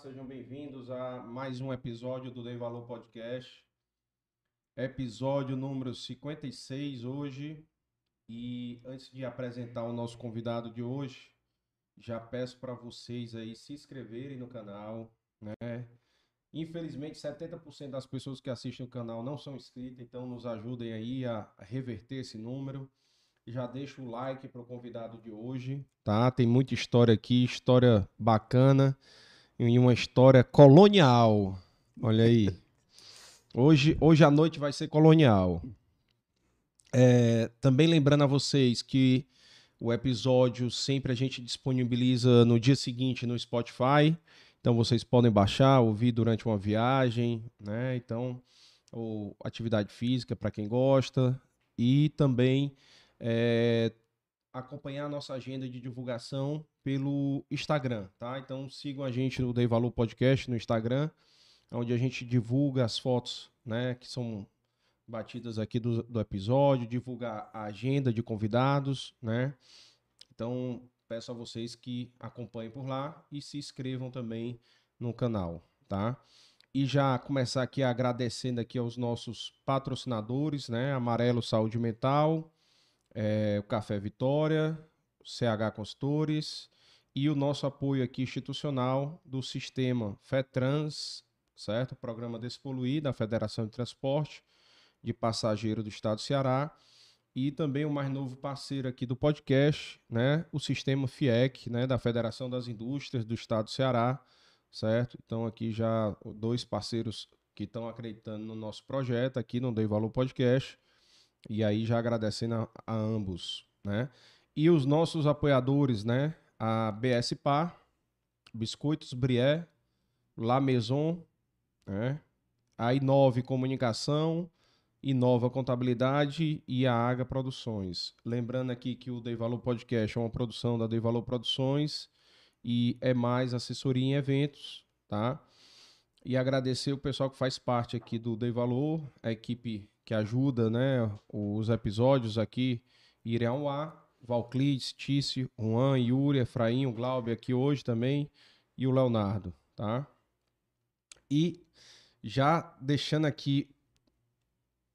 sejam bem-vindos a mais um episódio do Dei Valor Podcast. Episódio número 56 hoje. E antes de apresentar o nosso convidado de hoje, já peço para vocês aí se inscreverem no canal, né? Infelizmente, 70% das pessoas que assistem o canal não são inscritas, então nos ajudem aí a reverter esse número. Já deixa o like para o convidado de hoje, tá? Tem muita história aqui, história bacana e uma história colonial. Olha aí. Hoje, hoje à noite vai ser colonial. É, também lembrando a vocês que o episódio sempre a gente disponibiliza no dia seguinte no Spotify. Então vocês podem baixar, ouvir durante uma viagem, né? Então, ou atividade física para quem gosta. E também é, acompanhar a nossa agenda de divulgação pelo Instagram, tá? Então sigam a gente no Dei Valor Podcast no Instagram, onde a gente divulga as fotos, né, que são batidas aqui do, do episódio, divulgar a agenda de convidados, né? Então, peço a vocês que acompanhem por lá e se inscrevam também no canal, tá? E já começar aqui agradecendo aqui aos nossos patrocinadores, né? Amarelo Saúde Mental, é, o Café Vitória, CH Consultores e o nosso apoio aqui institucional do sistema FETRANS, certo? Programa Despoluir da Federação de Transporte de Passageiro do Estado do Ceará e também o mais novo parceiro aqui do podcast, né, o sistema FIEC, né, da Federação das Indústrias do Estado do Ceará, certo? Então aqui já dois parceiros que estão acreditando no nosso projeto aqui no Dei Valor Podcast e aí já agradecendo a, a ambos, né? E os nossos apoiadores, né, a BS Par, Biscoitos Brié, La Maison, né? A Inove Comunicação, Inova Contabilidade e a Aga Produções. Lembrando aqui que o Dei Valor Podcast é uma produção da Dei Valor Produções e é mais assessoria em eventos, tá? E agradecer o pessoal que faz parte aqui do Dei Valor, a equipe que ajuda, né, os episódios aqui irem ao ar. Valclides, Tício, Juan, Yuri, Efraim, o Glauber aqui hoje também e o Leonardo, tá? E já deixando aqui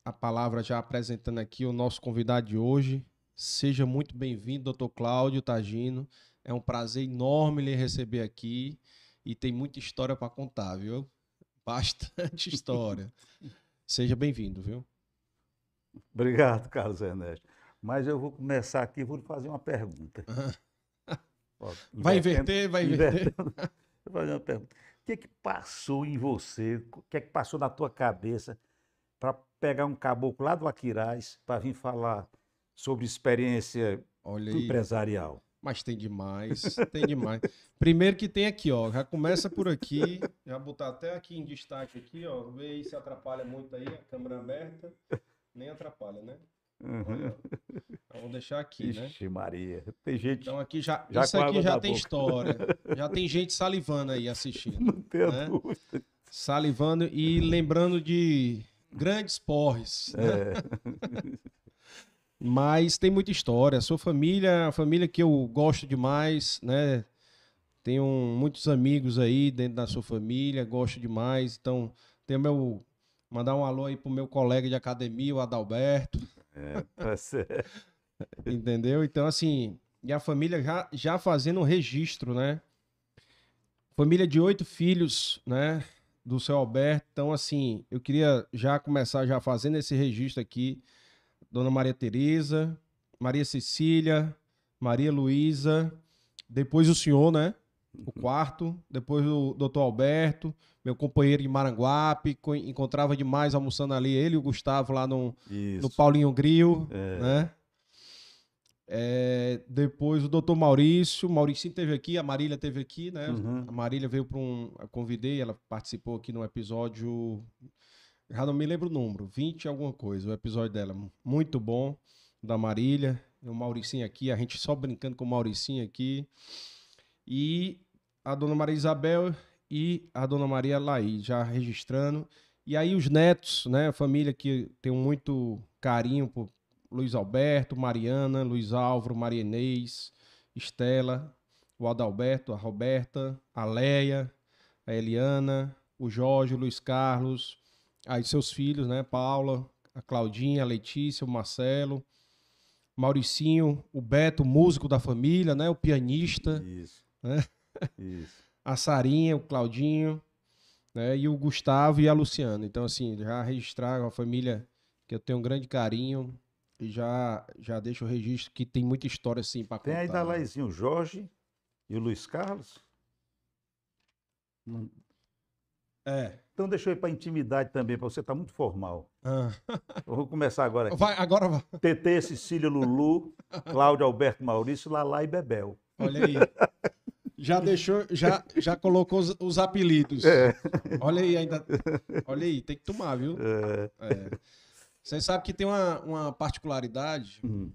a palavra já apresentando aqui o nosso convidado de hoje. Seja muito bem-vindo, doutor Cláudio Tagino. É um prazer enorme lhe receber aqui e tem muita história para contar, viu? Bastante história. Seja bem-vindo, viu? Obrigado, Carlos Ernesto. Mas eu vou começar aqui e vou lhe fazer uma pergunta. vai inverter, vai inverter. Vou fazer uma pergunta. O que, é que passou em você? O que é que passou na tua cabeça para pegar um caboclo lá do Aquiraz para vir falar sobre experiência empresarial. Mas tem demais, tem demais. Primeiro que tem aqui, ó, já começa por aqui, já botar até aqui em destaque aqui, ó, vê se atrapalha muito aí, a câmera aberta, nem atrapalha, né? Uhum. vamos deixar aqui, Ixi, né? Ixi, Maria. Tem gente. Então aqui já, já isso aqui já tem boca. história. Já tem gente salivando aí assistindo. Não tem né? dúvida. Salivando e lembrando de grandes porres. É. Mas tem muita história. Sua família, a família que eu gosto demais, né? Tenho muitos amigos aí dentro da sua família, gosto demais. Então, tem meu. Mandar um alô aí pro meu colega de academia, o Adalberto. É, tá certo. Entendeu? Então, assim, e a família já, já fazendo um registro, né? Família de oito filhos, né? do seu Alberto. Então, assim, eu queria já começar já fazendo esse registro aqui. Dona Maria Tereza, Maria Cecília, Maria Luísa, depois o senhor, né? O quarto, depois o doutor Alberto, meu companheiro de Maranguape, encontrava demais almoçando ali, ele e o Gustavo lá no, no Paulinho Grill, é. né? É, depois o doutor Maurício, Maurício teve aqui, a Marília teve aqui, né? Uhum. A Marília veio para um. Eu convidei, ela participou aqui no episódio. Já não me lembro o número, 20 alguma coisa, o episódio dela. Muito bom, da Marília. O Mauricinho aqui, a gente só brincando com o Mauricinho aqui. E a dona Maria Isabel e a dona Maria Laí, já registrando. E aí os netos, né? A família que tem muito carinho por, Luiz Alberto, Mariana, Luiz Álvaro, Maria Inês, Estela, o Adalberto, a Roberta, a Leia, a Eliana, o Jorge, o Luiz Carlos, aí seus filhos, né? Paula, a Claudinha, a Letícia, o Marcelo, Mauricinho, o Beto, músico da família, né? O pianista, Isso. né? Isso. a Sarinha, o Claudinho, né? E o Gustavo e a Luciana. Então, assim, já registrar uma família que eu tenho um grande carinho e já, já deixo o registro que tem muita história, assim, pra Tem contar. aí da né? Laizinho o Jorge e o Luiz Carlos. Não- É. Então deixa eu ir para intimidade também, para você estar muito formal. Ah. Eu vou começar agora aqui. Vai, agora vai. TT, Cecília, Lulu, Cláudio, Alberto, Maurício, Lalá e Bebel. Olha aí. Já deixou, já, já colocou os, os apelidos. Olha aí, ainda. Olha aí, tem que tomar, viu? É, É. Vocês sabem que tem uma, uma particularidade. hum,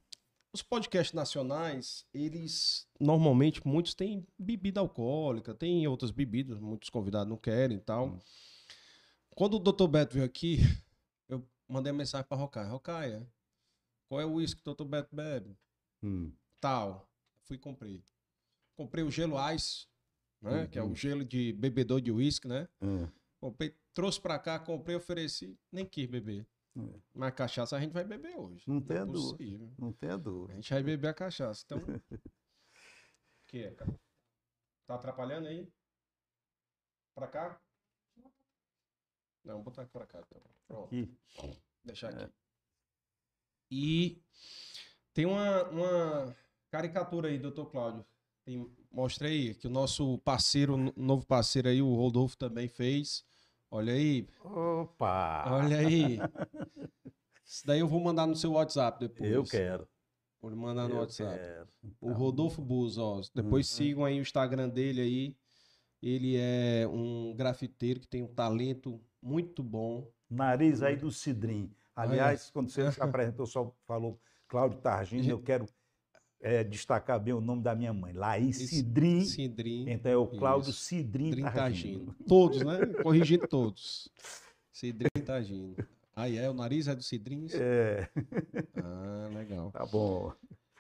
Os podcasts nacionais, eles normalmente muitos têm bebida alcoólica, tem outras bebidas, muitos convidados não querem e tal. Hum. Quando o Dr. Beto veio aqui, eu mandei mensagem para Rocaia. Rocaia, qual é o uísque que o Dr. Beto bebe? hum. Tal. Fui e comprei. Comprei o gelo ice, né? Que é o Uhum. gelo de bebedor de uísque, né? É. Comprei, trouxe pra cá, comprei, ofereci, nem quis beber. É. Mas cachaça a gente vai beber hoje. Não tenha é dúvida. possível. Não tenha A dúvida. gente vai beber a cachaça. Então. O que é, cara? Tá atrapalhando aí? Pra cá? Não, vou botar aqui pra cá. Então. Pronto. Aqui. Deixar É. aqui. E tem uma, uma caricatura aí, doutor Cláudio. Tem, mostra aí, que o nosso parceiro, novo parceiro aí, o Rodolfo também fez. Olha aí, Opa! olha aí. Isso daí eu vou mandar no seu WhatsApp depois. Eu quero. Vou mandar no eu WhatsApp. quero. O Rodolfo Buz, ó. Depois Uhum. sigam aí o Instagram dele aí. Ele é um grafiteiro que tem um talento muito bom. Nariz aí do Cidrim. Aliás, quando você se apresentou, só falou Cláudio Targino, Gente- eu quero é, destacar bem o nome da minha mãe, Laís Cidrim. Cidrim. Então é o Cláudio Isso. Cidrim Targino. Tagino. Todos, né? Corrigindo todos. Cidrim Tagino. Aí é, o nariz é do Cidrim? É, Ah, legal. tá bom.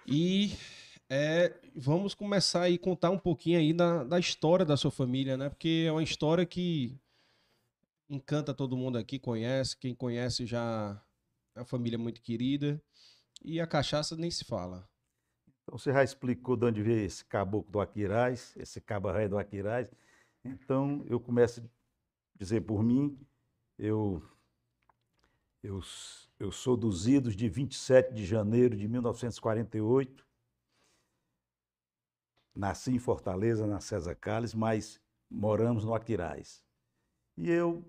E é, vamos começar aí a contar um pouquinho aí da, da história da sua família, né? Porque é uma história que encanta todo mundo aqui, conhece. Quem conhece já é uma família muito querida. E a cachaça nem se fala. Então você já explicou de onde veio esse caboclo do Aquiraz, esse cabaré do Aquiraz. Então eu começo a dizer por mim, eu, eu, eu sou dos idos de 27 de janeiro de 1948. Nasci em Fortaleza, na César Calles, mas moramos no Aquiraz. E eu,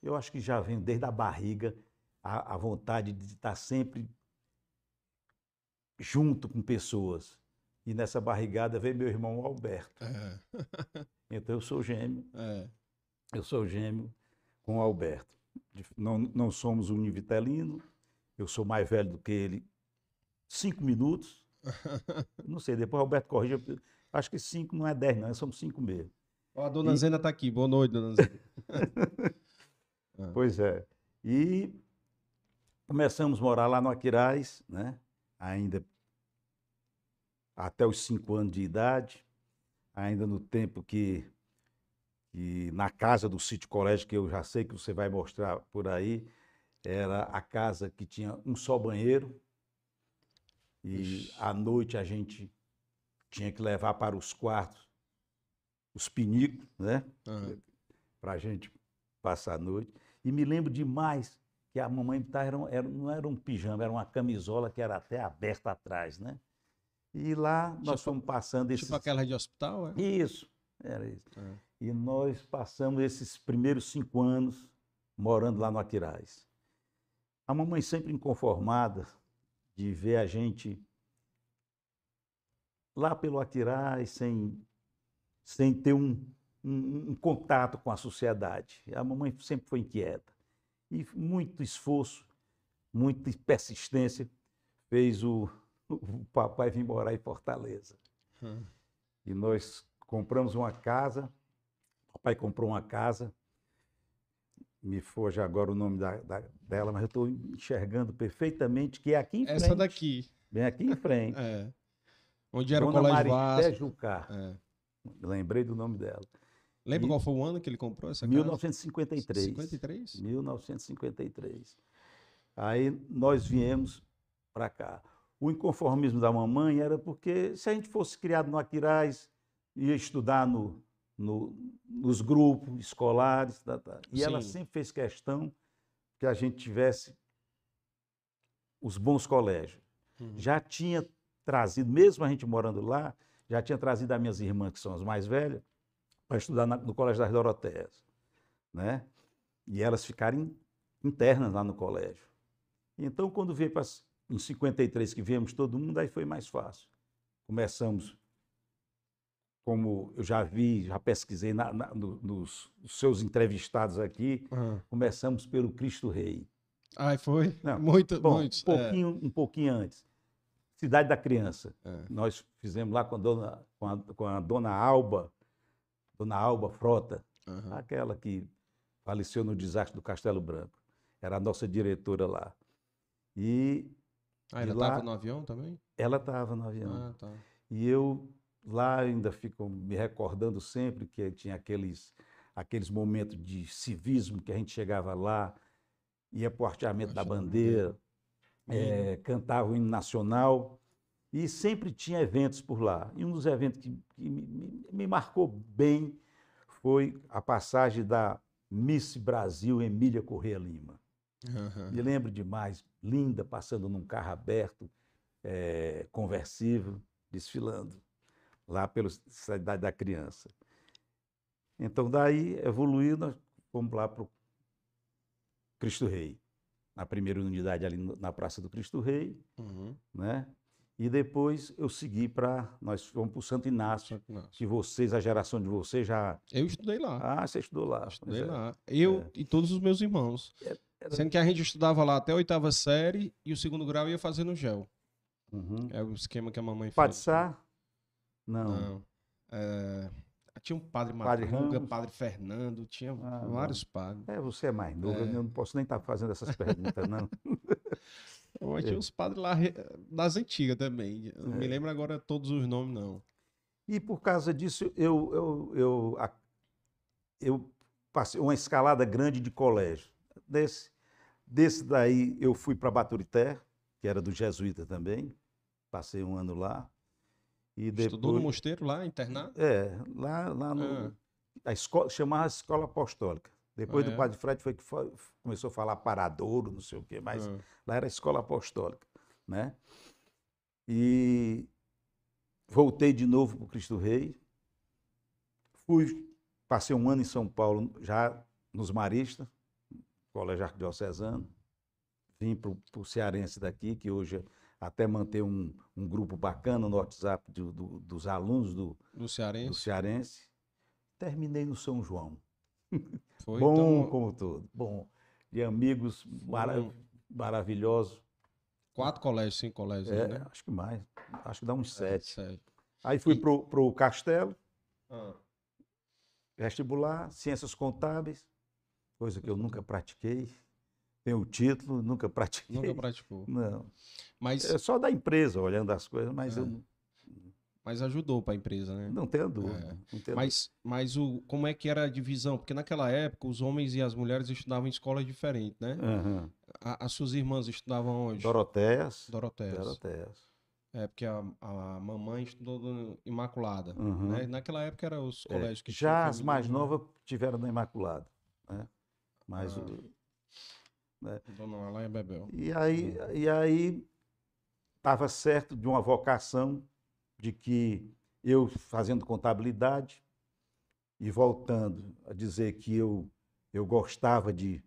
eu acho que já venho desde a barriga a, a vontade de estar sempre junto com pessoas. E nessa barrigada veio meu irmão Alberto. É, Então eu sou gêmeo, é. eu sou gêmeo com o Alberto. Não, não somos univitelino, eu sou mais velho do que ele cinco minutos. Não sei, depois o Alberto corrija. Acho que cinco não é dez, não, somos cinco mesmo. Ó, a dona E- Zena tá aqui. Boa noite, dona Zena. Pois é. E começamos a morar lá no Aquiraz, né? Ainda até os cinco anos de idade, ainda no tempo que, que na casa do sítio colégio, que eu já sei que você vai mostrar por aí, era a casa que tinha um só banheiro, e Ixi. à noite a gente tinha que levar para os quartos os pinicos, né? Ah, para a gente passar a noite. E me lembro demais que a mamãe tá, era, era- não era um pijama, era uma camisola que era até aberta atrás, né? E lá nós Tipo- fomos passando esses... Tipo aquela de hospital, é? Isso, era isso. É. E nós passamos esses primeiros cinco anos morando lá no Aquiraz. A mamãe sempre inconformada de ver a gente lá pelo Aquiraz, sem, sem ter um, um, um contato com a sociedade. A mamãe sempre foi inquieta. E muito esforço, muita persistência fez o, o papai vir morar em Fortaleza. Hum. E nós compramos uma casa, o papai comprou uma casa, me foge agora o nome da- da- dela, mas eu estou enxergando perfeitamente que é aqui em frente. Essa daqui. Bem aqui em frente. É. Onde era o Dona Colégio Maristé Vasco. Jucá. É. Lembrei do nome dela. Lembra E- qual foi o ano que ele comprou essa casa? 1953. 53? 1953. Aí nós viemos para cá. O inconformismo da mamãe era porque se a gente fosse criado no Aquiraz, ia estudar no, no- nos grupos escolares, tá, tá. e ela Sim. sempre fez questão que a gente tivesse os bons colégios. Uhum. Já tinha trazido, mesmo a gente morando lá, já tinha trazido as minhas irmãs, que são as mais velhas, para estudar na- no Colégio das Doroteias. Né? E elas ficarem internas lá no colégio. Então, quando veio para, em 53, que viemos todo mundo, aí foi mais fácil. Começamos, como eu já vi, já pesquisei na- na- no- nos, nos seus entrevistados aqui, Ah. começamos pelo Cristo Rei. Ai, foi? Não, Muito, Bom, muitos. um é. pouquinho, um pouquinho antes. Cidade da Criança. É. Nós fizemos lá com a dona, com a, com a dona Alba, dona Alba Frota, Aham. aquela que faleceu no desastre do Castelo Branco. Era a nossa diretora lá. E Ah, ela estava no avião também? ela estava no avião. Ah, tá. E eu lá ainda fico me recordando sempre que tinha aqueles, aqueles momentos de civismo que a gente chegava lá, ia para o hasteamento da bandeira, eh, cantava o hino nacional e sempre tinha eventos por lá. E um dos eventos que, que me, me- me marcou bem foi a passagem da Miss Brasil Emília Corrêa Lima. Aham. Me lembro demais, linda, passando num carro aberto, eh, conversível, desfilando lá pela Cidade da Criança. Então, daí evoluiu, nós fomos lá para o Cristo Rei, na primeira unidade ali na Praça do Cristo Rei, Uhum. né? E depois eu segui para, nós fomos para o Santo Inácio, Inácio. que vocês, a geração de vocês já... Eu estudei lá. Ah, você estudou lá. estudei pois é. lá. Eu e todos os meus irmãos. era- Sendo que a gente estudava lá até a oitava série e o segundo grau ia fazer no gel. Uhum. É o esquema que a mamãe fez. Padre Sá? Não. Não. É, Tinha um padre Padre Madruga, padre Fernando, tinha Ah, vários padres. É, você é mais novo, É. eu não posso nem estar fazendo essas perguntas, não. Mas É. tinha os padres lá das antigas também. Não me É. lembro agora todos os nomes, não. E por causa disso, eu, eu, eu, a- eu passei uma escalada grande de colégio. Desse, desse daí, eu fui para Baturité, que era do Jesuíta também. Passei um ano lá. E depois, Estudou no mosteiro lá, internado? É, lá, lá no. Ah. A escola, chamava Escola Apostólica. Depois Ah, do é? Padre Fred foi que foi- começou a falar paradouro, não sei o quê, mas Ah. lá era a escola apostólica, né? E voltei de novo para o Cristo Rei. Fui, passei um ano em São Paulo, já nos Maristas, Colégio Arquidiocesano. Vim para o Cearense daqui, que hoje até mantém um, um grupo bacana no WhatsApp do- do- dos alunos do, Do do Cearense. Cearense. Terminei no São João. Foi, Bom então, como todo. Bom. De amigos mara- Foram- maravilhosos. quatro colégios, cinco colégios, É, né? acho que mais. Acho que dá uns É, sete. sete. Aí fui E- pro, pro Castelo, Ah. vestibular, ciências contábeis, coisa que eu nunca pratiquei. Tenho o título, nunca pratiquei. Nunca praticou. Não. Mas, É só da empresa olhando as coisas, mas É. eu mas ajudou para a empresa, né? não tenho dúvida. É. não tenho Mas, mas o, como é que era a divisão? Porque naquela época os homens e as mulheres estudavam em escolas diferentes, né? dúvida. Aham. A- as suas irmãs estudavam onde? Doroteias. Doroteias. Doroteias. É, porque a, a mamãe estudou no Imaculada. Uhum. né? Naquela época eram os É, colégios que Já as mais né? novas tiveram na Imaculada. Né? Mas Ah. o- Dona Alaia Bebel. E aí, e aí estava certo de uma vocação de que eu fazendo contabilidade e voltando a dizer que eu, eu gostava de,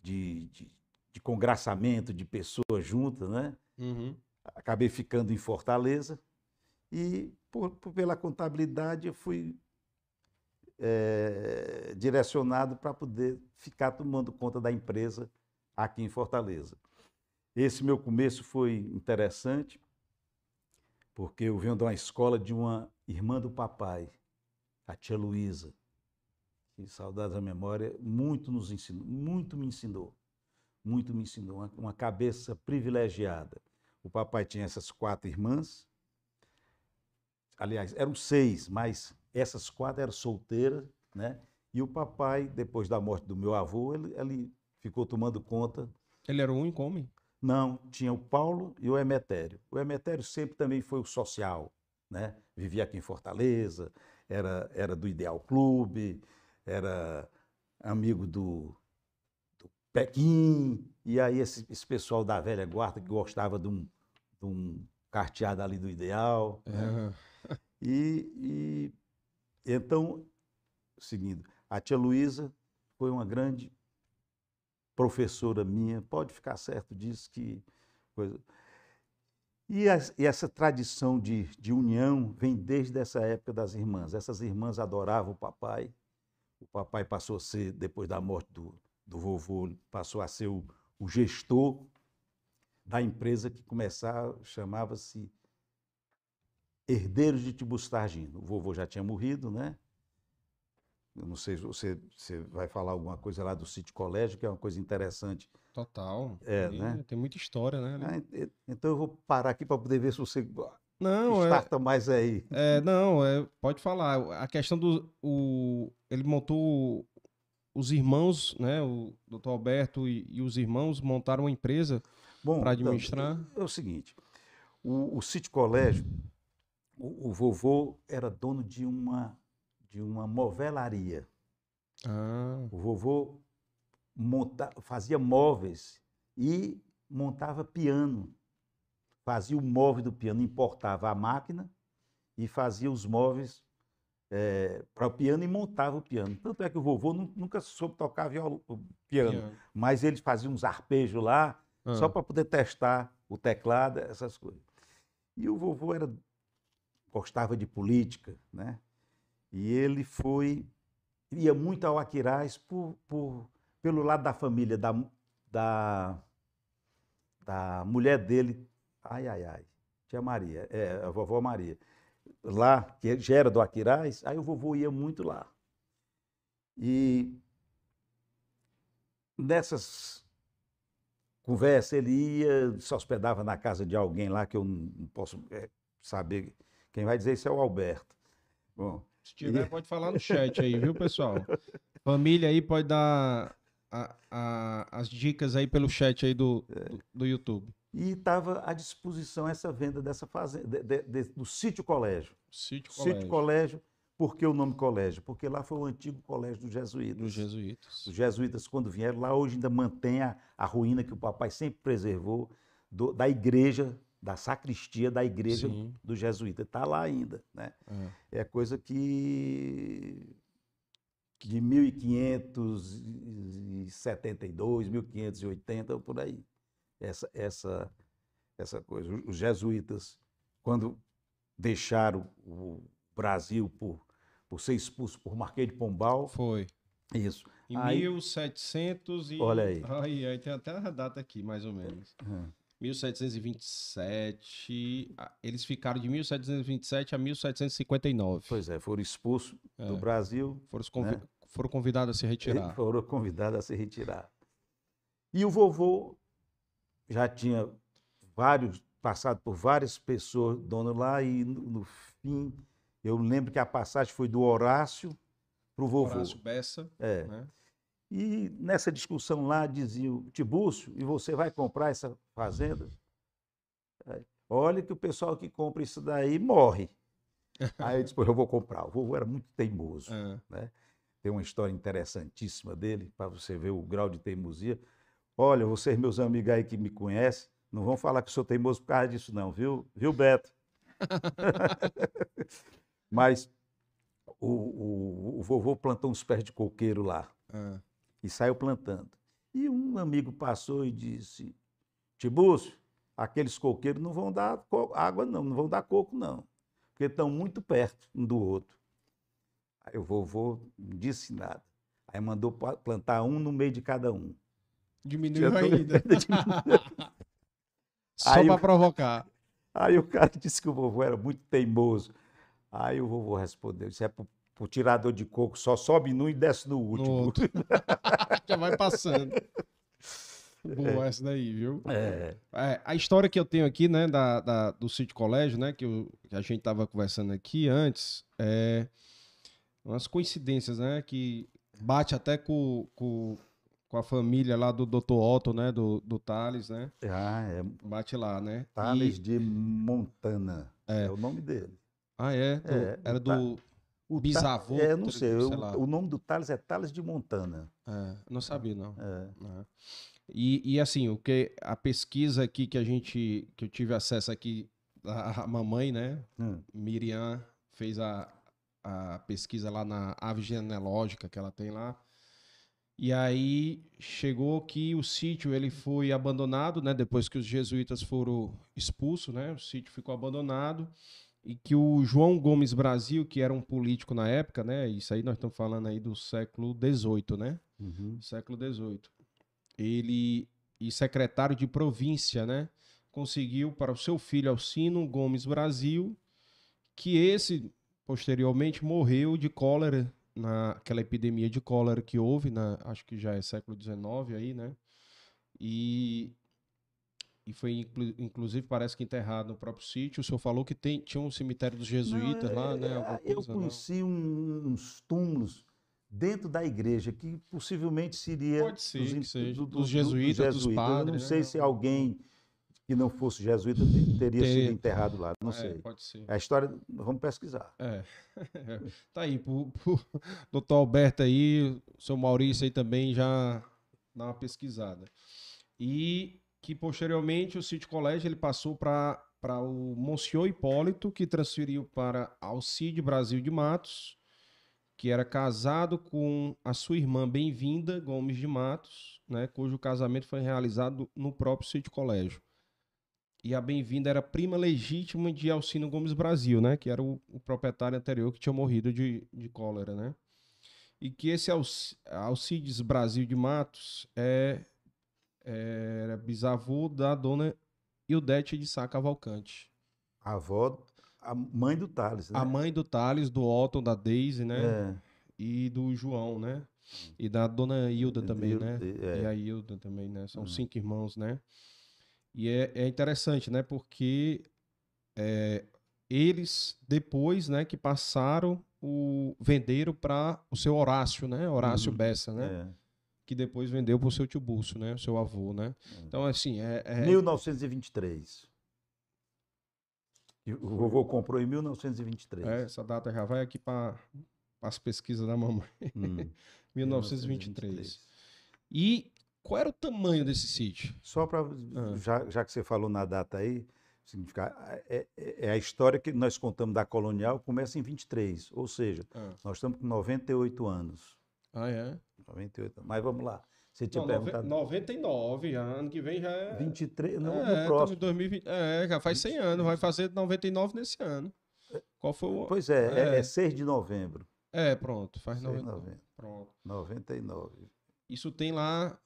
de, de, de congraçamento de pessoas juntas, né? Uhum. Acabei ficando em Fortaleza e por, por- pela contabilidade eu fui eh, direcionado para poder ficar tomando conta da empresa aqui em Fortaleza. Esse meu começo foi interessante, porque eu venho de uma escola de uma irmã do papai, a tia Luísa, que saudades da memória, muito nos ensinou, muito me ensinou, muito me ensinou, uma, uma cabeça privilegiada. O papai tinha essas quatro irmãs, aliás, eram seis, mas essas quatro eram solteiras né? E o papai, depois da morte do meu avô, ele, ele ficou tomando conta. Ele era o único homem? Não, tinha o Paulo e o Emetério. O Emetério sempre também foi o social, né? Vivia aqui em Fortaleza, era, era do Ideal Clube, era amigo do, do Pequim, e aí esse, esse pessoal da velha guarda que gostava de um, de um carteado ali do Ideal. Né? E, e então, seguindo, a tia Luísa foi uma grande professora minha, pode ficar certo disso que coisa. E, as, e essa tradição de, de união vem desde essa época das irmãs. Essas irmãs adoravam o papai. O papai passou a ser, depois da morte do, do vovô, passou a ser o, o gestor da empresa que começava, chamava-se Herdeiros de Tibustargino. O vovô já tinha morrido, né? Eu não sei se você, você vai falar alguma coisa lá do sítio colégio, que é uma coisa interessante. Total. É, tem, né? Tem muita história, né? Ah, então eu vou parar aqui para poder ver se você não, starta é, mais aí. É, não, é, pode falar. A questão do. O, ele montou. Os irmãos, né? O doutor Alberto e, e os irmãos montaram uma empresa para então, administrar. Então, é o seguinte: o, o sítio colégio, o, o vovô era dono de uma de uma movelaria. Ah. O vovô monta, fazia móveis e montava piano. Fazia o móvel do piano, importava a máquina e fazia os móveis é, para o piano e montava o piano. Tanto é que o vovô nunca soube tocar piano, piano, mas ele fazia uns arpejos lá, ah. só para poder testar o teclado, essas coisas. E o vovô era gostava de política, né? E ele foi, ia muito ao Aquiraz por, por, pelo lado da família, da, da, da mulher dele, ai, ai, ai, tia Maria, é, a vovó Maria, lá, que já era do Aquiraz, aí o vovô ia muito lá. E nessas conversas, ele ia, se hospedava na casa de alguém lá, que eu não posso é, saber, quem vai dizer isso é o Alberto. Bom, se tiver, pode falar no chat aí, viu, pessoal? Família aí pode dar a, a, as dicas aí pelo chat aí do, do, do YouTube. E estava à disposição essa venda dessa fazenda, de, de, do sítio colégio. Sítio colégio. Sítio colégio. Por que o nome colégio? Porque lá foi o antigo colégio dos jesuítas. Dos jesuítas. Os jesuítas, quando vieram lá, hoje ainda mantém a, a ruína que o papai sempre preservou do, da igreja da sacristia da igreja Sim. do jesuíta. Está lá ainda. Né? Uhum. É coisa que de 1572, 1580, por aí. Essa, essa, essa coisa. Os jesuítas, quando deixaram o Brasil por, por ser expulso por Marquês de Pombal. Foi. Isso. Em aí, 1700 e... Olha aí. Aí, aí tem até a data aqui, mais ou menos. Uhum. 1727. Eles ficaram de 1727 a 1759. Pois é, foram expulsos é. do Brasil. Foram, convi né? foram convidados a se retirar. Foram convidados a se retirar. E o vovô já tinha vários, passado por várias pessoas, dono lá, e no, no fim, eu lembro que a passagem foi do Horácio para o vovô. Horácio Bessa. É. Né? E nessa discussão lá dizia o Tibúrcio, e você vai comprar essa fazenda? Olha que o pessoal que compra isso daí morre. Aí eu disse, eu vou comprar. O vovô era muito teimoso. É. Né? Tem uma história interessantíssima dele, para você ver o grau de teimosia. Olha, vocês, meus amigos aí que me conhecem, não vão falar que eu sou teimoso por causa disso, não, viu, viu Beto? Mas o, o, o, vovô plantou uns pés de coqueiro lá. É e saiu plantando. E um amigo passou e disse: Tibúcio, aqueles coqueiros não vão dar água, não, não vão dar coco, não, porque estão muito perto um do outro. Aí o vovô não disse nada. Aí mandou plantar um no meio de cada um. Diminuiu ainda. Só para provocar. Aí o cara disse que o vovô era muito teimoso. Aí o vovô respondeu: Isso é para o tirador de coco só sobe num e desce no último. No Já vai passando. Boa é. essa daí, viu? É. é. A história que eu tenho aqui, né, da, da do sítio colégio, né, que, eu, que, a gente tava conversando aqui antes, é, umas coincidências, né? Que bate até com, com, com a família lá do Dr. Otto, né? Do, do Thales, né? Ah, é Bate lá, né? Thales E- de Montana. É. o nome dele. Ah, é? Do- É, era o Ta- do. O Bisavô, É, não sei. sei o- lá. o nome do Thales é Thales de Montana. É, não sabia, não. É. É. E, e assim, o que a pesquisa aqui que a gente que eu tive acesso aqui a, a mamãe, né, Hum. Miriam fez a, a pesquisa lá na árvore genealógica que ela tem lá. E aí chegou que o sítio ele foi abandonado, né, depois que os jesuítas foram expulsos, né, o sítio ficou abandonado e que o João Gomes Brasil, que era um político na época, né, isso aí nós estamos falando aí do século XVIII, né, Uhum. século XVIII. Ele, e secretário de província, né? Conseguiu para o seu filho Alcino Gomes Brasil, que esse, posteriormente, morreu de cólera, naquela epidemia de cólera que houve, na, acho que já é século XIX aí, né? E, e foi, inclu- inclusive, parece que enterrado no próprio sítio. O senhor falou que tem, tinha um cemitério dos jesuítas Não, lá, é- né? é, Alguma eu coisa, não? conheci um- uns túmulos dentro da igreja que possivelmente seria Pode ser dos, que seja, do- dos do- jesuítas, dos Eu padres, não né? sei se alguém que não fosse jesuíta te- teria Teria. sido enterrado lá. Não É, sei. pode ser. A história, vamos pesquisar. É. tá aí, pro, pro doutor Alberto aí, o seu Maurício aí também já dá uma pesquisada. E que posteriormente o City Colégio ele passou para o Monsenhor Hipólito, que transferiu para Alcide Brasil de Matos, que era casado com a sua irmã Bem-vinda Gomes de Matos, né, cujo casamento foi realizado no próprio City Colégio. E a Bem-vinda era prima legítima de Alcino Gomes Brasil, né? Que era o, o proprietário anterior que tinha morrido de, de cólera, né? E que esse Alci- Alcides Brasil de Matos é, era bisavô da dona Ildete de Sá Cavalcante. A avó, a mãe do Thales, né? A mãe do Thales, do Otton, da Daisy, né? É, E do João, né? E da dona Hilda também, né? é. E a Hilda também, né? São Uhum. cinco irmãos, né? E é, é interessante, né? Porque é, eles, depois, né, que passaram, o, venderam para o seu Horácio, né? Horácio Uhum. Bessa, né? é. Que depois vendeu para o seu tio Búcio, né? O seu avô, né? Então, assim, é... é- 1923. E O vovô comprou em 1923. é, essa data já vai aqui para as pesquisas da mamãe. Hum, 1923. E qual era o tamanho desse sítio? Só para, Ah. já, já que você falou na data aí, significar, é, é- é a história que nós contamos da colonial começa em 23, ou seja, Ah, nós estamos com 98 anos. ah é? 98 anos. Mas vamos lá. Você tinha Não, perguntado. 99, ano que vem já é. 23, não, é, no próximo. 2020, é, já faz 100 anos, vai fazer 99 nesse ano. Qual foi o. Pois é, é, É. é 6 de novembro. É, pronto, faz 6 de 90. novembro. Pronto. 99. Isso tem lá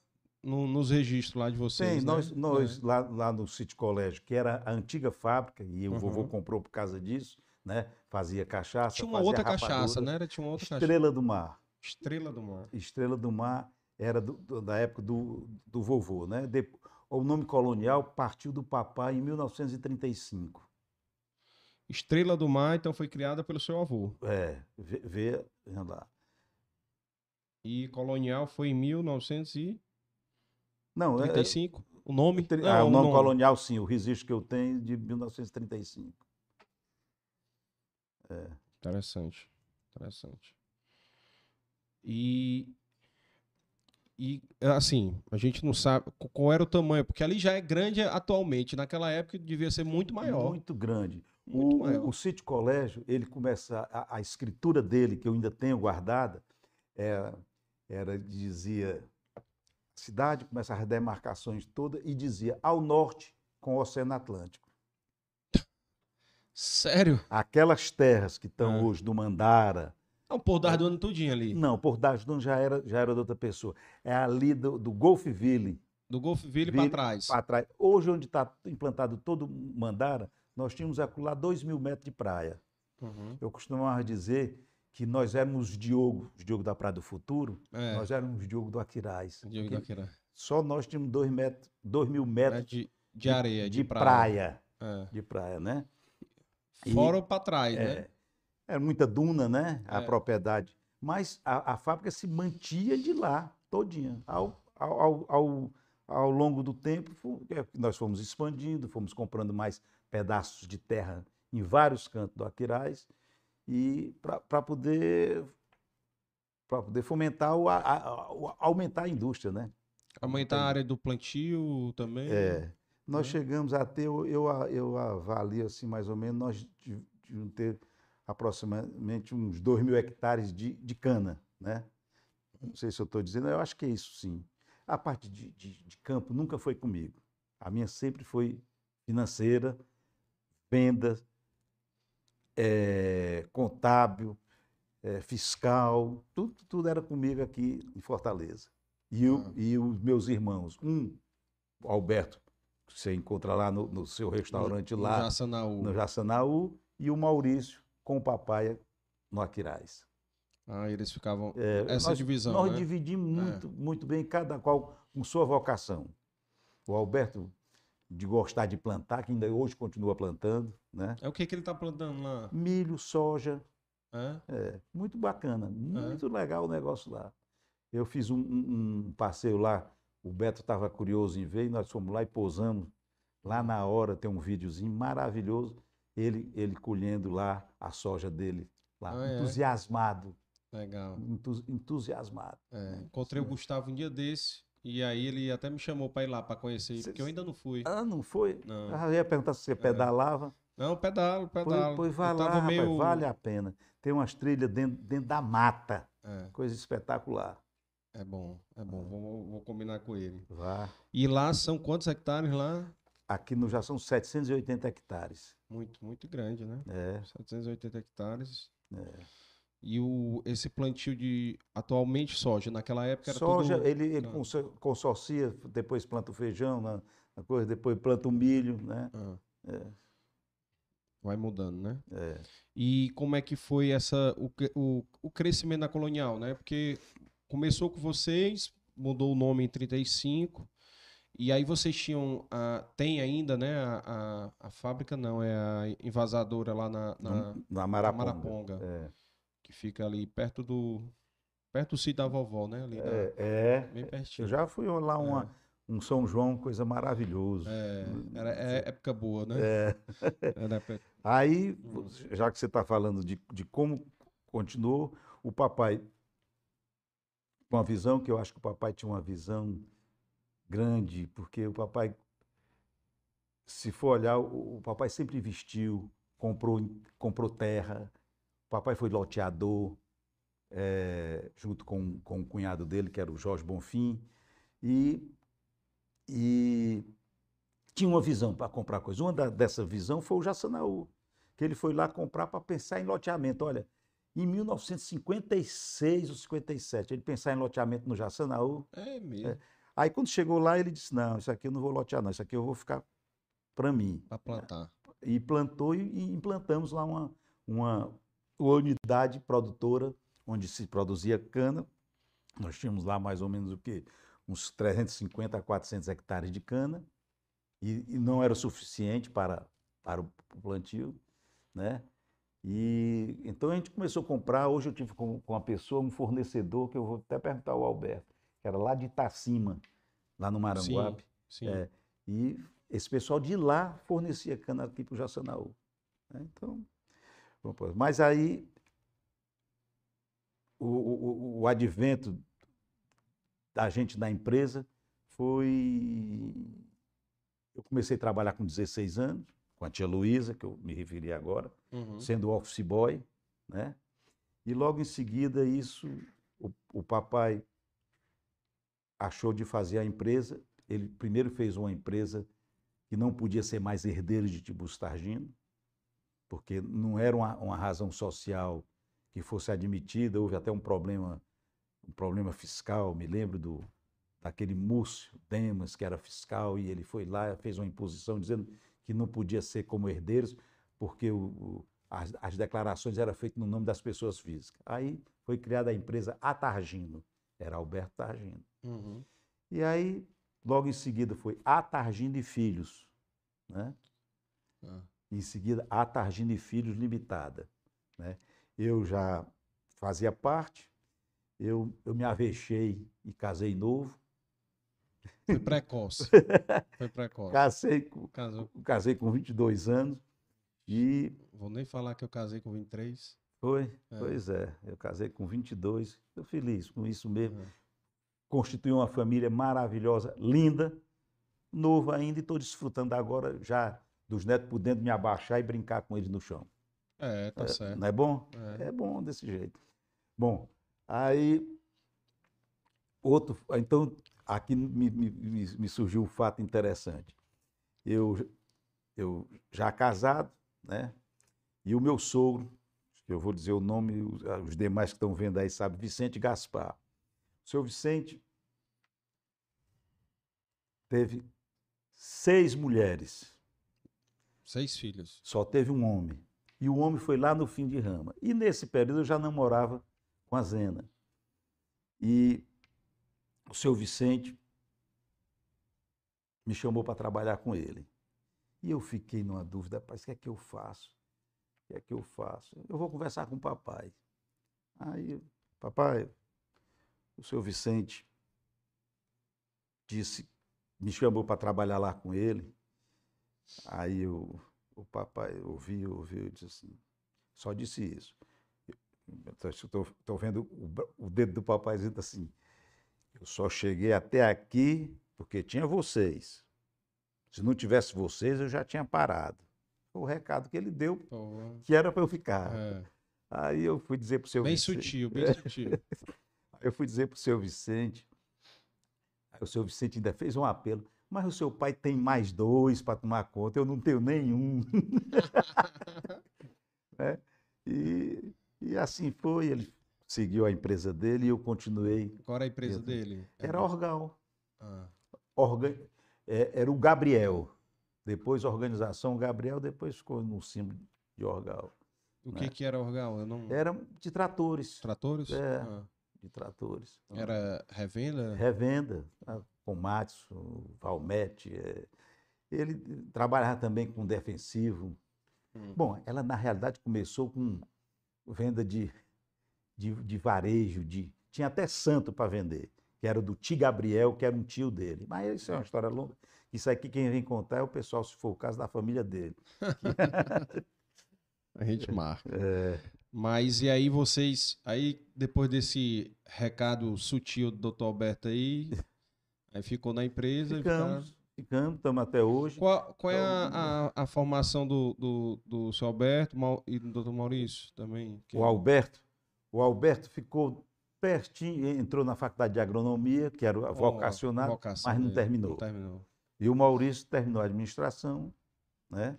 no- nos registros lá de vocês. Tem, né? nós, nós É. lá, lá no City Colégio, que era a antiga fábrica, e o vovô Uhum. comprou por causa disso, né? Fazia cachaça, Tinha uma outra cachaça, rapadura. né? Era- Tinha uma outra cachaça. Estrela do Mar. Estrela do Mar. Estrela do Mar era do- do- da época do, do vovô, né? De- o nome colonial partiu do papai em 1935. Estrela do Mar, então, foi criada pelo seu avô. É, vê, vê lá. E colonial foi em 1935. Não, é, O nome? Tri- Não, ah, o nome colonial, sim, o registro que eu tenho de 1935. Interessante. Interessante. E. E, assim, a gente não sabe qu- qual era o tamanho, porque ali já é grande atualmente. Naquela época devia ser muito maior. Muito grande. Muito o, maior. o, o City Colégio, ele começa, a, a escritura dele, que eu ainda tenho guardada, era, era dizia, cidade começa as demarcações todas e dizia ao norte com o Oceano Atlântico. Sério? Aquelas terras que estão Ah. hoje do Mandara, Não, por dar do ano tudinho ali. não, por Dajdan já era, já era de outra pessoa. É ali do, do Golfville, Do Golfville para trás. para trás. Hoje, onde está implantado todo o Mandara, nós tínhamos acolá dois mil metros de praia. Uhum. Eu costumava dizer que nós éramos os Diogo, Diogo da Praia do Futuro, É, nós éramos os Diogo do Aquiraz. Diego porque daquela. Só nós tínhamos dois, metros, dois mil É metros de, de areia, de, de praia. praia. É. De praia, né? E- Fora ou para trás, né? É. era muita duna, né? A É. propriedade. Mas a, a fábrica se mantinha de lá, todinha. Ao, ao, ao, ao, longo do tempo, é, nós fomos expandindo, fomos comprando mais pedaços de terra em vários cantos do Aquiraz e para poder para poder fomentar o, a- a- aumentar a indústria, né? Aumentar a área do plantio também. É, nós né? chegamos a ter, eu, eu, eu avalio assim, mais ou menos, nós de- devíamos ter aproximadamente uns 2 mil hectares de, de cana, né? Não sei se eu estou dizendo, eu acho que é isso sim. A parte de, de- de campo nunca foi comigo. A minha sempre foi financeira, venda, eh, contábil, eh, fiscal, tudo, tudo era comigo aqui em Fortaleza. E, o- Ah. e os meus irmãos, um, o Alberto, que você encontra lá no, no seu restaurante No lá, Jaçanaú. no Jaçanaú, e o Maurício com o papai no Aquiraz. Ah, eles ficavam. É, Essa nós, divisão, Nós né? dividimos muito, muito bem, cada qual com sua vocação. O Alberto, de gostar de plantar, que ainda hoje continua plantando, né? É o que, que ele tá plantando lá? Milho, soja, É? é, muito bacana, muito legal o negócio lá. Eu fiz um, um- um passeio lá, o Beto estava curioso em ver, e nós fomos lá e pousamos. Lá na hora tem um videozinho maravilhoso, ele, ele colhendo lá a soja dele, lá, Ah, é? entusiasmado, Legal. entu- entusiasmado. É, encontrei o Gustavo um dia desse. E aí ele até me chamou pra ir lá pra conhecer, Cê- porque eu ainda não fui. Ah, não foi? Não. Ah, eu ia perguntar se você pedalava. Não, pedalo, Pois, pedalo. pois vai eu lá, rapaz, meio. vale a pena. Tem umas trilhas dentro, dentro da mata, É, coisa espetacular. é bom, é bom. Vou, vou combinar com ele. Vá. E lá são quantos hectares lá? Aqui no já são 780 hectares. Muito, muito grande, né? É, 780 hectares. é. E o, esse plantio de atualmente soja, naquela época era Soja, tudo... ele, ele Ah. conso- consorcia, depois planta o feijão, na, na coisa, depois planta o milho, né? Ah. É. Vai mudando, né? É. E como é que foi essa o, o, o crescimento da colonial, né? Porque começou com vocês, mudou o nome em 35, e aí vocês tinham a, tem ainda, né? A, a, a fábrica não, é a invasadora lá na, na, Na, na na Maraponga. Maraponga, É. que fica ali perto do perto do sítio da vovó, né? Ali É, é. bem pertinho. Eu já fui lá uma, um São João, coisa maravilhosa. É, era é época boa, né? É. Época- Aí, já que você está falando de, de como continuou, o papai, com a visão, que eu acho que o papai tinha uma visão grande, porque o papai, se for olhar, o, papai sempre investiu, comprou, comprou terra, o papai foi loteador, eh, junto com, com o cunhado dele, que era o Jorge Bonfim, e, e tinha uma visão para comprar coisa. Uma da- dessa visão foi o Jaçanaú, que ele foi lá comprar para pensar em loteamento. Olha, em 1956 ou 57, ele pensar em loteamento no Jaçanaú. É mesmo, Aí quando chegou lá, ele disse: Não, isso aqui eu não vou lotear, não, isso aqui eu vou ficar para mim. para plantar. E plantou e, implantamos lá uma, uma unidade produtora onde se produzia cana. Nós tínhamos lá mais ou menos o quê? Uns 350 a 400 hectares de cana e, e não era o suficiente para, para o plantio, né? E então a gente começou a comprar. Hoje eu tive com, com uma pessoa, um fornecedor, que eu vou até perguntar ao Alberto, que era lá de Itacima, lá no Maranguape. Sim. É, e esse pessoal de lá fornecia cana aqui para o Jaçanaú. né? Então, mas aí o, o- o- advento da gente na empresa foi. Eu comecei a trabalhar com 16 anos, com a tia Luísa, que eu me referi agora, Uhum. sendo office boy, né? E logo em seguida isso, o, o papai achou de fazer a empresa. Ele primeiro fez uma empresa que não podia ser mais herdeiro de Tiburcio Targino, porque não era uma, uma razão social que fosse admitida. Houve até um problema, um problema fiscal. Me lembro do daquele Múcio Demas que era fiscal e ele foi lá fez uma imposição dizendo que não podia ser como herdeiros porque o- o- as, as declarações eram feitas no nome das pessoas físicas. Aí foi criada a empresa Atargino, era Alberto Targino. Uhum. E aí, logo em seguida, foi Atargino e Filhos, né? Ah. Em seguida, Atargino e Filhos Limitada, né? eu já fazia parte, eu, eu me avexei e casei novo. Foi precoce. Foi precoce. Casei, com- Casou. casei com 22 anos e Vou nem falar que eu casei com 23. foi, É. pois é, eu casei com 22, estou feliz com isso mesmo. É. Constituí uma família maravilhosa, linda, novo ainda e estou desfrutando agora já dos netos podendo me abaixar e brincar com eles no chão. É, tá É, certo. Não é bom? É. É bom desse jeito. Bom, aí outro, então aqui me, me- me- surgiu um fato interessante. Eu, eu já casado, né? E o meu sogro, que eu vou dizer o nome, os demais que estão vendo aí sabem, Vicente Gaspar. O seu Vicente teve seis mulheres. Seis filhos. Só teve um homem. E o homem foi lá no fim de rama. E nesse período eu já namorava com a Zena. E o seu Vicente me chamou para trabalhar com ele. E eu fiquei numa dúvida, rapaz, o que é que eu faço? O que é que eu faço? Eu vou conversar com o papai. Aí, papai, o seu Vicente disse, me chamou para trabalhar lá com ele. Aí eu, o papai ouviu, ouviu e disse assim, só disse isso. Estou vendo o, o dedo do papai dizendo assim, eu só cheguei até aqui porque tinha vocês. Se não tivesse vocês, eu já tinha parado. Foi o recado que ele deu, Pô, que era para eu ficar. é. Aí eu fui dizer para o seu Bem Vicente- sutil, bem sutil. Eu fui dizer para o seu Vicente, o seu Vicente ainda fez um apelo, mas o seu pai tem mais dois para tomar conta, eu não tenho nenhum. Né? E, e assim foi, ele seguiu a empresa dele e eu continuei. Qual era a empresa Exato. dele? Era Orgal, Ah, orga- é, era o Gabriel. Depois Organização Gabriel, depois ficou no símbolo de Orgal. o que que era Orgal? Eu não... Era de tratores, Tratores? É. Ah, de tratores. Era revenda? Revenda, tá? Komatsu, Valmete. é. Ele trabalhava também com defensivo. Hum. Bom, ela na realidade começou com venda de, de, de varejo, de, tinha até santo para vender, que era do tio Gabriel, que era um tio dele. Mas isso é uma história longa. Isso aqui quem vem contar é o pessoal, se for o caso, da família dele. A gente marca. É, Mas e aí vocês, aí depois desse recado sutil do Dr. Alberto aí, aí ficou na empresa e ficaram... ficamos, ficamos, estamos até hoje. Qual, qual é a, a, a formação do, do, do seu Alberto e do Dr. Maurício também? Que- O Alberto, o Alberto ficou pertinho, entrou na faculdade de agronomia, que era vocacional, vocação mas não terminou. Não terminou. E o Maurício terminou a administração, né?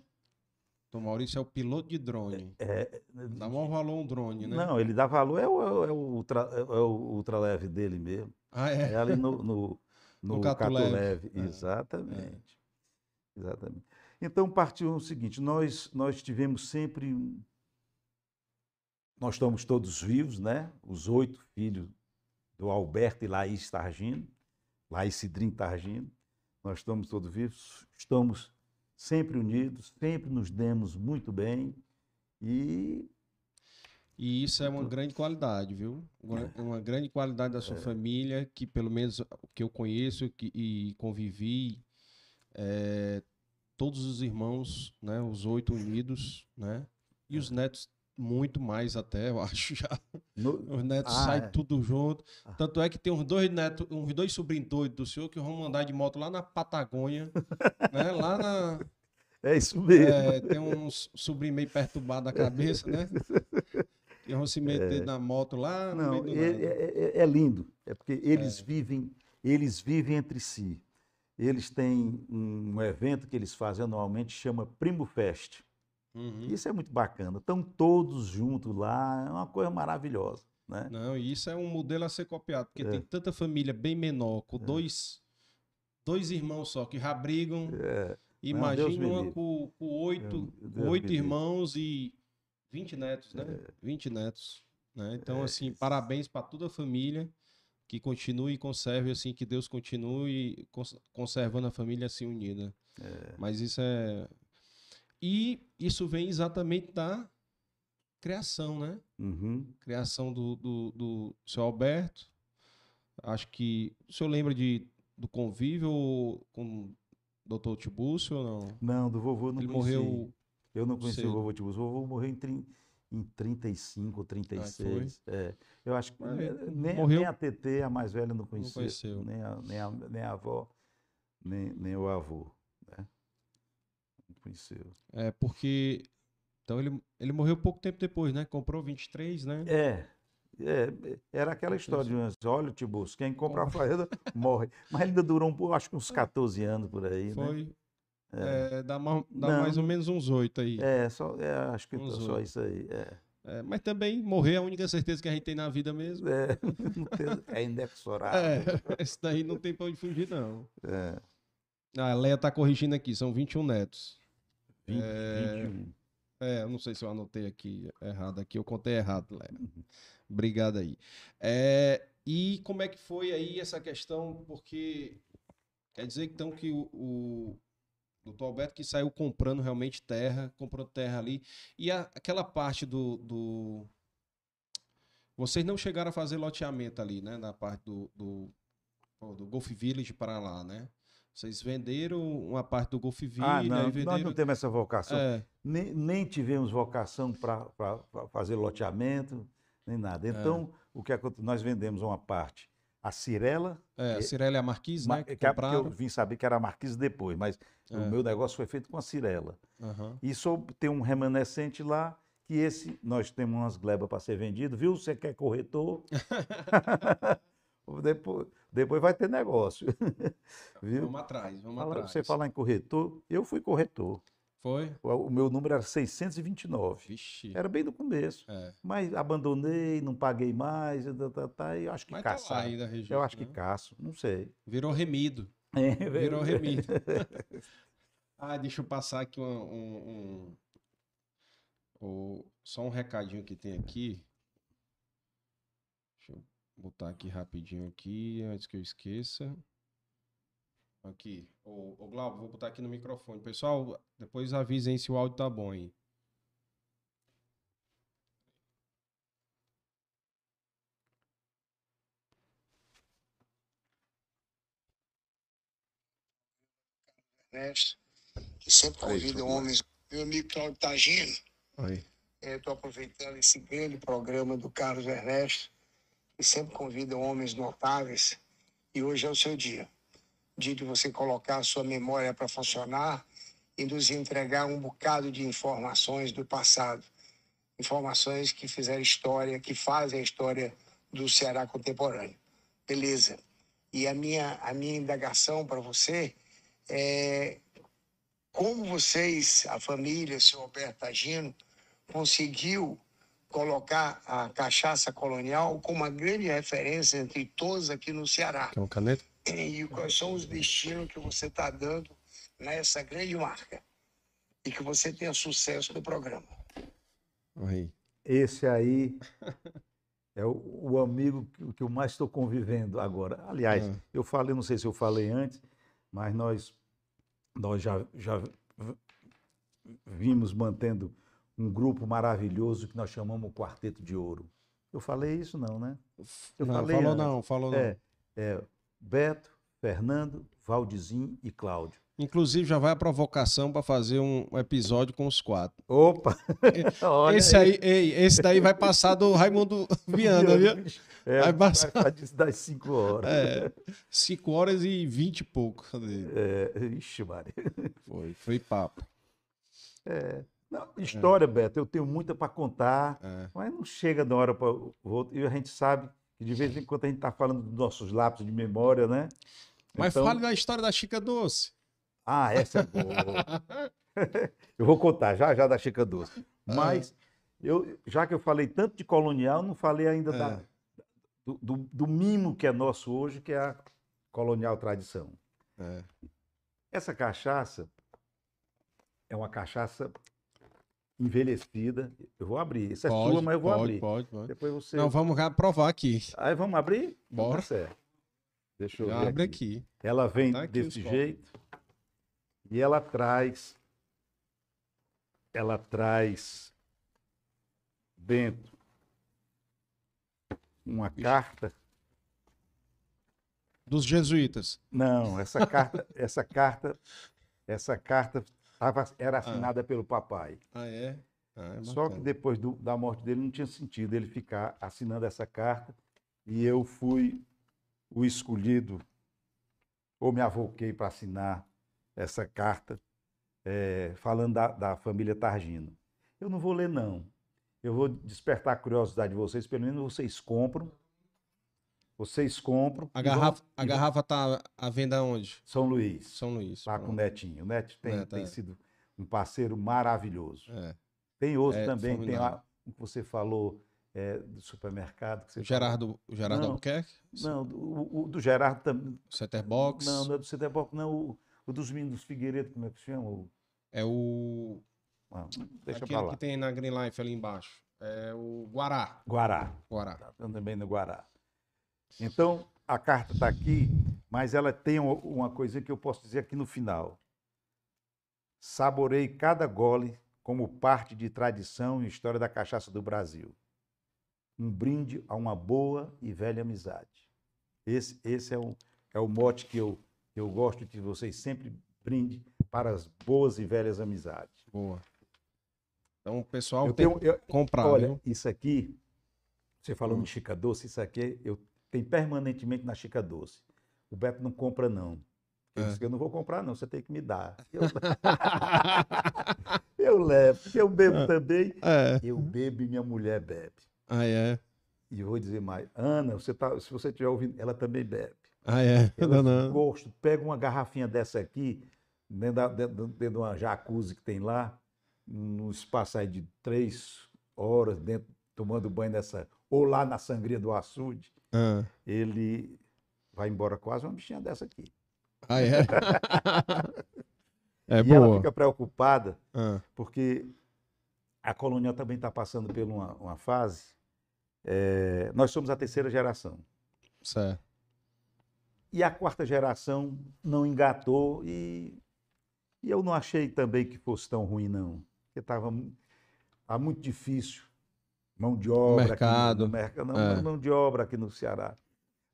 Então, Maurício é o piloto de drone. É, Dá maior valor um drone, né? não, ele dá valor, é o, é o, ultra, é o ultraleve dele mesmo. Ah, é? É ali no, no, No no Catuleve. Catuleve. É, Exatamente. Exatamente. Então partiu o seguinte, nós, nós tivemos sempre. Nós estamos todos vivos, né? Os oito filhos do Alberto e Laís Targino, Laís Cidrim Targino. Nós estamos todos vivos, estamos sempre unidos, sempre nos demos muito bem. E E isso é uma grande qualidade, viu? Uma, uma grande qualidade da sua família, que pelo menos que eu conheço que, e convivi, é, todos os irmãos, né? Os oito unidos, né? E os netos muito mais até, eu acho já. no- Os netos Ah, saem é. tudo junto. Tanto é que tem uns dois netos, uns dois sobrinhos doidos do senhor que vão andar de moto lá na Patagônia, né? Lá na, é isso mesmo. é, tem uns sobrinhos meio perturbados da cabeça, né? E vão se meter na moto lá no Não, meio do é, é- é- é lindo. É porque eles vivem, eles vivem entre si. Eles têm um evento que eles fazem anualmente, chama Primo Fest. Uhum. Isso é muito bacana. Estão todos juntos lá, é uma coisa maravilhosa. Né? Não, e isso é um modelo a ser copiado, porque É. tem tanta família bem menor, com dois, dois irmãos só, que já brigam. É, Imagina me uma com, com oito, Deus oito irmãos e 20 netos, né? 20 netos. Né? Então, assim, parabéns para toda a família que continue e conserve, assim, que Deus continue cons- conservando a família assim unida. Mas isso é. E isso vem exatamente da, criação, né? Uhum. Criação do, do, do seu Alberto. Acho que. O senhor lembra de, do convívio com Dr. Tibúcio ou não? Não, do vovô eu não Ele conheci. morreu. Eu não conheci cedo. o vovô Tibúcio. O vovô morreu em, trin... em 35 ou 36. é. Eu acho que Ah, nem, ele nem- morreu- nem a TT, a mais velha, não conhecia. conheceu. Nem, a, nem, a, nem a avó, nem, nem o avô. Né? Não conheceu. É, porque. Então ele, ele morreu pouco tempo depois, né? Comprou 23, né? É, é, era aquela história de olha, Tibúcio, quem compra a fazenda morre. Mas ainda durou, um, pouco, acho que uns 14 anos por aí, né? Foi. É, dá ma- dá mais ou menos uns oito aí. É, só, é, acho que Uns só isso aí. É. É, mas também morrer é a única certeza que a gente tem na vida mesmo. É, é inexorável. É, esse daí não tem pra onde fugir, não. É, Ah, a Leia tá corrigindo aqui, são 21 netos. 20, É. 21. É, eu não sei se eu anotei aqui errado aqui, eu contei errado, Leia. Obrigado aí. É, e como é que foi aí essa questão? Porque quer dizer então que o, o doutor Alberto que saiu comprando realmente terra, comprou terra ali. E a- aquela parte do, do- Vocês não chegaram a fazer loteamento ali, né? Na parte do, do, do Golf Village para lá, né? Vocês venderam uma parte do Golf Village, Ah, não, nós venderam... não temos essa vocação. É, Nem, nem tivemos vocação para fazer loteamento, nem nada. Então, o que aconteceu? Nós vendemos uma parte. A Cirela, é, a Cirela e a Marquise, ma- né? que Que é porque eu vim saber que era a Marquise depois, mas É. o meu negócio foi feito com a Cirela. Aham. E só tem um remanescente lá, que esse, nós temos umas glebas para ser vendido, viu? Você quer corretor? depois, depois vai ter negócio. viu? Vamos atrás, vamos Fala- atrás. você falar em corretor, eu fui corretor. Foi? O, meu número era 629. Vixe. Era bem no começo. É. Mas abandonei, não paguei mais, tá, tá, tá, e eu acho que Mas tá ainda eu acho que né? caço, não sei. Virou remido. É, Virou remido. ah, deixa eu passar aqui um, um- um- só um recadinho que tem aqui. Deixa eu botar aqui rapidinho aqui, antes que eu esqueça. Aqui. Ô, ô Glauco, vou botar aqui no microfone. Pessoal, depois avisem se o áudio tá bom aí. Ernesto, que sempre convida homens. Meu amigo Claudio Tagino, Aí. estou aproveitando esse grande programa do Carlos Ernesto, que sempre convida homens notáveis, e hoje é o seu dia. Dia de você colocar a sua memória para funcionar e nos entregar um bocado de informações do passado. Informações que fizeram história, que fazem a história do Ceará contemporâneo. Beleza. E a minha, a minha indagação para você é como vocês, a família, seu Alberto Agino, conseguiu colocar a cachaça colonial como uma grande referência entre todos aqui no Ceará. Quer uma caneta? E quais são os destinos que você está dando nessa grande marca. E que você tenha sucesso no programa. Aí. Esse aí é o, o amigo que, que eu mais estou convivendo agora. Aliás, Ah. eu falei, não sei se eu falei antes, mas nós, nós já, já vimos mantendo um grupo maravilhoso que nós chamamos o Quarteto de Ouro. Eu falei isso não, né? Eu não, falei falou antes. não, falou não. É, é Beto, Fernando, Valdizinho e Cláudio. Inclusive, já vai a provocação para fazer um episódio com os quatro. Opa! Esse aí, ei, esse daí vai passar do Raimundo Viana, viu? É, Vai vai passar. disso das 5 horas. É, 5 horas e 20 e pouco. É, ixi, Maria. Foi, foi papo. Não, história, Beto, eu tenho muita para contar, É. mas não chega da hora para outra. E a gente sabe que de vez em quando a gente está falando dos nossos lapsos de memória, né? Mas Então- fale da história da Chica Doce. Ah, essa é boa. eu vou contar já já da Chica Doce. Mas, eu, já que eu falei tanto de colonial, não falei ainda da- É. do, do, do mimo que é nosso hoje, que é a colonial tradição. É. Essa cachaça é uma cachaça envelhecida. Eu vou abrir. Isso é Pode, sua, mas eu vou pode, abrir. Pode, pode. Depois você. Não, vamos já provar aqui. Aí vamos abrir? Então Bora. Tá. Deixa eu Já ver abre aqui. aqui. Ela vem Tá aqui desse copos. jeito. E ela traz. Ela traz dentro uma carta. Dos jesuítas. Não, essa carta, essa carta, essa carta tava, era assinada pelo papai. Ah, é? Ah, é Só que depois do- da morte dele não tinha sentido ele ficar assinando essa carta e eu fui o escolhido, ou me avoquei para assinar essa carta eh, falando da, da família Targino. Eu não vou ler, não. Eu vou despertar a curiosidade de vocês, pelo menos vocês compram. Vocês compram. A e vão- garrafa, a garrafa tá à venda onde? São Luís, São Luís. lá com o pronto. Netinho. O Neto tem, Neto, tem é. sido um parceiro maravilhoso. É. Tem outro É, também, tem lá, o que você falou é, do supermercado. Que você O falou. Gerardo, o Gerardo Não. Albuquerque? Não, o, o do Gerardo também. Cetterbox? Não, não é do Ceteboc, não. O, o dos meninos Figueiredo, como é que se chama? O, É o. ah, deixa aquele pra lá. que tem na Green Life ali embaixo. É o Guará. Guará. Guará. Tá também no Guará. Então, a carta está aqui, mas ela tem um- uma coisa que eu posso dizer aqui no final. Saborei cada gole como parte de tradição e história da cachaça do Brasil. Um brinde a uma boa e velha amizade. Esse, esse é, o, é o mote que eu, eu gosto de que vocês sempre brinde para as boas e velhas amizades. Boa. Então o pessoal Eu tem tenho, eu, comprar, Olha, viu? isso aqui, você falou Hum. de Chica Doce, isso aqui eu tenho permanentemente na Chica Doce. O Beto não compra, não. Eu É. disse que eu não vou comprar, não, você tem que me dar. Eu, eu levo, porque eu bebo também. é. Eu bebo e minha mulher bebe. Ah, é. E eu vou dizer mais, Ana, você tá, se você estiver ouvindo, ela também bebe. Ah, é. Ela Não, não. gosta, pega uma garrafinha dessa aqui, dentro, da- dentro- dentro de uma jacuzzi que tem lá, num espaço aí de três horas, dentro, tomando banho nessa, ou lá na sangria do açude, Ah, ele vai embora quase uma bichinha dessa aqui. Ah, é. é e ela boa. fica preocupada, Ah, porque a colonial também está passando por uma, uma fase. eh, nós somos a terceira geração. certo. E a quarta geração não engatou e, e eu não achei também que fosse tão ruim, não. Porque estava tá muito difícil. Mão de obra Mercado, aqui mercado. Não, é. mão de obra aqui no Ceará.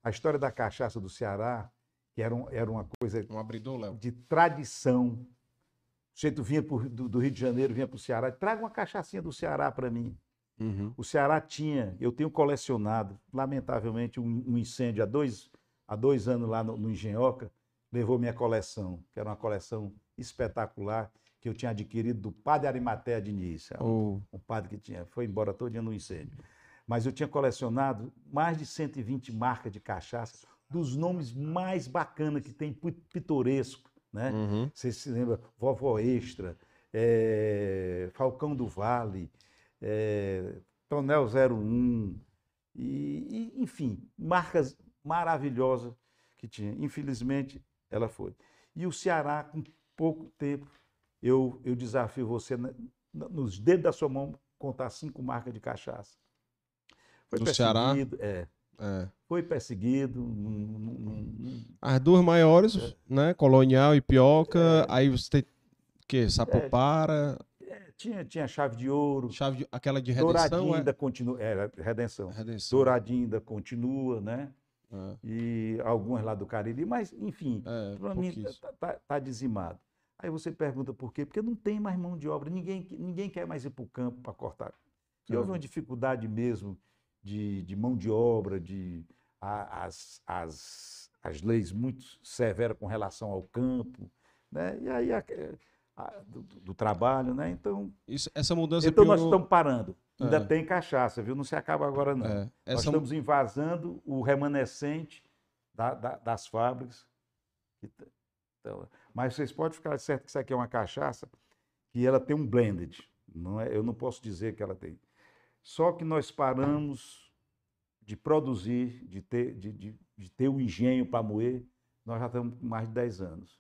A história da cachaça do Ceará, que era, um- era uma coisa Um abridor, de tradição. O jeito vinha pro- do, do Rio de Janeiro, vinha para o Ceará. Traga uma cachaçinha do Ceará para mim. Uhum. O Ceará tinha, eu tenho colecionado, lamentavelmente, um, um incêndio há dois, há dois anos lá no, no Engenhoca, levou minha coleção, que era uma coleção espetacular, que eu tinha adquirido do padre Arimatea Diniz, é um, O- padre que tinha, foi embora todo dia no incêndio. Mas eu tinha colecionado mais de 120 marcas de cachaça, dos nomes mais bacanas que tem, pi- pitoresco, né? Uhum. Você se lembra? Vovó Extra, eh, Falcão do Vale, eh, Tonel 01, e, e, enfim, marcas maravilhosas que tinha. Infelizmente, ela foi. E o Ceará, com pouco tempo, eu, eu desafio você, nos dedos da sua mão, contar cinco marcas de cachaça. Foi Do Ceará? perseguido, É, É. foi perseguido. As duas maiores, É. né? Colonial e Pioca. Aí você tem que Sapopara, é, tinha, tinha chave de ouro. chave de- aquela de redenção, Douradinho é? ainda continua, era redenção. Redenção. Douradinho ainda continua, né? É, E algumas lá do Cariri, mas enfim, é, para mim pouquíssimo. tá, tá- tá dizimado. Aí você pergunta por quê? Porque não tem mais mão de obra, ninguém, ninguém quer mais ir para o campo para cortar. E houve uma dificuldade mesmo de, de mão de obra, de a- as, as, as leis muito severas com relação ao campo, né? E aí a- a- do, do trabalho, né? Então, Isso- essa mudança então nós piorou- estamos parando. Ainda É. tem cachaça, viu? Não se acaba agora, não. é, Nós estamos invasando o remanescente da- da- das fábricas. então, mas vocês podem ficar certo que isso aqui é uma cachaça que ela tem um blended. Não é, eu não posso dizer que ela tem. Só que nós paramos de produzir, de ter, de, de- de ter o engenho para moer, nós já estamos com mais de 10 anos.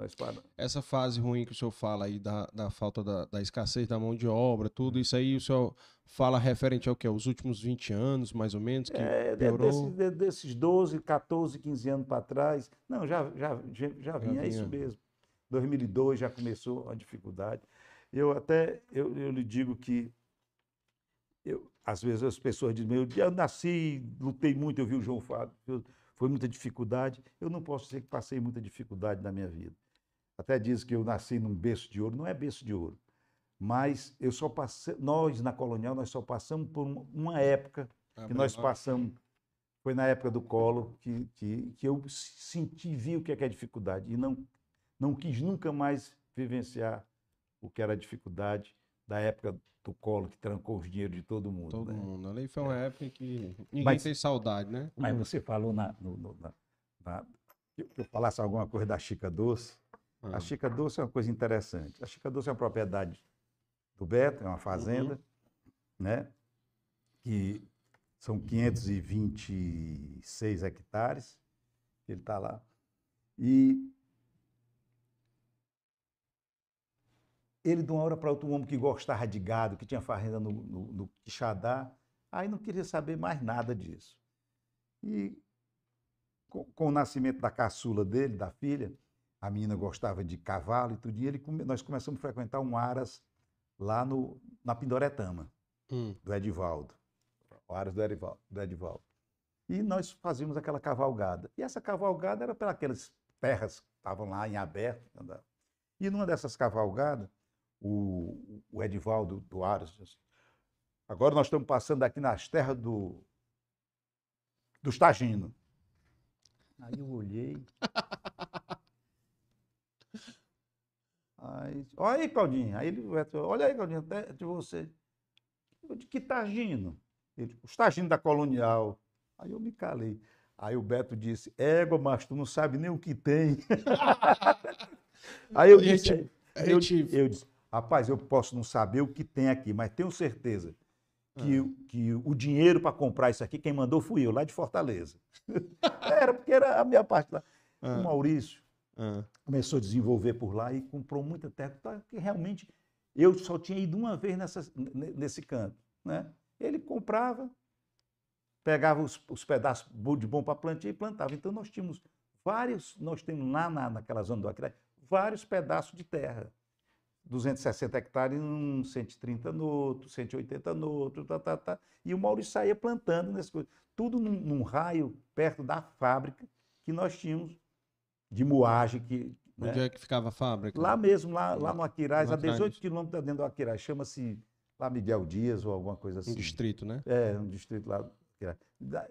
Nós paramos. essa fase ruim que o senhor fala aí da, da falta da, da escassez da mão de obra, tudo isso aí o senhor fala referente ao quê? Os últimos 20 anos, mais ou menos, que É, piorou? desses, de- desses 12, 14, 15 anos para trás. Não, já, já, já, já vinha, é isso mesmo. 2002 já começou a dificuldade. Eu até, eu, eu lhe digo que eu, às vezes as pessoas dizem, eu, eu nasci, lutei muito, eu vi o João Fábio, eu- foi muita dificuldade. Eu não posso dizer que passei muita dificuldade na minha vida. Até diz que eu nasci num berço de ouro, não é berço de ouro. Mas eu só passei, nós na colonial, nós só passamos por uma- época que nós passamos, foi na época do colo, que, que, que eu senti, vi o que é, que é dificuldade e não, não quis nunca mais vivenciar o que era a dificuldade da época do colo, que trancou os dinheiros de todo mundo. Todo né? mundo. Ali foi uma época em que ninguém Mas- tem saudade, né? Mas você falou na, no- no- na- na- que eu falasse alguma coisa da Chica Doce. Ah. A Chica Doce é uma coisa interessante. A Chica Doce é uma propriedade do Beto, é uma fazenda, né? Que são 526 hectares, que ele está lá. E ele, de uma hora para outra, um homem que gostava de gado, que tinha fazenda no, no, no Quixadá, aí não queria saber mais nada disso. E com, com o nascimento da caçula dele, da filha, a menina gostava de cavalo e tudo, e ele, nós começamos a frequentar um aras lá no, na Pindoretama, Hum. do Edivaldo. O aras do Edivaldo, do Edivaldo. E nós fazíamos aquela cavalgada. E essa cavalgada era pelas terras que estavam lá em aberto. andava. E numa dessas cavalgadas, o, o Edivaldo do Aras disse assim, agora nós estamos passando aqui nas terras do, dos Taginos. Aí eu olhei. Aí, olha aí, Claudinho. Aí ele, olha aí, Claudinho, até de você. Eu, de que Tagino? Ele, os da Colonial. Aí eu me calei. Aí o Beto disse, égua, mas tu não sabe nem o que tem. Aí eu disse, gente- eu, gente- eu disse, rapaz, eu posso não saber o que tem aqui, mas tenho certeza que, Ah. o- que o dinheiro para comprar isso aqui, quem mandou fui eu, lá de Fortaleza. era, porque era a minha parte lá. Ah. O Maurício Ah. começou a desenvolver por lá e comprou muita terra, tá, que realmente eu só tinha ido uma vez nessa, nesse canto. Né? Ele comprava, pegava os, os pedaços de bom para plantar e plantava. Então nós tínhamos vários, nós temos lá na, naquela zona do Acre, vários pedaços de terra. 260 hectares num, 130 no outro, 180 no outro, tá, tá, tá. e o Maurício saía plantando nessas coisas. Tudo num, num raio perto da fábrica que nós tínhamos de moagem. Que, né? Onde é que ficava a fábrica? Lá mesmo, lá, lá no Aquiraz, a 18 atrás. quilômetros dentro do Aquiraz, chama-se lá Miguel Dias ou alguma coisa assim. Um distrito, né? É, um distrito lá.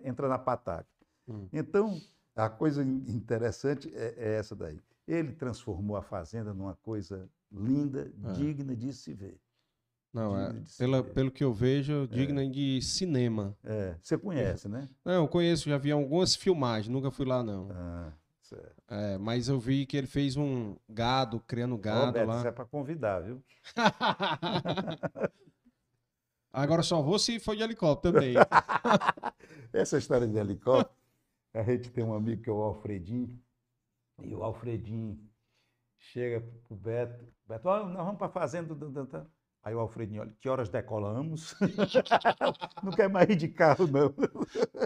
Entra na Pataca. Hum. Então, a coisa in- interessante é, é essa daí. Ele transformou a fazenda numa coisa linda, É. digna de se ver. Não, é, pela, ver. pelo que eu vejo, digna de cinema. É, você conhece, né? Não, eu conheço, já vi algumas filmagens, nunca fui lá, não. Ah, certo. É, mas eu vi que ele fez um gado, criando gado Beto, lá. isso é para convidar, viu? Agora só vou se for de helicóptero também. Essa história de helicóptero, a gente tem um amigo que é o Alfredinho, e o Alfredinho chega pro Beto, Beto, ó, nós vamos para fazenda. do- do- do-" Aí o Alfredinho, olha, que horas decolamos? não quer mais ir de carro, não.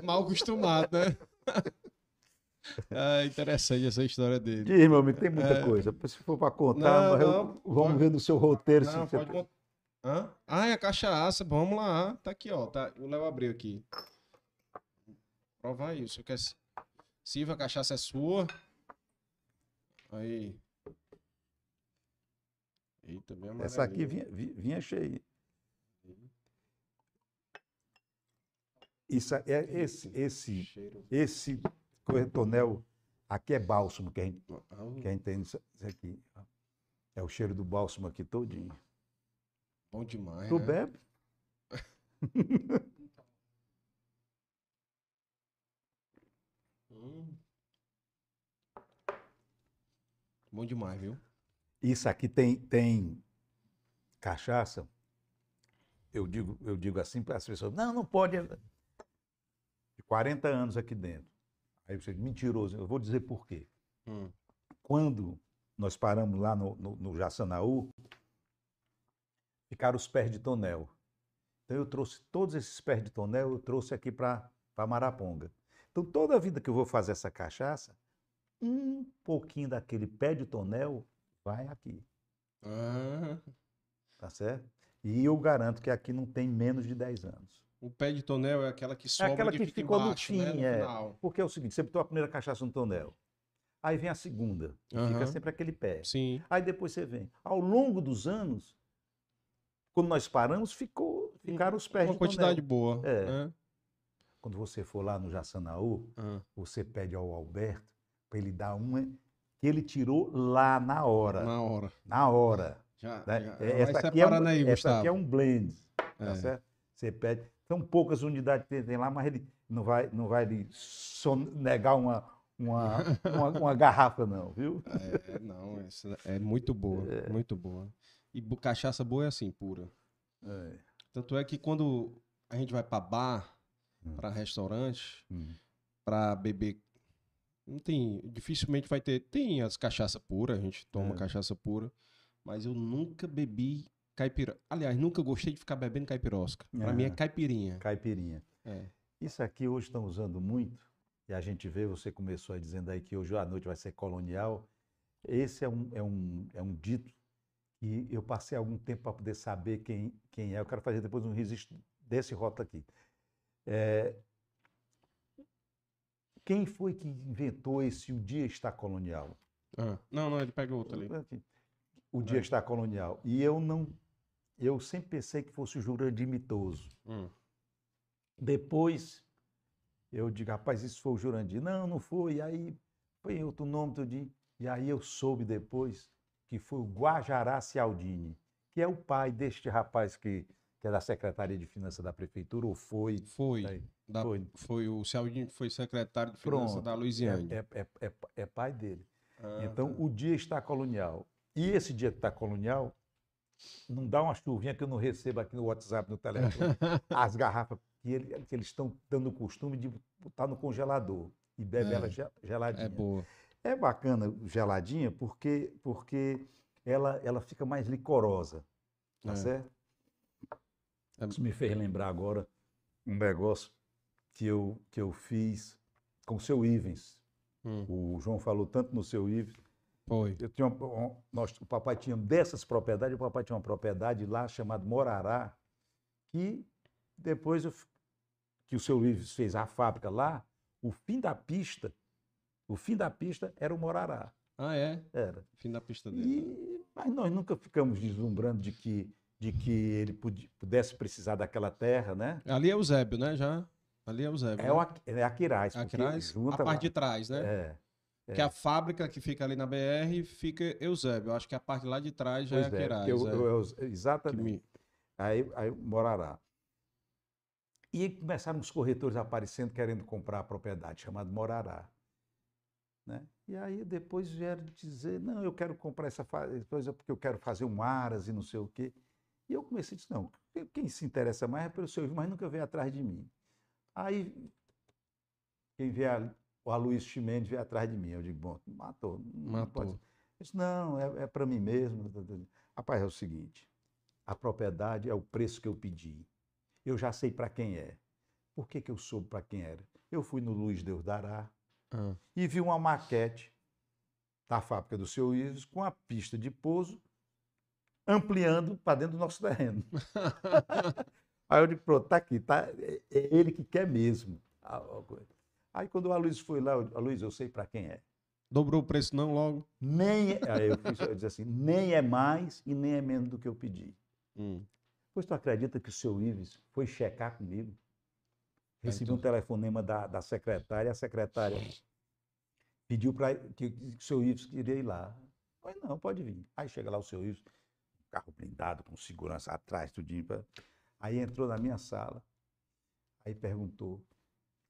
Mal acostumado, né? É interessante essa história dele. Diz, meu amigo, tem muita É. coisa. Se for para contar, Não, mas eu- vamos ver no seu roteiro. se Não, você pode Hã? Ah, é a cachaça, vamos lá. Tá aqui, ó. Tá... O Léo abriu aqui. Provar isso. Quer... Silva, a cachaça é sua. Aí. Eita, bem Essa aqui vinha, vi- vinha cheia. Isso é esse, esse, Cheiro. esse corretonel aqui é bálsamo que a gente que a gente tem isso aqui. É o cheiro do bálsamo aqui todinho. Bom demais. Tu né? bebe? Hum. Bom demais, viu? Isso aqui tem, tem cachaça. Eu digo, eu digo assim para as pessoas, não, não pode. De 40 anos aqui dentro. Aí você, mentiroso, eu vou dizer por quê. Hum. Quando nós paramos lá no, no, no Jaçanaú, ficaram os pés de tonel. Então eu trouxe todos esses pés de tonel, eu trouxe aqui para Maraponga. Então toda a vida que eu vou fazer essa cachaça, um pouquinho daquele pé de tonel vai aqui, Ah, tá certo? E eu garanto que aqui não tem menos de 10 anos. O pé de tonel é aquela que É sobra aquela que fica ficou no embaixo, né, fim, no é. final. Porque é o seguinte, você botou a primeira cachaça no tonel. Aí vem a segunda, Aham. fica sempre aquele pé. Sim. Aí depois você vem. Ao longo dos anos, quando nós paramos, ficou, ficaram os pés Uma de quantidade tonel. boa. É. né? Quando você for lá no Jaçanaú, Ah, você pede ao Alberto para ele dar uma que ele tirou lá na hora. na hora. Na hora. Já, né? já. É, Essa, aqui é, um, separando aí, essa aqui é um blend. Tá É. certo? Você pede. São poucas unidades que tem lá, mas ele não vai, não vai lhe sonegar uma, uma, uma, uma garrafa, não, viu? É, não, é muito boa, muito boa. E cachaça boa é assim, pura. É. Tanto é que quando a gente vai pra bar, Hum. pra restaurante, Hum. pra beber, não tem, dificilmente vai ter, tem as cachaça pura, a gente toma É. cachaça pura, mas eu nunca bebi caipira. Aliás, nunca gostei de ficar bebendo caipirosca. Pra mim é caipirinha. Caipirinha. É. Isso aqui hoje estão usando muito, e a gente vê, você começou aí dizendo aí que hoje à noite vai ser colonial. Esse é um, é um, é um dito que eu passei algum tempo para poder saber quem, quem é. Eu quero fazer depois um registro desse rota aqui. É, quem foi que inventou esse O Dia Está Colonial? Ah, Não, não, ele pega outro ali. O Dia É. Está Colonial. E eu não. Eu sempre pensei que fosse o Jurandir Mitoso. Hum. Depois eu digo, rapaz, isso foi o Jurandir. Não, não foi. Aí foi outro nome tudinho. E aí eu soube depois que foi o Guajará Cialdini, que é o pai deste rapaz que, que é da Secretaria de Finanças da Prefeitura, ou foi. Foi. Aí, Da- foi. foi. o Cialdini que foi secretário de finanças Pronto. da Louisiana. É, é, é, é pai dele. Ah, Então, tá. o dia está colonial. E esse dia que está colonial, não dá uma chuvinha que eu não recebo aqui no WhatsApp, no telefone, as garrafas que, ele- que eles estão dando o costume de botar no congelador e bebe É. ela ge- geladinha. É boa. É bacana geladinha porque, porque ela, ela fica mais licorosa, tá É. certo? É. Isso me fez lembrar agora um negócio que eu, que eu fiz com o seu Ivens. Hum, O João falou tanto no seu Ivens. Foi. Eu tinha uma- um- nós, o papai tinha dessas propriedades, o papai tinha uma propriedade lá chamada Morará, que depois eu que o seu Ives fez a fábrica lá, o fim da pista, o fim da pista era o Morará, Ah, é? era. Fim da pista dele. E, mas nós nunca ficamos deslumbrando de que, de que ele pudesse precisar daquela terra, né? Ali é o Zébio, né? Já. Ali é o Zébio. É, né? o, é porque Aquiraz, a junta parte lá. de trás, né? É, Que a fábrica que fica ali na BR fica Eusébio. Eu acho que a parte lá de trás já pois é é, eu- é. eu- eu- Que exatamente. me- Aí, aí Morará. E começaram os corretores aparecendo querendo comprar a propriedade, chamada Morará. Né? E aí depois vieram dizer, não, eu quero comprar essa coisa porque eu quero fazer um aras e não sei o quê. E eu comecei a dizer, não, quem- se interessa mais é pelo seu mas nunca veio atrás de mim. Aí quem a, o Aloysio Chimenez veio atrás de mim. Eu digo, bom, matou. não Matou. Ele disse, não, é, é para mim mesmo. Rapaz, é o seguinte, a propriedade é o preço que eu pedi. Eu já sei para quem é. Por que, que eu soube para quem era? Eu fui no Luiz Deus Dará Ah, e vi uma maquete da fábrica do seu Ives com a pista de pouso ampliando para dentro do nosso terreno. Aí eu digo, pronto, tá aqui, tá, é, é ele que quer mesmo. A- a. Aí quando o Aloysio foi lá, eu Aloysio, eu sei para quem é. Dobrou o preço não logo? Nem é, aí eu, fiz, eu disse assim, nem é mais e nem é menos do que eu pedi. Hum. Pois tu acredita que o seu Ives foi checar comigo? Recebi então. um telefonema da, da secretária, a secretária pediu para que, que o seu Ives queria ir lá. Pois não, pode vir. Aí chega lá o seu Ives, carro blindado, com segurança atrás, tudinho. pra- Aí entrou na minha sala, aí perguntou,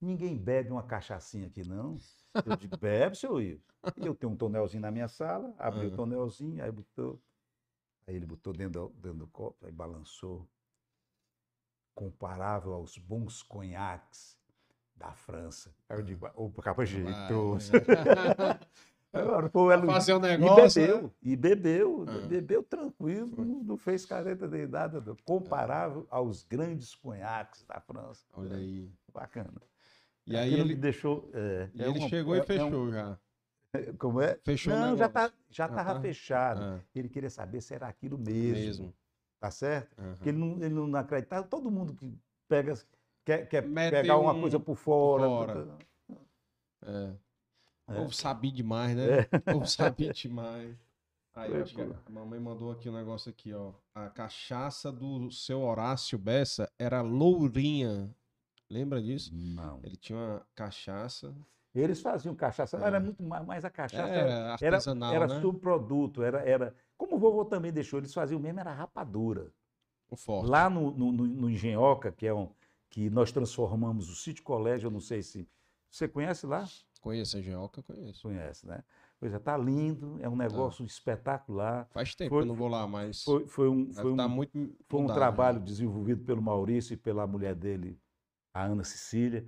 ninguém bebe uma cachaçinha aqui não? Eu digo, bebe, seu Ives. E eu tenho um tonelzinho na minha sala, abri o Aham. tonelzinho, aí botou. Aí ele botou dentro do, dentro do copo, aí balançou. Comparável aos bons conhaques da França. Aí eu digo, o capa jeitoso. Agora, pô, ela- Fazer um e negócio. bebeu, né? e bebeu, Ah. bebeu tranquilo, não, não fez careta nem nada, não. comparável aos grandes conhaques da França. Olha aí. Bacana. E aí ele, deixou. é, e é ele uma- chegou é- e é um- fechou já. como é? Fechou o Não, já tá, já estava tá? fechado. Ah, Ele queria saber se era aquilo mesmo. mesmo. tá certo? Aham. Porque ele não, ele não acreditava. Todo mundo que pega, quer, quer Mete pegar uma um coisa por fora. fora. É. É. Sabia demais, né? Ou sabia demais. Aí, acho que a mamãe mandou aqui um negócio aqui, ó. A cachaça do seu Horácio Bessa era lourinha. Lembra disso? Não. Ele tinha uma cachaça. Eles faziam cachaça, É. era muito mais, a cachaça. Era era, artesanal, era né? subproduto, era, era. Como o vovô também deixou, eles faziam mesmo, era rapadura. O forte. Lá no, no, no- Engenhoca, que é um. que nós transformamos o sítio colégio, eu não sei se. Você conhece lá? Conheço a engenhoca, conheço. Conhece, né? Pois é, tá lindo, é um negócio espetacular. Faz tempo Foi- que eu não vou lá, mas Foi, foi um, foi um, tá muito Foi um mudado, trabalho né? desenvolvido pelo Maurício e pela mulher dele, a Ana Cecília,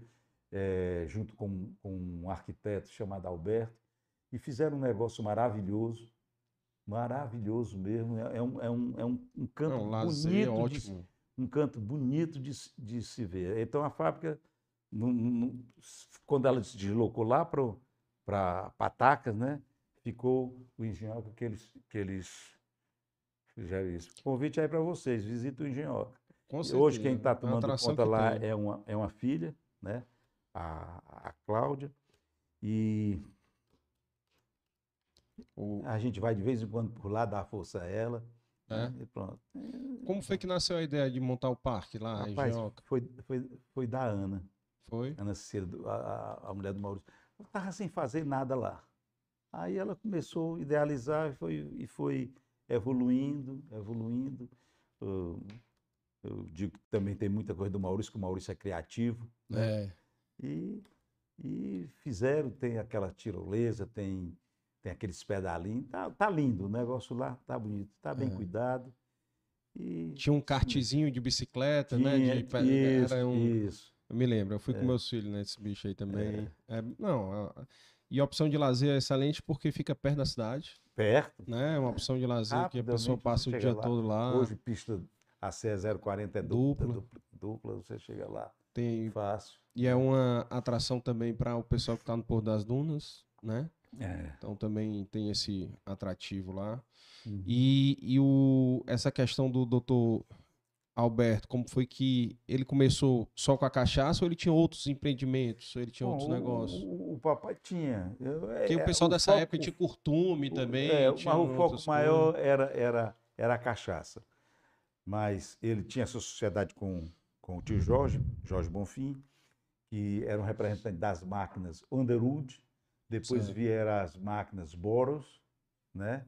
eh, junto com, com um arquiteto chamado Alberto, e fizeram um negócio maravilhoso, maravilhoso mesmo. É, é um, é um, é um, um canto Não, lazer bonito, de, ótimo. um canto bonito de, se- de se ver. Então a fábrica, não- não- quando ela se deslocou lá para Patacas, né, ficou o engenhoca que eles, que eles fizeram isso. Convite aí para vocês, visita o engenhoca. Hoje quem está é tomando conta lá tem. é uma, é uma filha, né? A, a Cláudia. E O- a gente vai de vez em quando por lá dar força a ela. É? né? E pronto. Como foi que nasceu a ideia de montar o parque lá, Rapaz, engenhoca? foi, foi, foi da Ana, Foi? Ana Cecília, do- a, a- mulher do Maurício. Eu estava sem fazer nada lá. Aí ela começou a idealizar e foi, e foi evoluindo, evoluindo. Eu, eu digo que também tem muita coisa do Maurício, que o Maurício é criativo. né? É. E, e fizeram, tem aquela tirolesa, tem, tem aqueles pedalinhos. Tá, tá lindo o negócio lá, tá bonito, tá bem É. cuidado. E Tinha um kartzinho de bicicleta, né? tinha- De, pe- isso, era um, isso. Eu me lembro, eu fui com É. meus filhos nesse bicho aí também. É, não, a- e a opção de lazer é excelente porque fica perto da cidade, Perto. né? É uma opção de lazer que a pessoa passa o dia lá. todo lá. Hoje, pista AC 040 é dupla, Dupla. dupla, dupla, você chega lá Tem, fácil. e é uma atração também para o pessoal que está no Pôr das Dunas, né? É. Então também tem esse atrativo lá. Uhum. E, e o, essa questão do doutor Alberto, como foi que ele começou só com a cachaça ou ele tinha outros empreendimentos, ou ele tinha Bom, outros o- negócios? O, o papai tinha. Eu- Porque é, o pessoal dessa foco- época tinha curtume também. É, mas o foco maior era, era, era a cachaça. Mas ele tinha essa sociedade com, com o tio Jorge, Jorge Bonfim, que era um representante das máquinas Underwood, depois Certo. vieram as máquinas Boros, né?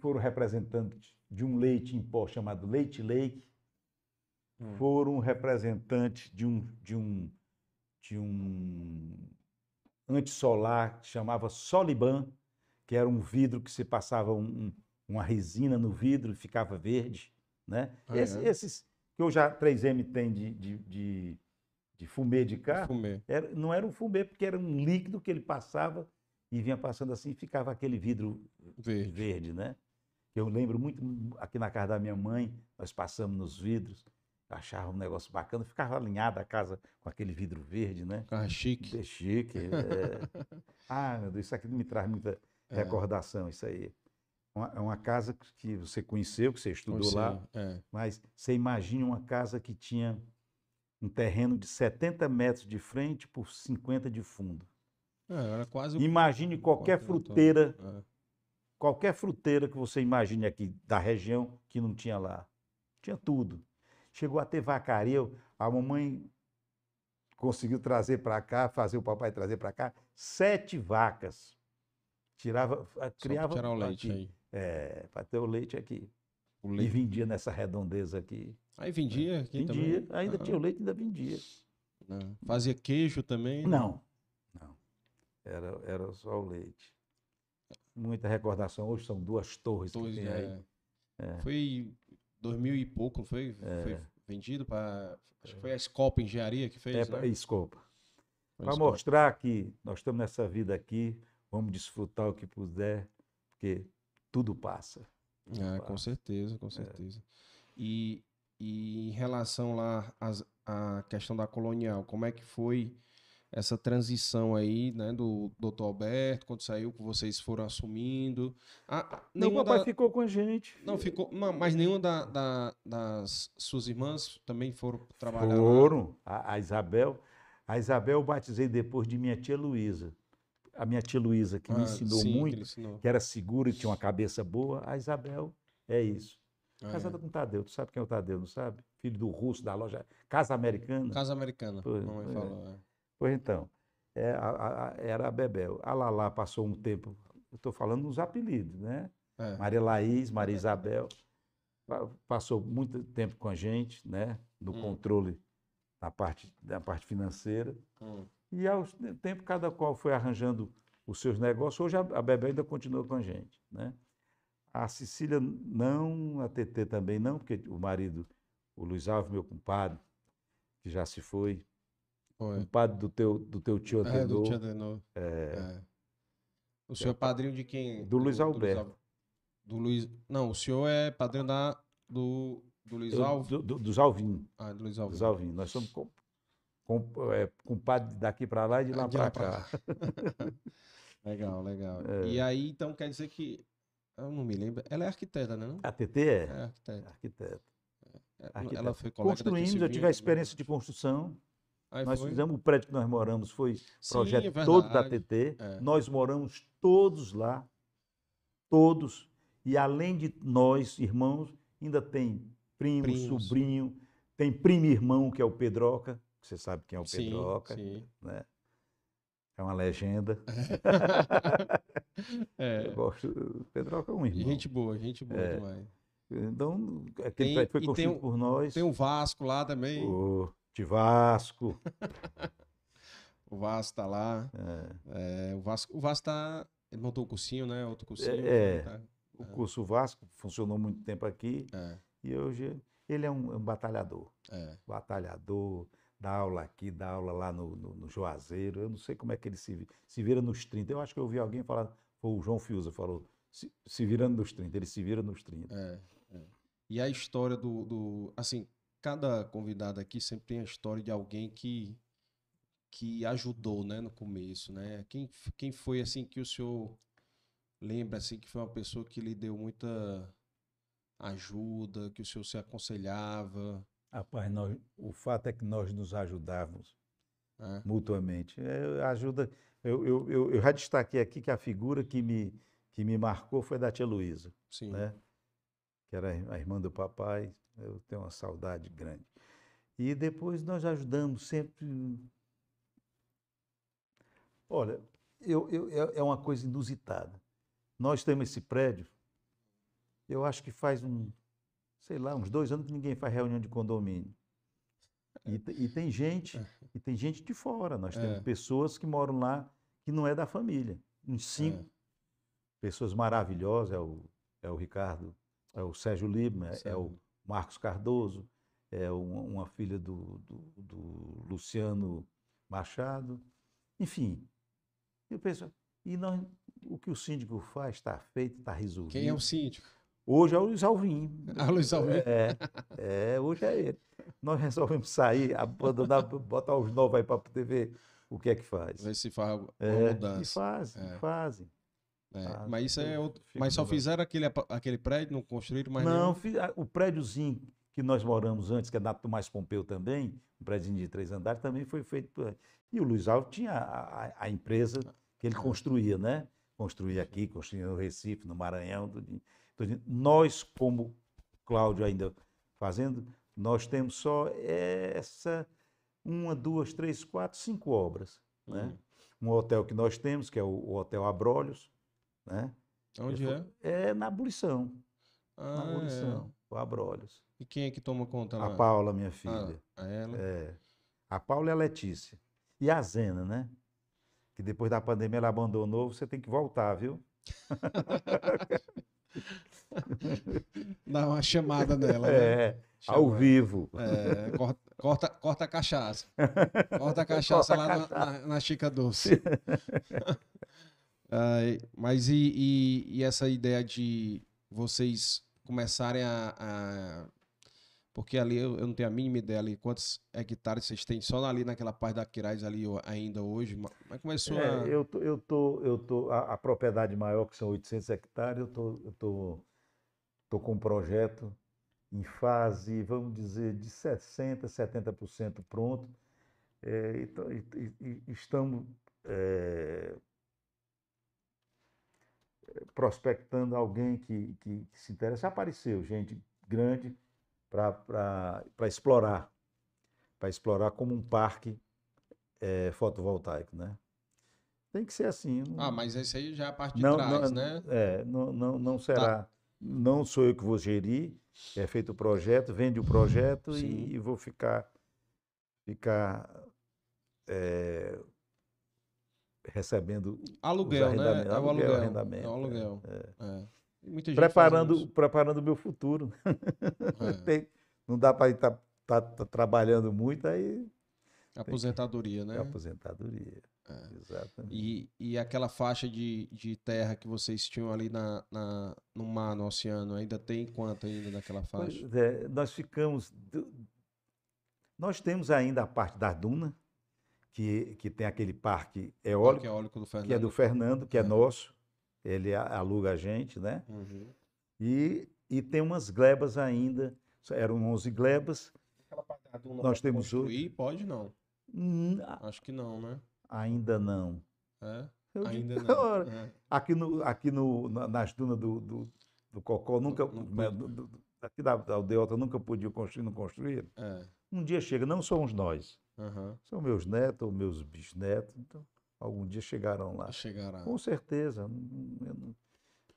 Foram representantes de um leite em pó chamado Leite Lake, Hum. foram representantes de um, de um, de um antissolar que chamava Soliban, que era um vidro que se passava um- uma resina no vidro e ficava verde. Né? Ah, Esse- é? Esses que hoje a 3M tem de, de, de, de fumê de carro, Fumê. era- não era um fumê, porque era um líquido que ele passava e vinha passando assim e ficava aquele vidro Verde. verde, né? Eu lembro muito, aqui na casa da minha mãe, nós passamos nos vidros, eu achava um negócio bacana, ficava alinhada a casa com aquele vidro verde, né? Carro chique. É chique. é. Ah, meu Deus, isso aqui me traz muita É. recordação, isso aí. Uma- É uma casa que você conheceu, que você estudou Conheci, lá, é. mas você imagina uma casa que tinha um terreno de 70 metros de frente por 50 de fundo. É, era quase Imagine qualquer quarteirão todo. fruteira É. qualquer fruteira que você imagine aqui da região que não tinha lá. Tinha tudo. Chegou a ter vacaria. A mamãe conseguiu trazer para cá, fazer o papai trazer para cá, sete vacas. Tirava, Só criava tirar o leite aqui, aí. É, para ter o leite aqui. O E leite. vendia nessa redondeza aqui. Aí vendia aqui vendia, também? ainda Ah, tinha o leite, ainda vendia. não. Fazia queijo também? Não, não. Era, era só o leite. Muita recordação. Hoje são duas torres que Dois, tem aí. é. É. Foi dois mil e pouco, não foi? Foi vendido para. Acho que foi a Scopa Engenharia que fez, É, né? pra- escopa. Para mostrar que nós estamos nessa vida aqui, vamos desfrutar o que puder, porque tudo passa. tudo É, com passa. certeza, É. com certeza. E, e em relação lá às- à questão da colonial, como é que foi essa transição aí, né, do Dr. Alberto, quando saiu, que vocês foram assumindo. Ah, Não, o nenhuma papai da- ficou com a gente. Não, ficou. Não, mas nenhuma da- da- das suas irmãs também foram trabalhar lá? Foram. A, a Isabel. A Isabel eu batizei depois de minha tia Luísa. A minha tia Luísa, que me Ah, ensinou sim, que muito, ele ensinou. que era segura e tinha uma cabeça boa. A Isabel é isso. Ah, Casada é. com o Tadeu. Tu sabe quem é o Tadeu, não sabe? Filho do russo da loja Casa Americana. Casa Americana, Pois, mamãe é. falou. é. Pois então, é, a- a- era a Bebel. A Lala passou um tempo, eu estou falando nos apelidos, né? É. Maria Laís, Maria Isabel, pa- passou muito tempo com a gente, né? No Hum. controle na parte, na parte financeira. Hum. E ao tempo, cada qual foi arranjando os seus negócios. Hoje a, Bebel ainda continua com a gente, né? A Cecília não, a TT também não, porque o marido, o Luiz Alves, meu compadre, que já se foi, Foi. compadre do teu, do teu tio É, do Tia Adenor. É. O senhor é padrinho de quem? Do Luiz Alberto. Al- Do Luiz. Não, o senhor é padrinho da, do, do Luiz Alves. do- do- dos Alvim, Ah, do Luiz dos Alves. Alvim. Nós somos com, com, é, compadre daqui para lá e de lá Ah, para pra cá. Legal, legal. É. E aí, então, quer dizer que. Eu não me lembro. Ela é arquiteta, né? Não? A TT é É arquiteta. arquiteta. É, arquiteta. Ela foi Construímos, eu tive a experiência de construção. Aí nós foi? fizemos o prédio que nós moramos, foi Sim, projeto é todo da. TT. É. Nós moramos todos lá, todos. E além de nós, irmãos, ainda tem primo, Primos. sobrinho, tem primo e irmão, que é o Pedroca. Você sabe quem é o Sim, Pedroca, sim. né? É uma legenda. É. Eu gosto. O Pedroca é um irmão. Gente boa, gente boa É. demais. Então, aquele Tem- foi construído por nós. Tem o Vasco lá também. O de Vasco. O Vasco tá lá. é. É, o Vasco, o Vasco tá. Ele montou o cursinho, né? Outro cursinho. É. tá? O É. curso Vasco funcionou muito tempo aqui É, e hoje ele é um, é um batalhador. é. Batalhador, dá aula aqui, dá aula lá no, no, no Juazeiro. Eu não sei como é que ele se, se vira nos 30. Eu acho que eu ouvi alguém falar, foi o João Fiuza falou, se, se virando nos 30, ele se vira nos 30. É, é. E a história do, do- Assim, cada convidado aqui sempre tem a história de alguém que, que ajudou, né, no começo, né? Quem, quem foi, assim, que o senhor lembra, assim, que foi uma pessoa que lhe deu muita ajuda, que o senhor se aconselhava, Rapaz, nós, o fato é que nós nos ajudávamos né? mutuamente. É, ajuda. Eu, eu, eu, eu já destaquei aqui que a figura que me, que me marcou foi da tia Luísa. Né? Que era a irmã do papai. Eu tenho uma saudade grande. E depois nós ajudamos sempre. Olha, eu, eu, é é uma coisa inusitada. Nós temos esse prédio, eu acho que faz um, sei lá, uns dois anos que ninguém faz reunião de condomínio. E, te- e tem gente, e tem gente de fora. Nós É. temos pessoas que moram lá que não é da família. Uns cinco É. pessoas maravilhosas, é o, é o Ricardo, é o Sérgio Lima, é, é o. Marcos Cardoso, é uma, uma filha do, do, do Luciano Machado, enfim. Eu penso, e nós, o que o síndico faz está feito, está resolvido. Quem é o síndico? Hoje é o Luiz Alvim. Ah, Luiz Alvim. É, é, hoje é ele. Nós resolvemos sair, abandonar, botar os novos aí para poder ver o que é que faz. Ver se faz É, e mudança. fazem, É. fazem. É, Ah, mas isso é outro. Mas só fizeram aquele, aquele prédio, não construíram mais Não, nenhum? o prédiozinho que nós moramos antes, que é da Tomás Pompeu também, um prédiozinho de três andares, também foi feito por. E o Luiz Alves tinha a, a- a empresa que ele Ah. construía, né? Construía aqui, construía no Recife, no Maranhão. tudinho. Tudinho. Nós, como Cláudio ainda fazendo, nós temos só essa uma, duas, três, quatro, cinco obras. Né? Hum. Um hotel que nós temos, que é o, o Hotel Abrolhos, né? Onde é? É na abolição. Ah, na é. abolição. O Abrolhos. E quem é que toma conta A lá? Paula, minha Ah, filha. a ela? É. A Paula e a Letícia. E a Zena, né? Que depois da pandemia ela abandonou, você tem que voltar, viu? Dá uma chamada nela, né? É, ao Chama- vivo. É, corta, corta, corta a cachaça. Corta a cachaça Corta a lá na- Na, na Chica Doce. Mas e, e- e essa ideia de vocês começarem a, a- Porque ali eu, eu não tenho a mínima ideia ali quantos hectares vocês têm só ali naquela parte da Quirais ali ainda hoje. ma- Mas começou a. É, eu tô, eu tô, eu tô, a, a propriedade maior, que são 800 hectares, eu tô, eu tô, tô com um projeto em fase, vamos dizer, de 60%, 70% pronto. É, e e- e- e estamos é, prospectando alguém que, que, que se interessa. Apareceu gente grande para explorar, para explorar como um parque é, fotovoltaico, né? Tem que ser assim. não- Ah, mas esse aí já é a parte de não, trás, não, né? É, não, não, não será. Não sou eu que vou gerir, é feito o projeto, vende o projeto e, e vou ficar, ficar é, recebendo, Aluguel, né? É o aluguel, aluguel. arrendamento, É o é, aluguel. É. Muita gente preparando, preparando o meu futuro. É. Tem- não dá para estar trabalhando muito, aí. Aposentadoria, né? é aposentadoria. É. Exatamente. E, e aquela faixa de, de terra que vocês tinham ali na, na, no mar, no oceano, ainda tem quanto ainda naquela faixa? Pois é, nós ficamos. Nós temos ainda a parte da Duna, que, que tem aquele parque Parque eólico, eólico do Fernando. que é do Fernando, que é É. nosso. Ele aluga a gente, né? Uhum. E, e tem umas glebas ainda. Eram 11 glebas. Aquela Nós temos construir? Pode não. Hum, Acho que não, né? ainda não. É? Eu Ainda digo, não. É. Aqui, no, aqui no, na- nas dunas do, do, do Cocó, nunca. não né, do- do- aqui da, da aldeota nunca podiam construir, não construíram. É. Um dia chega, não somos nós. Aham. São meus netos ou meus bisnetos, então algum dia chegarão lá. Chegará. Com certeza. não-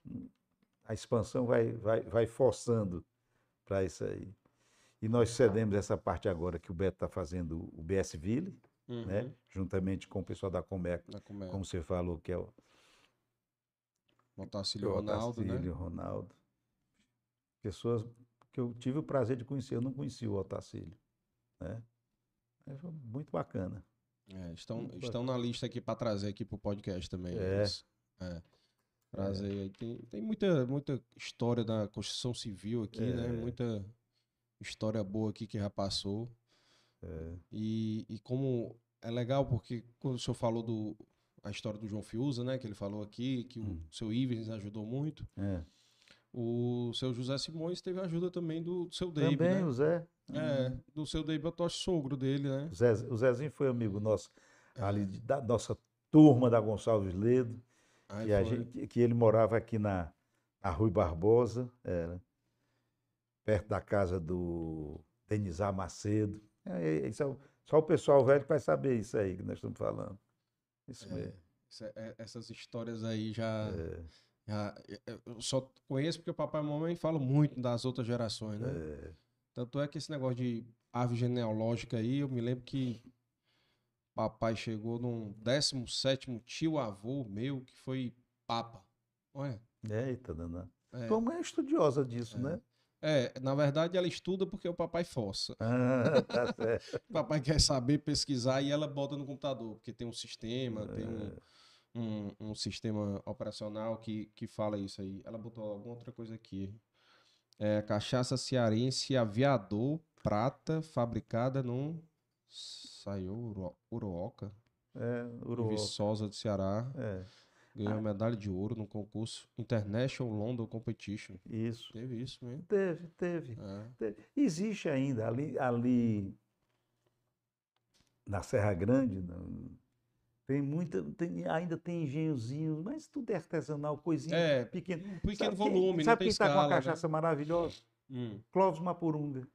não- A expansão vai, vai, vai forçando para isso aí. E nós cedemos essa parte agora que o Beto está fazendo, o BS Ville, Uhum. né? juntamente com o pessoal da Comec, comédia. como você falou, que é o, Otacílio o Ronaldo, né? Ronaldo. Pessoas que eu tive o prazer de conhecer, eu não conhecia o Otacílio. Né? Mas foi muito bacana. É, estão, Muito estão na lista aqui para trazer aqui pro podcast também. É. É. Trazer aí. Tem, tem muita, muita história da construção civil aqui, né? É. Muita história boa aqui que já passou. É, E, e como é legal, porque quando o senhor falou do a história do João Fiuza, né? Que ele falou aqui, que Hum. o seu Ivens ajudou muito. é. O seu José Simões teve ajuda também do, do seu David, Também né? o Zé. É, do seu eu tô sogro dele, né? O, Zé, o Zezinho foi amigo nosso, ali de- da nossa turma da Gonçalves Ledo, Aí que, gente- que- ele morava aqui na, na Rui Barbosa, era, perto da casa do Denizar Macedo. É, é, é o- só o pessoal velho que vai saber isso aí que nós estamos falando. Isso É. mesmo. É- Essas histórias aí já, já- Eu eu só conheço porque o papai e a mamãe falam muito das outras gerações, né? é, Tanto é que esse negócio de árvore genealógica aí, eu me lembro que papai chegou num 17 tio avô meu que foi papa. Olha. eita, Dana. É, Tua mãe é estudiosa disso, É. né? é, na verdade ela estuda porque o papai força. Ah, tá certo. O papai quer saber pesquisar e ela bota no computador, porque tem um sistema, tem um, É. um, um sistema operacional que, que fala isso aí. Ela botou alguma outra coisa aqui. É, cachaça cearense aviador prata fabricada no saiu Uruoca, É, Uruó. Viçosa do Ceará. É, Ganhou a medalha de ouro no concurso International London Competition. isso. Teve isso mesmo. Teve, teve. É. Te- Existe ainda ali, ali na Serra Grande, não- tem muita, tem- ainda tem engenhozinhos, mas tudo é artesanal, coisinha É, pequena. Um pequeno Sabe quem- volume, não Sabe quem está com uma cachaça maravilhosa? Né? Hum. Clóvis Mapurunga,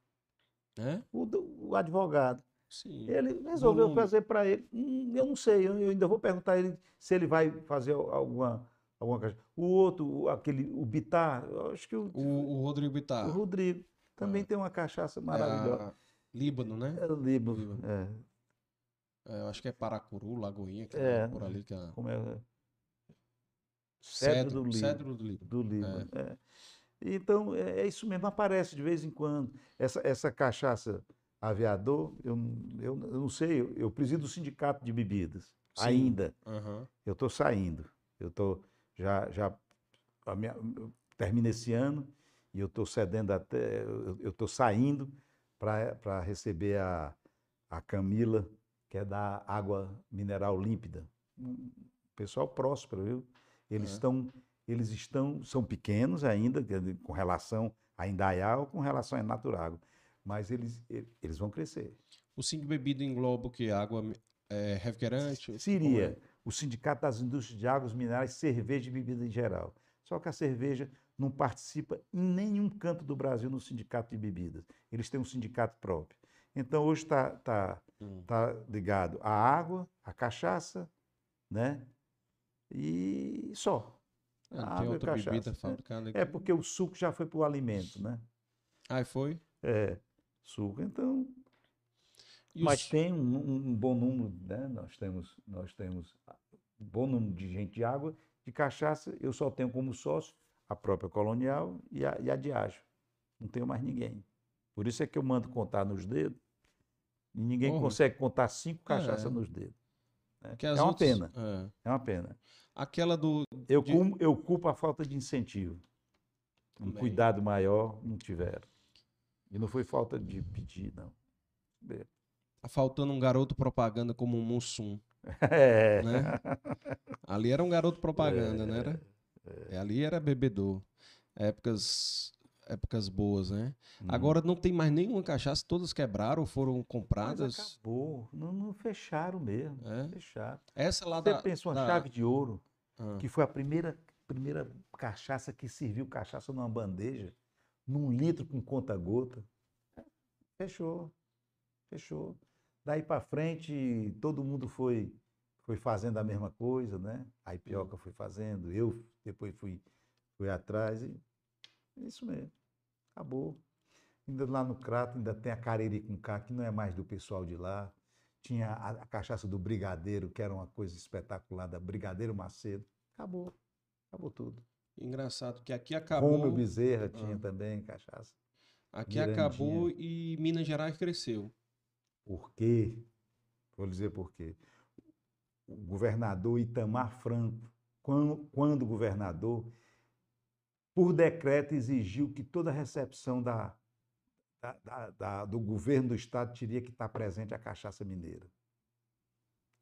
É? o, o advogado. Sim. Ele resolveu Volume. fazer para ele. Hum, eu não sei, eu, eu ainda vou perguntar a ele se ele vai fazer alguma, alguma cachaça. O outro, o- aquele, o Bitar, acho que o, O, o Rodrigo Bittar. o Rodrigo também tem uma cachaça maravilhosa. É a Líbano, né? É Líbano. Líbano. É. É, eu acho que é Paracuru, Lagoinha, que É. é por ali que é. Como é? Cedro, do. Cedro do Líbano. Do Líbano. é. Então, é, é isso mesmo, aparece de vez em quando. Essa, essa cachaça aviador, eu, eu, eu não sei, eu, eu presido o sindicato de bebidas. Sim. Ainda. Aham. Eu estou saindo. Eu estou já, já minha, eu termino esse ano e eu estou cedendo até, eu estou saindo para receber a, a Camila, que é da água mineral límpida. Um pessoal próspero, viu? Eles É. estão, eles estão, são pequenos ainda, com relação a Indaiá ou com relação a Naturágua, mas eles, eles vão crescer. O Sim de Bebida engloba o que? Água é, refrigerante? Seria é? o Sindicato das Indústrias de Águas Minerais, Cerveja e Bebida em geral. Só que a cerveja não participa em nenhum canto do Brasil no sindicato de bebidas. Eles têm um sindicato próprio. Então, hoje está tá, Hum. tá ligado à água, à cachaça, né? E só. Ah, não água tem e cachaça. fabricada aqui. É porque o suco já foi para o alimento, né? Ah, foi? É, suco. Então, E Mas os- tem um, um- bom número, né? Nós temos, nós temos um bom número de gente de água, de cachaça. Eu só tenho como sócio a própria Colonial e a, e a Diageo. Não tenho mais ninguém. Por isso é que eu mando contar nos dedos. E ninguém Porra. consegue contar cinco cachaças É. nos dedos. né? É uma outras- pena. é. É uma pena. Aquela do. Eu, De- cum- eu culpo a falta de incentivo. Um cuidado maior não tiveram. E não foi falta de pedir, não. Tá faltando um garoto propaganda como o Mussum, É. né? Ali era um garoto propaganda, né? Era? É, Ali era bebedor. Épocas, épocas boas, né? Hum. Agora não tem mais nenhuma cachaça, todas quebraram ou foram Mas compradas. acabou. Não, não fecharam mesmo. É? Fecharam. Essa lá Você da. pensa uma da- chave de ouro, Ah, que foi a primeira, primeira cachaça que serviu cachaça numa bandeja, num litro com conta-gota. Fechou. Fechou. Daí para frente, todo mundo foi, foi fazendo a mesma coisa, né? A Ipioca foi fazendo, eu depois fui, fui atrás e é isso mesmo. Acabou. Ainda lá no Crato ainda tem a Cariri com K, que não é mais do pessoal de lá. Tinha a, a cachaça do Brigadeiro, que era uma coisa espetacular, da Brigadeiro Macedo. Acabou. Acabou tudo. engraçado que aqui acabou. Bezerra tinha Ah. também cachaça. Aqui Mirandinha. acabou e Minas Gerais cresceu. Por quê? Vou dizer por quê. O governador Itamar Franco, quando, quando governador, por decreto exigiu que toda recepção da, da- da- do governo do estado teria que estar presente a cachaça mineira.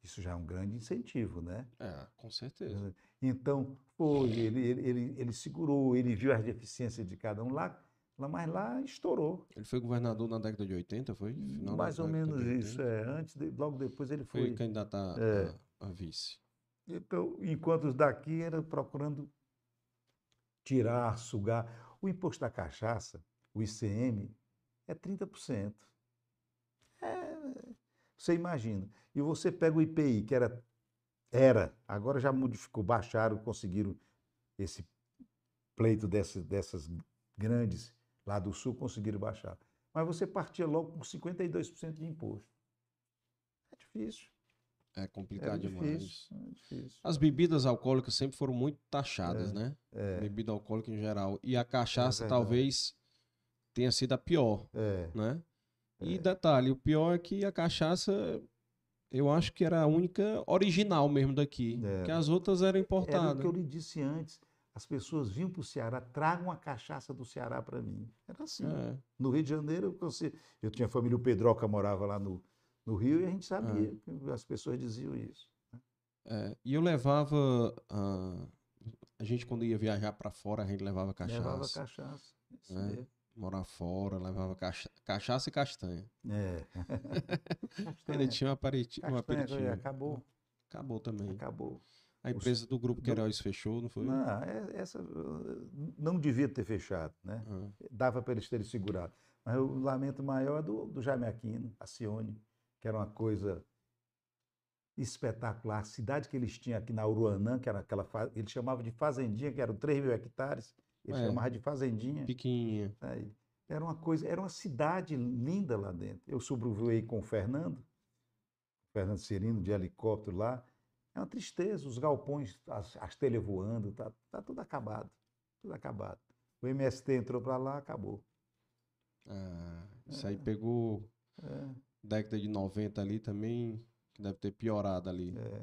Isso já é um grande incentivo, né? É, com certeza. Então, foi, ele, ele, ele, ele segurou, ele viu as deficiências de cada um lá, lá mas lá estourou. Ele foi governador na década de 80, foi? Final Mais ou menos isso. 80. É. Antes, de- logo depois ele Foi foi. candidato a, É. a- a vice. Então, enquanto os daqui eram procurando tirar, sugar. O imposto da cachaça, o ICM, é 30%. É, você imagina. E você pega o IPI, que era, era, agora já modificou, baixaram, conseguiram esse pleito dessas, dessas grandes lá do sul, conseguiram baixar. Mas você partia logo com 52% de imposto. É difícil. É É complicado demais. difícil. É difícil. As bebidas alcoólicas sempre foram muito taxadas, né? É, Bebida alcoólica em geral. E a cachaça talvez tenha sido a pior, é. né? E É. detalhe, o pior é que a cachaça, eu acho que era a única original mesmo daqui. É. Que as outras eram Era o importadas. que eu lhe disse antes. As pessoas vinham para o Ceará, tragam a cachaça do Ceará para mim. Era assim. É. No Rio de Janeiro, eu, eu tinha família, o Pedroca morava lá no, no Rio e a gente sabia, que as pessoas diziam isso. É, e eu levava. ah, a gente, quando ia viajar pra fora, a gente levava cachaça. Levava cachaça. Isso É. mesmo. Morar fora, levava cacha- cachaça e castanha. É. Ainda Castanha, tinha um aperiti- um castanha, aperitivo. acabou, Acabou também. acabou. A empresa do Grupo Queiroz fechou, não foi? Não, é- essa uh, não devia ter fechado, né? Ah, dava para eles terem segurado. Mas o lamento maior é do, do Jaime Aquino, a Cione, que era uma coisa espetacular. A cidade que eles tinham aqui na Uruanã, que era aquela. Eles chamavam de fazendinha, que eram 3 mil hectares, eles É. chamavam de fazendinha. Pequenininha. Aí, era uma coisa, era uma cidade linda lá dentro. Eu sobrevoei com o Fernando, Fernando Cirino, de helicóptero lá. É uma tristeza, os galpões, as, as telhas voando, tá, tá tudo acabado, tudo acabado. O MST entrou para lá, acabou. Ah, isso aí pegou É, década de 90 ali também, que deve ter piorado ali. é,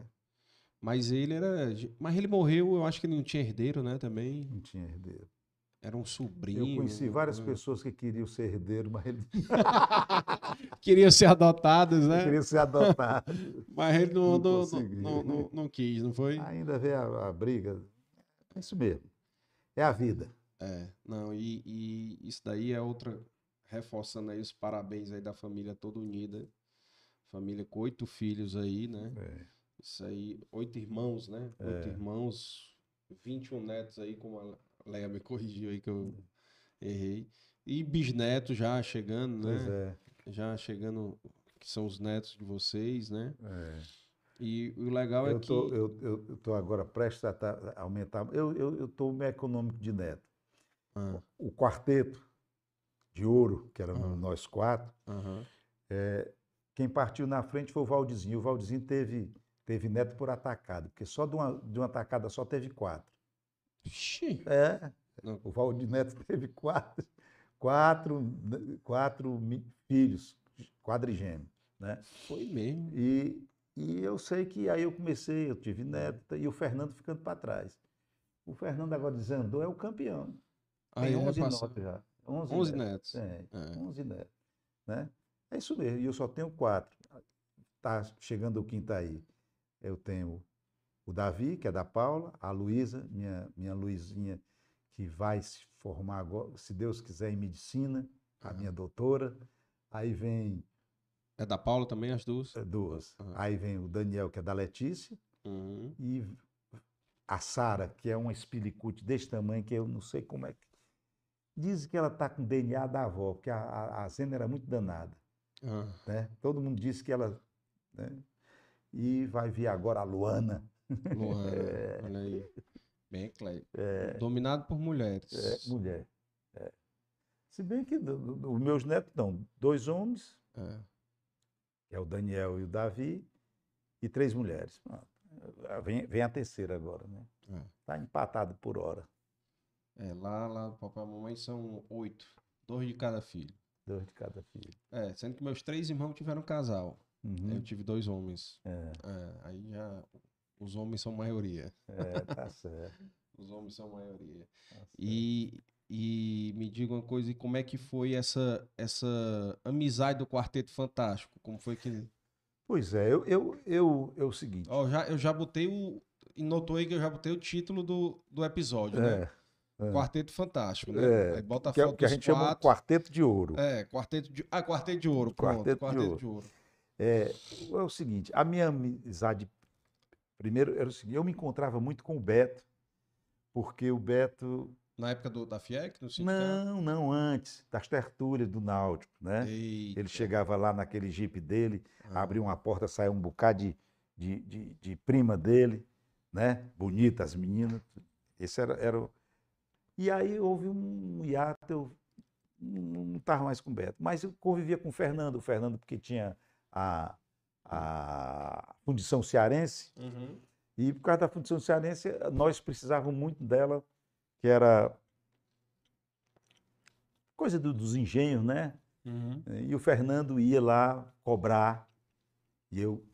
Mas ele era. Mas ele morreu, eu acho que ele não tinha herdeiro, né? Também. não tinha herdeiro. Era um sobrinho. Eu conheci um- várias um- pessoas que queriam ser herdeiro, mas ele Queriam ser adotados, né? queria ser adotado. Mas ele não, Não não, não- não quis, não foi? Ainda vê a, a briga. É isso mesmo. É a vida. É, não, e, e isso daí é outra, reforçando aí os parabéns aí da família toda unida. Família com oito filhos aí, né? É. Isso aí, oito irmãos, né? Oito irmãos, 21 netos aí, como a Leia me corrigiu aí que eu errei. E bisnetos já chegando, Pois né? é. Já chegando, que são os netos de vocês, né? é. E o legal é Eu que. tô, eu, eu, eu tô agora prestes a, tá- a aumentar. Eu eu eu estou meio econômico de neto. Ah, O quarteto de ouro, que era Ah. nós quatro, aham. quem partiu na frente foi o Valdizinho. O Valdizinho teve, teve neto por atacado, porque só de uma, de uma atacada só teve quatro. Ixi, É, Não. o Valdir Neto teve quatro, quatro, quatro mi- filhos, quadrigêmeos, né? foi mesmo. E, e eu sei que aí eu comecei, eu tive neto, e o Fernando ficando para trás. O Fernando agora desandou, é o campeão. Aí Tem é 11 passa- netos já. 11, 11 netos. netos. É. 11 netos. Né? É isso mesmo, e eu só tenho quatro. Está chegando o quinto aí. Eu tenho o Davi, que é da Paula, a Luísa, minha, minha Luizinha, que vai se formar agora, se Deus quiser, em medicina, a minha doutora. Aí vem É da Paula também, as duas? eh, duas. Aham. Aí vem o Daniel, que é da Letícia, Uhum. e a Sara, que é uma espilicute desse tamanho, que eu não sei como é que. Dizem que ela está com DNA da avó, porque a, a, a Zena era muito danada. Ah, Né? Todo mundo disse que ela. né? E vai vir agora a Luana. Luana, olha aí. Bem eclético. Dominado por mulheres. É, mulher. É. Se bem que os meus netos não, dois homens, É. que é o Daniel e o Davi, e três mulheres. Vem, vem a terceira agora, né? É. Está empatado por hora. É, lá, lá, papai e mamãe são oito. Dois de cada filho. Dois de cada filho. É, sendo que meus três irmãos tiveram casal. Uhum. Eu tive dois homens. É, É, aí já os homens são maioria. é, tá certo. Os homens são maioria. tá. E, e me diga uma coisa, e como é que foi essa, essa amizade do Quarteto Fantástico? Como foi que. Pois é, eu, eu, eu, é o seguinte. Ó, já, eu já botei o. E notou aí que eu já botei o título do, do episódio, né? É. Quarteto Fantástico, né? É, Aí bota a que, é, que a gente chama de quatro. quarteto de ouro. É, quarteto de. Ah, quarteto de ouro. Pronto, Quarteto de quarteto, ouro. de ouro. É, é o seguinte, a minha amizade, primeiro, era o seguinte, eu me encontrava muito com o Beto, porque o Beto, Na época do, da FIEC, no sindicato? não, não, antes, das tertúlias do Náutico, né? Eita. Ele chegava lá naquele jipe dele, Ah, abria uma porta, saía um bocado de, de, de, de prima dele, né? Bonita, as meninas. Esse era, era o... E aí houve um hiato, eu não estava mais com o Beto, mas eu convivia com o Fernando, o Fernando porque tinha a, a Fundição Cearense, Uhum. e por causa da Fundição Cearense, nós precisávamos muito dela, que era coisa do- dos engenhos, né? Uhum. E o Fernando ia lá cobrar e eu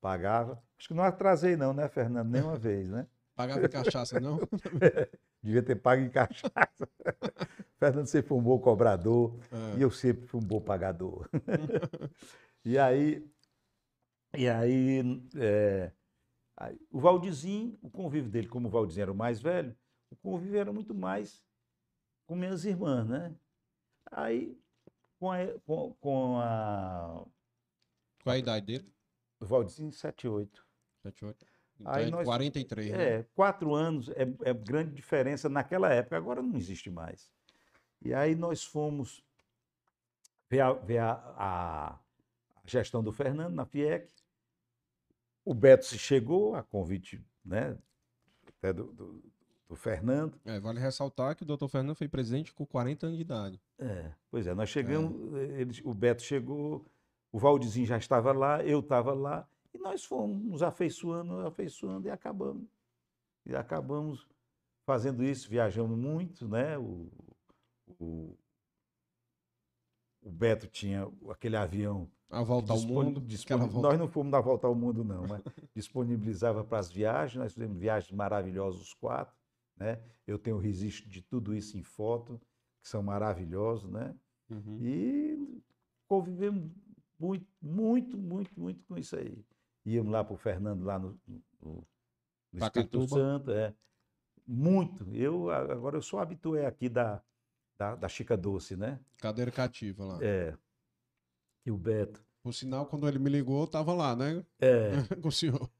pagava. Acho que não atrasei não, né, Fernando? Nenhuma vez, né? Pagava em cachaça, não? Devia ter pago em cachaça. Fernando sempre foi um bom cobrador É. e eu sempre fui um bom pagador. e aí, e aí, é, aí, o Valdizinho, o convívio dele, como o Valdizinho era o mais velho, o convívio era muito mais com minhas irmãs, né? Aí, com a, com, com a Qual a idade dele? o Valdizinho, 7, 8. 7, 8. Então Aí é nós- 43, né? É, quatro anos é, é grande diferença naquela época, agora não existe mais. E aí nós fomos ver a, ver a, a gestão do Fernando na FIEC. O Beto se chegou, a convite né, até do, do, do Fernando. É, vale ressaltar que o doutor Fernando foi presidente com 40 anos de idade. É, pois é, nós chegamos, eles, o Beto chegou, o Valdizinho já estava lá, eu estava lá, e nós fomos nos afeiçoando, afeiçoando e acabamos. E acabamos fazendo isso, viajamos muito, né? O, o, o Beto tinha aquele avião. A volta ao mundo. volta- Nós não fomos dar volta ao mundo, não, mas disponibilizava para as viagens, nós fizemos viagens maravilhosas os quatro, né? Eu tenho registro de tudo isso em foto, que são maravilhosos, né? Uhum. E convivemos muito, muito, muito, muito com isso aí. Íamos lá para o Fernando, lá no, no, no Espírito. Santo, é. Muito. Eu, agora, eu sou habitué aqui da, da, da Chica Doce, né? Cadeira cativa lá. É. E o Beto. Por sinal, quando ele me ligou, eu tava lá, né? É. Com o senhor.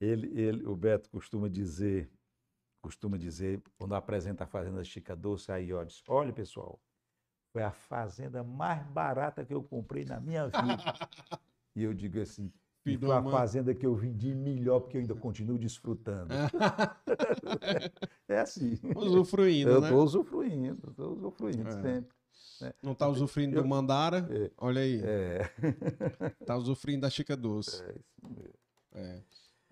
Ele, ele, o Beto costuma dizer, costuma dizer, quando apresenta a Fazenda Chica Doce, aí, ó, diz, olha, pessoal, foi a fazenda mais barata que eu comprei na minha vida. e eu digo assim, e foi a fazenda que eu vendi melhor, porque eu ainda continuo desfrutando. É assim. Usufruindo, Eu né? estou usufruindo, estou usufruindo É. sempre. Não tá usufruindo Eu- do Mandara? É. Olha aí. É, Tá usufruindo da Chica Doce. é isso mesmo. É.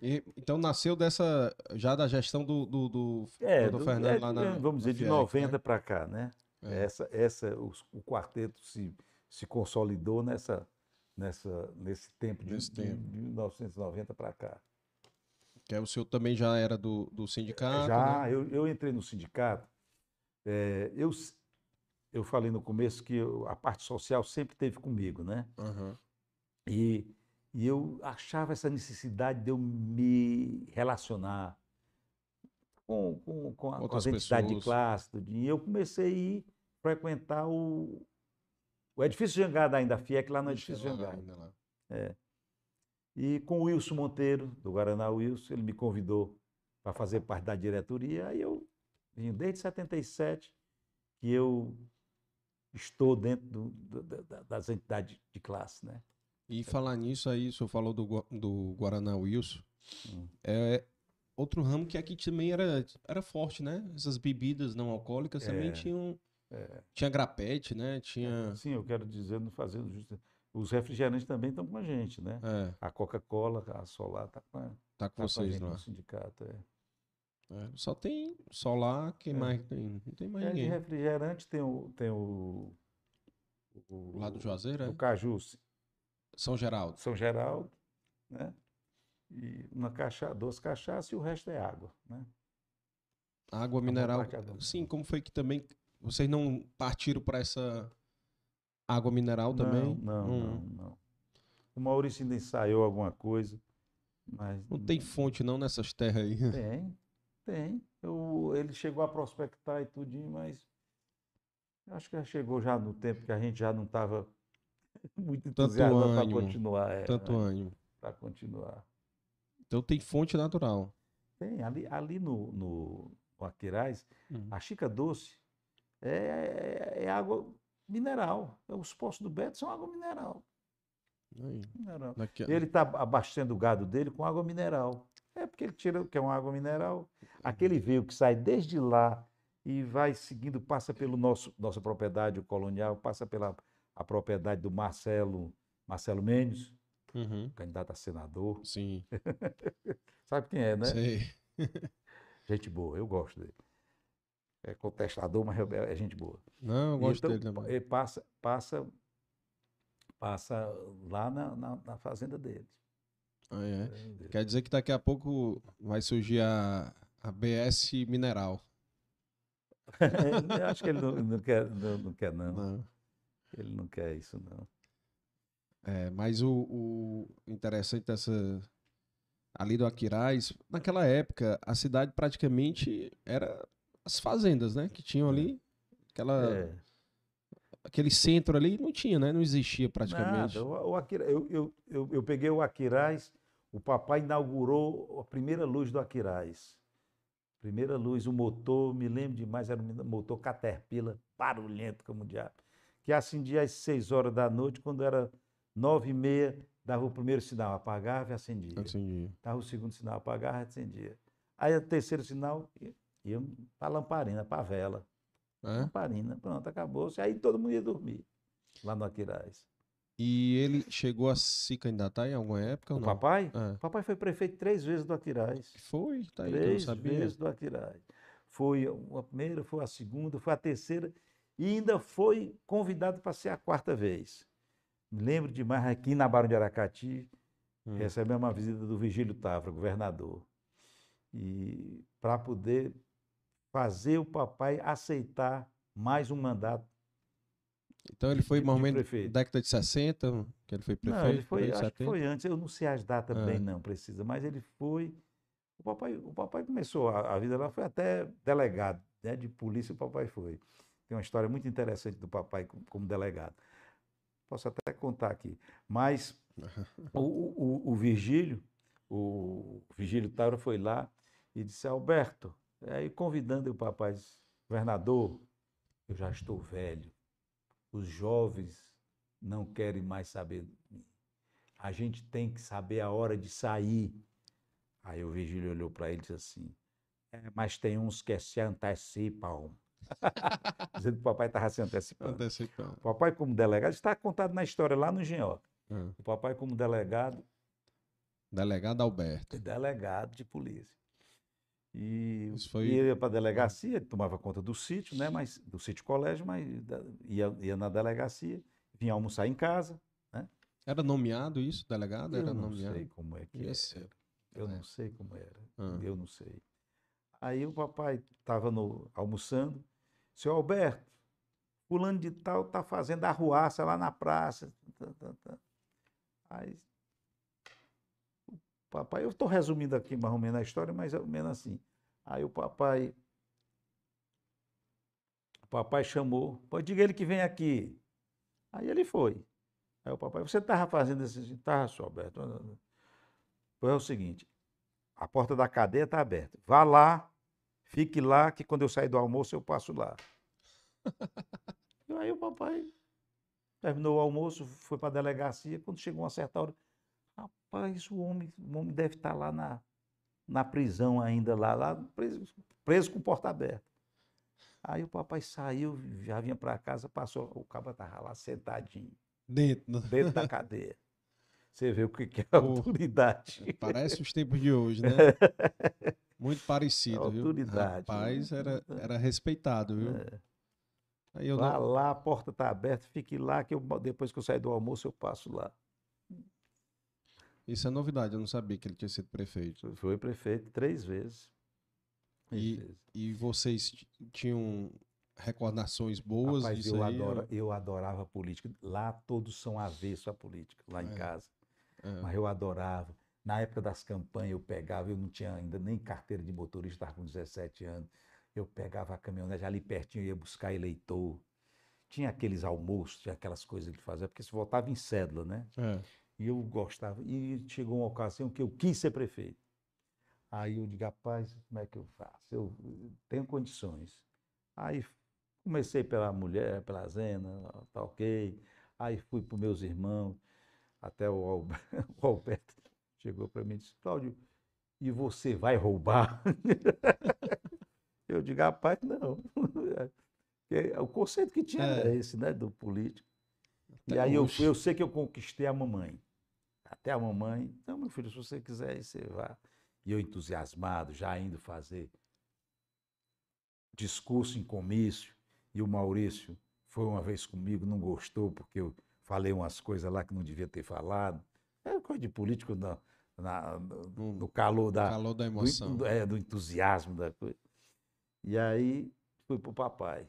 E- então nasceu dessa. Já da gestão do, do, do, É, do do- Fernando é, lá na. vamos dizer, na de FIEC, 90 né? para cá, né? É. Essa, essa, os- o quarteto se, se consolidou nessa, nessa, nesse tempo de, Nesse tempo. de 1990 para cá. Que é o senhor também já era do, do sindicato. Já, né? eu, eu entrei no sindicato, é, eu, eu falei no começo que eu- a parte social sempre teve comigo, né? Aham. E, e eu achava essa necessidade de eu me relacionar com, com, com, a, com as entidades de pessoas. classe. E eu comecei a ir frequentar o, o edifício Jangada ainda, a FIEC lá no edifício Jangada. ainda lá. E com o Wilson Monteiro, do Guaraná Wilson, ele me convidou para fazer parte da diretoria. Aí eu vim desde 77 que eu estou dentro do- do- da- da- das entidades de classe, né? E falar nisso aí, o senhor falou do, do Guaraná Wilson. Hum. É outro ramo que aqui também era, era forte, né? Essas bebidas não alcoólicas também É. tinham. É. Tinha grapete, né? Tinha. Sim, eu quero dizer, não fazendo justiça. Os refrigerantes também estão com a gente, né? É, A Coca-Cola, a Solar está com, a- tá com tá com vocês gente lá. no sindicato. É. É, só tem Solar, quem É. mais tem? Não tem mais É, de ninguém. refrigerante tem o, tem o, o, Lá do Juazeiro, é? o Caju São Geraldo. São Geraldo, né? E uma caixa, duas cachaças e o resto é água, né? Água boa mineral. Sim, como foi que também. Vocês não partiram para essa água mineral também? Não, não, Hum. não, não. O Maurício ainda ensaiou alguma coisa, mas Não tem fonte não nessas terras aí. Tem, tem. Eu, ele chegou a prospectar e tudinho, mas acho que já chegou já no tempo que a gente já não estava muito entusiasmado para continuar. É, Tanto ânimo. Para continuar. Então tem fonte natural. Tem, ali, ali no, no, no Aquiraz, Hum. a Chica Doce é, é água mineral. Os postos do Beto são água mineral. Aí, mineral. daqui Ele está abastecendo o gado dele com água mineral. É porque ele tira, que é uma água mineral. Aquele veio que sai desde lá e vai seguindo, passa pelo nosso nossa propriedade colonial, passa pela a propriedade do Marcelo Marcelo Mendes, Uhum. candidato a senador. Sim, Sabe quem é, né? sei. Gente boa, eu gosto dele. É contestador, mas é, é gente boa. Não, eu gosto então, dele também. ele passa, passa, passa lá na, na, na fazenda dele. Ah, é. Quer dizer que daqui a pouco vai surgir a, a BS Mineral. Eu acho que ele não, não quer, não, não quer, não. Não. Ele não quer isso, não. É, mas o, o interessante dessa. Ali do Aquiraz, naquela época, a cidade praticamente era as fazendas, né? Que tinham ali. Aquela, É, Aquele centro ali não tinha, né? Não existia praticamente. nada. O, o Aquira- eu, eu, eu, eu peguei o Aquiraz, o papai inaugurou a primeira luz do Aquiraz. Primeira luz, o motor, me lembro demais, era um motor Caterpillar, barulhento como o diabo. Que acendia às seis horas da noite, quando era nove e meia, dava o primeiro sinal, apagava e acendia. Entendi. Dava o segundo sinal, apagava e acendia. Aí o terceiro sinal, ia- para a lamparina, para a vela. É? Lamparina, pronto, acabou. Aí todo mundo ia dormir, lá no Aquiraz. E ele chegou a se candidatar em alguma época ou O não? papai? É. O papai foi prefeito três vezes do Aquiraz. Foi, tá aí, Três sabia. vezes do Aquiraz. Foi a primeira, foi a segunda, foi a terceira e ainda foi convidado para ser a quarta vez. Me lembro demais aqui na Barão de Aracati, Hum. recebemos uma visita do Vigílio Távora, governador. E para poder fazer o papai aceitar mais um mandato. Então ele foi menos prefeito. década de 60, que ele foi prefeito? Não, ele foi, acho que 70? foi antes, eu não sei as datas Ah. bem, não, precisa, mas ele foi. O papai, o papai começou a, a vida lá, foi até delegado, né, de polícia o papai foi. Tem uma história muito interessante do papai como, como delegado. Posso até contar aqui. Mas o, o, o Virgílio, o Virgílio Taura foi lá e disse, Alberto, aí convidando o papai, disse, governador, eu já estou velho, os jovens não querem mais saber de mim. A gente tem que saber a hora de sair. Aí o Virgílio olhou para ele e disse assim, "É, mas tem uns que se antecipam. Dizendo que o papai estava se antecipando. Antecipando. O papai, como delegado, está contado na história lá no Engenhoca. Ah. O papai, como delegado, Delegado Alberto. delegado de polícia. E, foi- e ia para a delegacia, ele tomava conta do sítio, né? Mas, do sítio colégio, mas ia, ia na delegacia, vinha almoçar em casa. Era nomeado isso, delegado? Era eu não nomeado? sei como é que era. Eu É. não sei como era. Ah. Eu não sei. Aí o papai estava almoçando. Seu Alberto, fulano de tal está fazendo arruaça lá na praça. tá, tá, tá. Aí papai, eu estou resumindo aqui mais ou menos a história, mas é mais ou menos assim. Aí o papai, o papai chamou, pô, diga ele que vem aqui. Aí ele foi. Aí o papai, você estava fazendo isso? Estava, seu Alberto. Pois é o seguinte, a porta da cadeia está aberta. Vá lá, fique lá, que quando eu sair do almoço eu passo lá. e aí o papai terminou o almoço, foi para a delegacia. Quando chegou uma certa hora, rapaz, o homem, o homem deve estar lá na, na prisão ainda, lá, lá preso, preso com porta aberta. Aí o papai saiu, já vinha para casa, passou, o cabo estava lá sentadinho, Dentro. dentro da cadeia. Você vê o que é Pô. autoridade. Parece os tempos de hoje, né? Muito parecido, viu? Autoridade, Rapaz, né? era, era respeitado, viu? É. Aí eu Vá não... lá, a porta está aberta, fique lá, que eu, depois que eu sair do almoço eu passo lá. Isso é novidade, eu não sabia que ele tinha sido prefeito. Foi prefeito três vezes. Três E- vezes. E vocês tinham recordações boas Rapaz, disso eu, aí? adora- eu adorava a política. Lá todos são avesso à política, lá em É. casa. É. Mas eu adorava. Na época das campanhas eu pegava, eu não tinha ainda nem carteira de motorista, estava com 17 anos. Eu pegava a caminhonete ali pertinho, ia buscar eleitor. Tinha aqueles almoços, tinha aquelas coisas que fazia, porque se votava em cédula, né? É. E eu gostava. E chegou uma ocasião que eu quis ser prefeito. Aí eu digo, rapaz, como é que eu faço? Eu tenho condições. Aí comecei pela mulher, pela Zena, tá ok. Aí fui para os meus irmãos, até o Alber- o Alberto chegou para mim e disse, Cláudio, e você vai roubar? Eu digo, rapaz, não. O conceito que tinha É. era esse, né, do político. E Até aí eu, eu sei que eu conquistei a mamãe. Até a mamãe, então, meu filho, se você quiser, aí você vá. E eu entusiasmado, já indo fazer discurso em comício. E o Maurício foi uma vez comigo, não gostou, porque eu falei umas coisas lá que não devia ter falado. É coisa de político na, na- no, No- no calor da, Calor da emoção. do- é, do entusiasmo da coisa. E aí fui pro papai.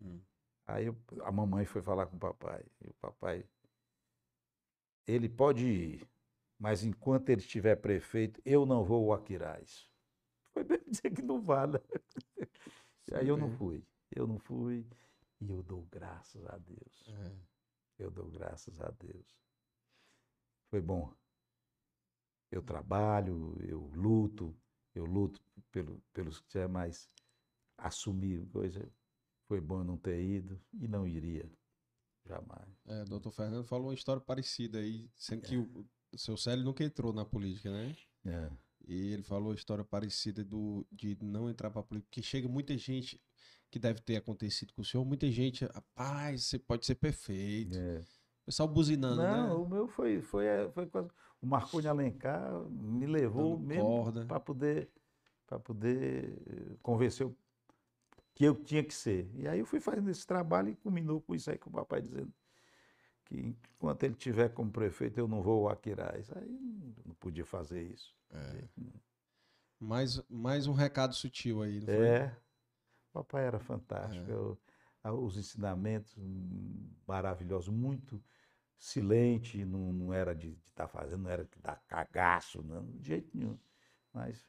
Hum. Aí eu- a mamãe foi falar com o papai. E o papai, ele pode ir, mas enquanto ele estiver prefeito, eu não vou ao Aquiraz. Foi bem dizer que não vale. E aí eu não fui. Eu não fui. E eu dou graças a Deus. É. Eu dou graças a Deus. Foi bom. Eu trabalho, eu luto, eu luto pelo, pelos que é mais assumir coisa. Foi bom eu não ter ido e não iria. Jamais. É, doutor Fernando falou uma história parecida aí, sendo que o, o seu Célio nunca entrou na política, né? É. E ele falou uma história parecida do, de não entrar para política, porque chega muita gente que deve ter acontecido com o senhor, muita gente, rapaz, você pode ser perfeito. É. O pessoal buzinando, Não, né? o meu foi, foi, é, foi quase. O Marconi Alencar me levou Dando mesmo para poder, para poder convencer o- que eu tinha que ser. E aí eu fui fazendo esse trabalho e culminou com isso aí que o papai dizendo que enquanto ele tiver como prefeito eu não vou ao Aquiraz. Aí não, podia fazer isso. É. Mais, mais um recado sutil aí, não foi? É. papai era fantástico. É. Eu- os ensinamentos maravilhosos, muito silente, não, não era de estar fazendo, não era de dar cagaço, não, de jeito nenhum. Mas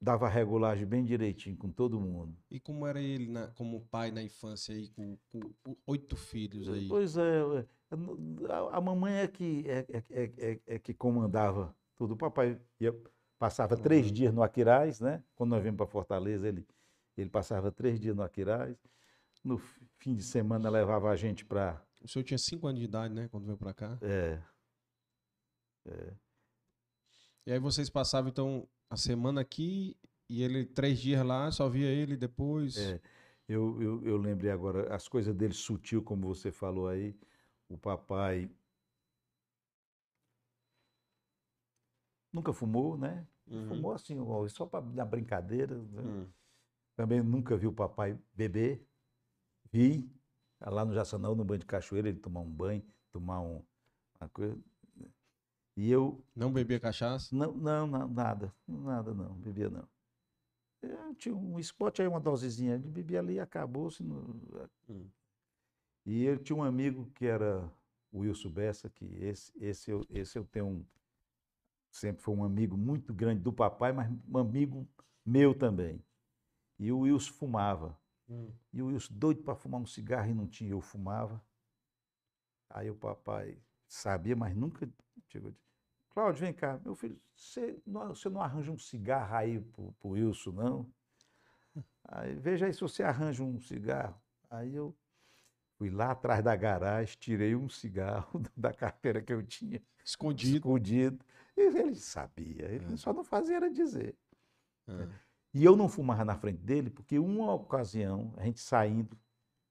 dava regulagem bem direitinho com todo mundo. E como era ele na- como pai na infância aí, com, com oito filhos aí? Pois é, é, a, a mamãe é que, é, é- é- é- é que comandava tudo. O papai ia, passava três Uhum. dias no Aquiraz, né? Quando nós viemos para Fortaleza, ele, ele passava três dias no Aquiraz. No fi- fim de semana levava a gente para. O senhor tinha cinco anos de idade, né? Quando veio pra cá. É, E aí vocês passavam, então, a semana aqui e ele três dias lá, só via ele depois. É, eu, eu, eu lembrei agora, as coisas dele sutil, como você falou aí. O papai nunca fumou, né? Uhum. Fumou assim, só pra, na brincadeira. né? Hum. Também nunca vi o papai beber. Vi lá no Jaçanão, no banho de cachoeira, ele tomar um banho, tomar um, uma coisa. E eu, Não bebia cachaça? não, não, não, nada, nada não, bebia não. Eu tinha um spot aí, uma dosezinha, ele bebia ali e acabou-se. no- Hum. E eu tinha um amigo que era o Wilson Bessa, que esse, esse, eu, esse eu tenho um, sempre foi um amigo muito grande do papai, mas um amigo meu também. E o Wilson fumava. Hum. E o Wilson doido para fumar um cigarro e não tinha, eu fumava. Aí o papai sabia, mas nunca chegou. Cláudio, vem cá, meu filho, você não, você não arranja um cigarro aí pro, pro Wilson, não? Aí, veja aí se você arranja um cigarro. Aí eu fui lá atrás da garagem, tirei um cigarro da carteira que eu tinha, Escondido. escondido. E ele sabia, ele É. só não fazia era dizer. Ah. E eu não fumava na frente dele, porque uma ocasião, a gente saindo,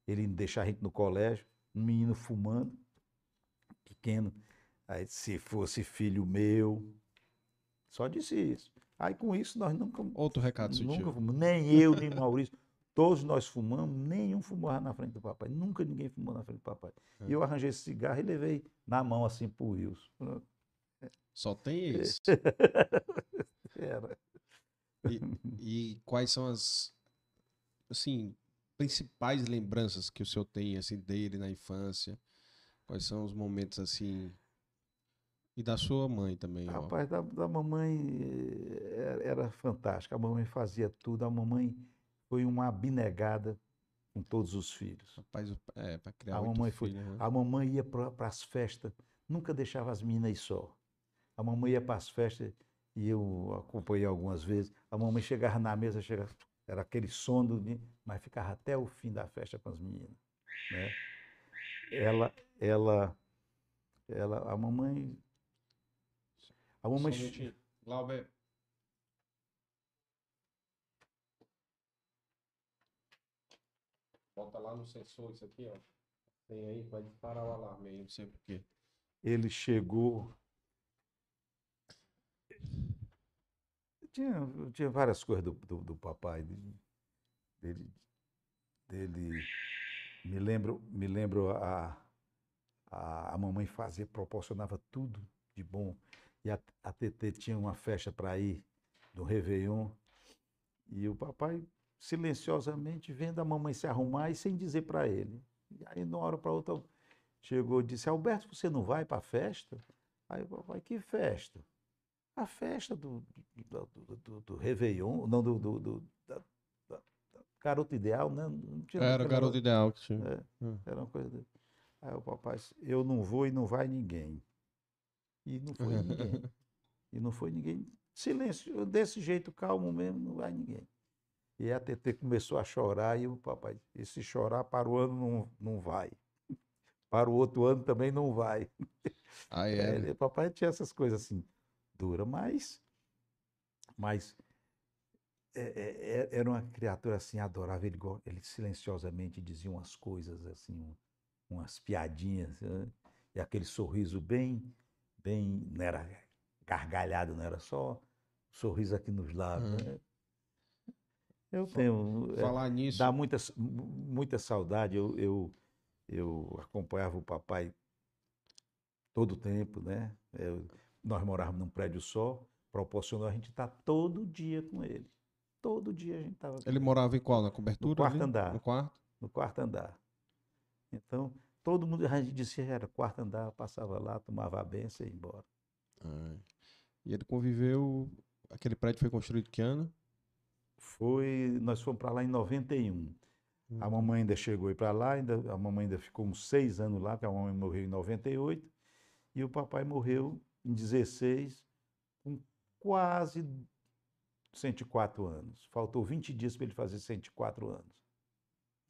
ele deixar a gente no colégio, um menino fumando, pequeno. Aí, se fosse filho meu, só disse isso. Aí, com isso, nós nunca, Outro recado nunca sutil. fumamos, nem eu, nem Maurício. Todos nós fumamos, nenhum fumava na frente do papai. Nunca ninguém fumou na frente do papai. É. E eu arranjei esse cigarro e levei na mão assim pro Wilson. Só tem esse. Era. E quais são as, assim, principais lembranças que o senhor tem, assim, dele na infância? Quais são os momentos, assim... E da sua mãe também. Rapaz, da, da mamãe eh, era, era fantástica. A mamãe fazia tudo. A mamãe foi uma abnegada com todos os filhos. Rapaz, é, pra criar A mamãe foi- filhos, né? A mamãe ia para as festas, nunca deixava as meninas só. A mamãe ia para as festas e eu acompanhei algumas vezes. A mamãe chegava na mesa, chegava, era aquele sono, de- mas ficava até o fim da festa com as meninas. Né? Ela, ela, ela, a mamãe. A mamãe. Só um. Glauber. Bota lá no sensor isso aqui, ó. Tem aí, vai disparar o alarme aí, não sei porquê. ele chegou. Tinha, tinha várias coisas do, do, do papai, de- dele, dele. Me lembro, me lembro a, a, a mamãe fazia, proporcionava tudo de bom. E a, a TT tinha uma festa para ir no Réveillon. E o papai silenciosamente vendo a mamãe se arrumar e sem dizer para ele. E aí, de uma hora para outra, chegou e disse: Alberto, você não vai para a festa? Aí o papai: Que festa? A festa do, do, do, do, do Réveillon, não, do, do, do- da, da- Garoto Ideal, né? Não tinha Era garoto ideal que tinha. Era uma coisa. dele. Aí o papai disse: Eu não vou e não vai ninguém. E não foi ninguém. E não foi ninguém. Silêncio, desse jeito calmo mesmo, não vai ninguém. E a TT começou a chorar e o papai, e se chorar para o ano não, não vai. Para o outro ano também não vai. Aí É, é. papai tinha essas coisas assim, duras, mas, mas é, é, é- era uma criatura assim adorável. Ele, ele silenciosamente dizia umas coisas assim, um- umas piadinhas, né? e aquele sorriso bem, bem, não era gargalhado, não era só sorriso aqui nos lábios. Uhum. né? Eu tenho, é, Falar nisso. dá muita, muita saudade. Eu, eu, eu acompanhava o papai todo o tempo, né? Eu- nós morávamos num prédio só, proporcionou a gente estar todo dia com ele. Todo dia a gente estava. Ele morava em qual? Na cobertura? No quarto ali? andar. No quarto? no quarto andar. Então, todo mundo, a gente dizia, era quarto andar, passava lá, tomava a benção e ia embora. Ah, E ele conviveu. Aquele prédio foi construído que ano? Foi, nós fomos para lá em 91. A Uhum. mamãe ainda chegou para lá, ainda, a mamãe ainda ficou uns seis anos lá, porque a mamãe morreu em 98, e o papai morreu em 16, com quase 104 anos. Faltou 20 dias para ele fazer 104 anos.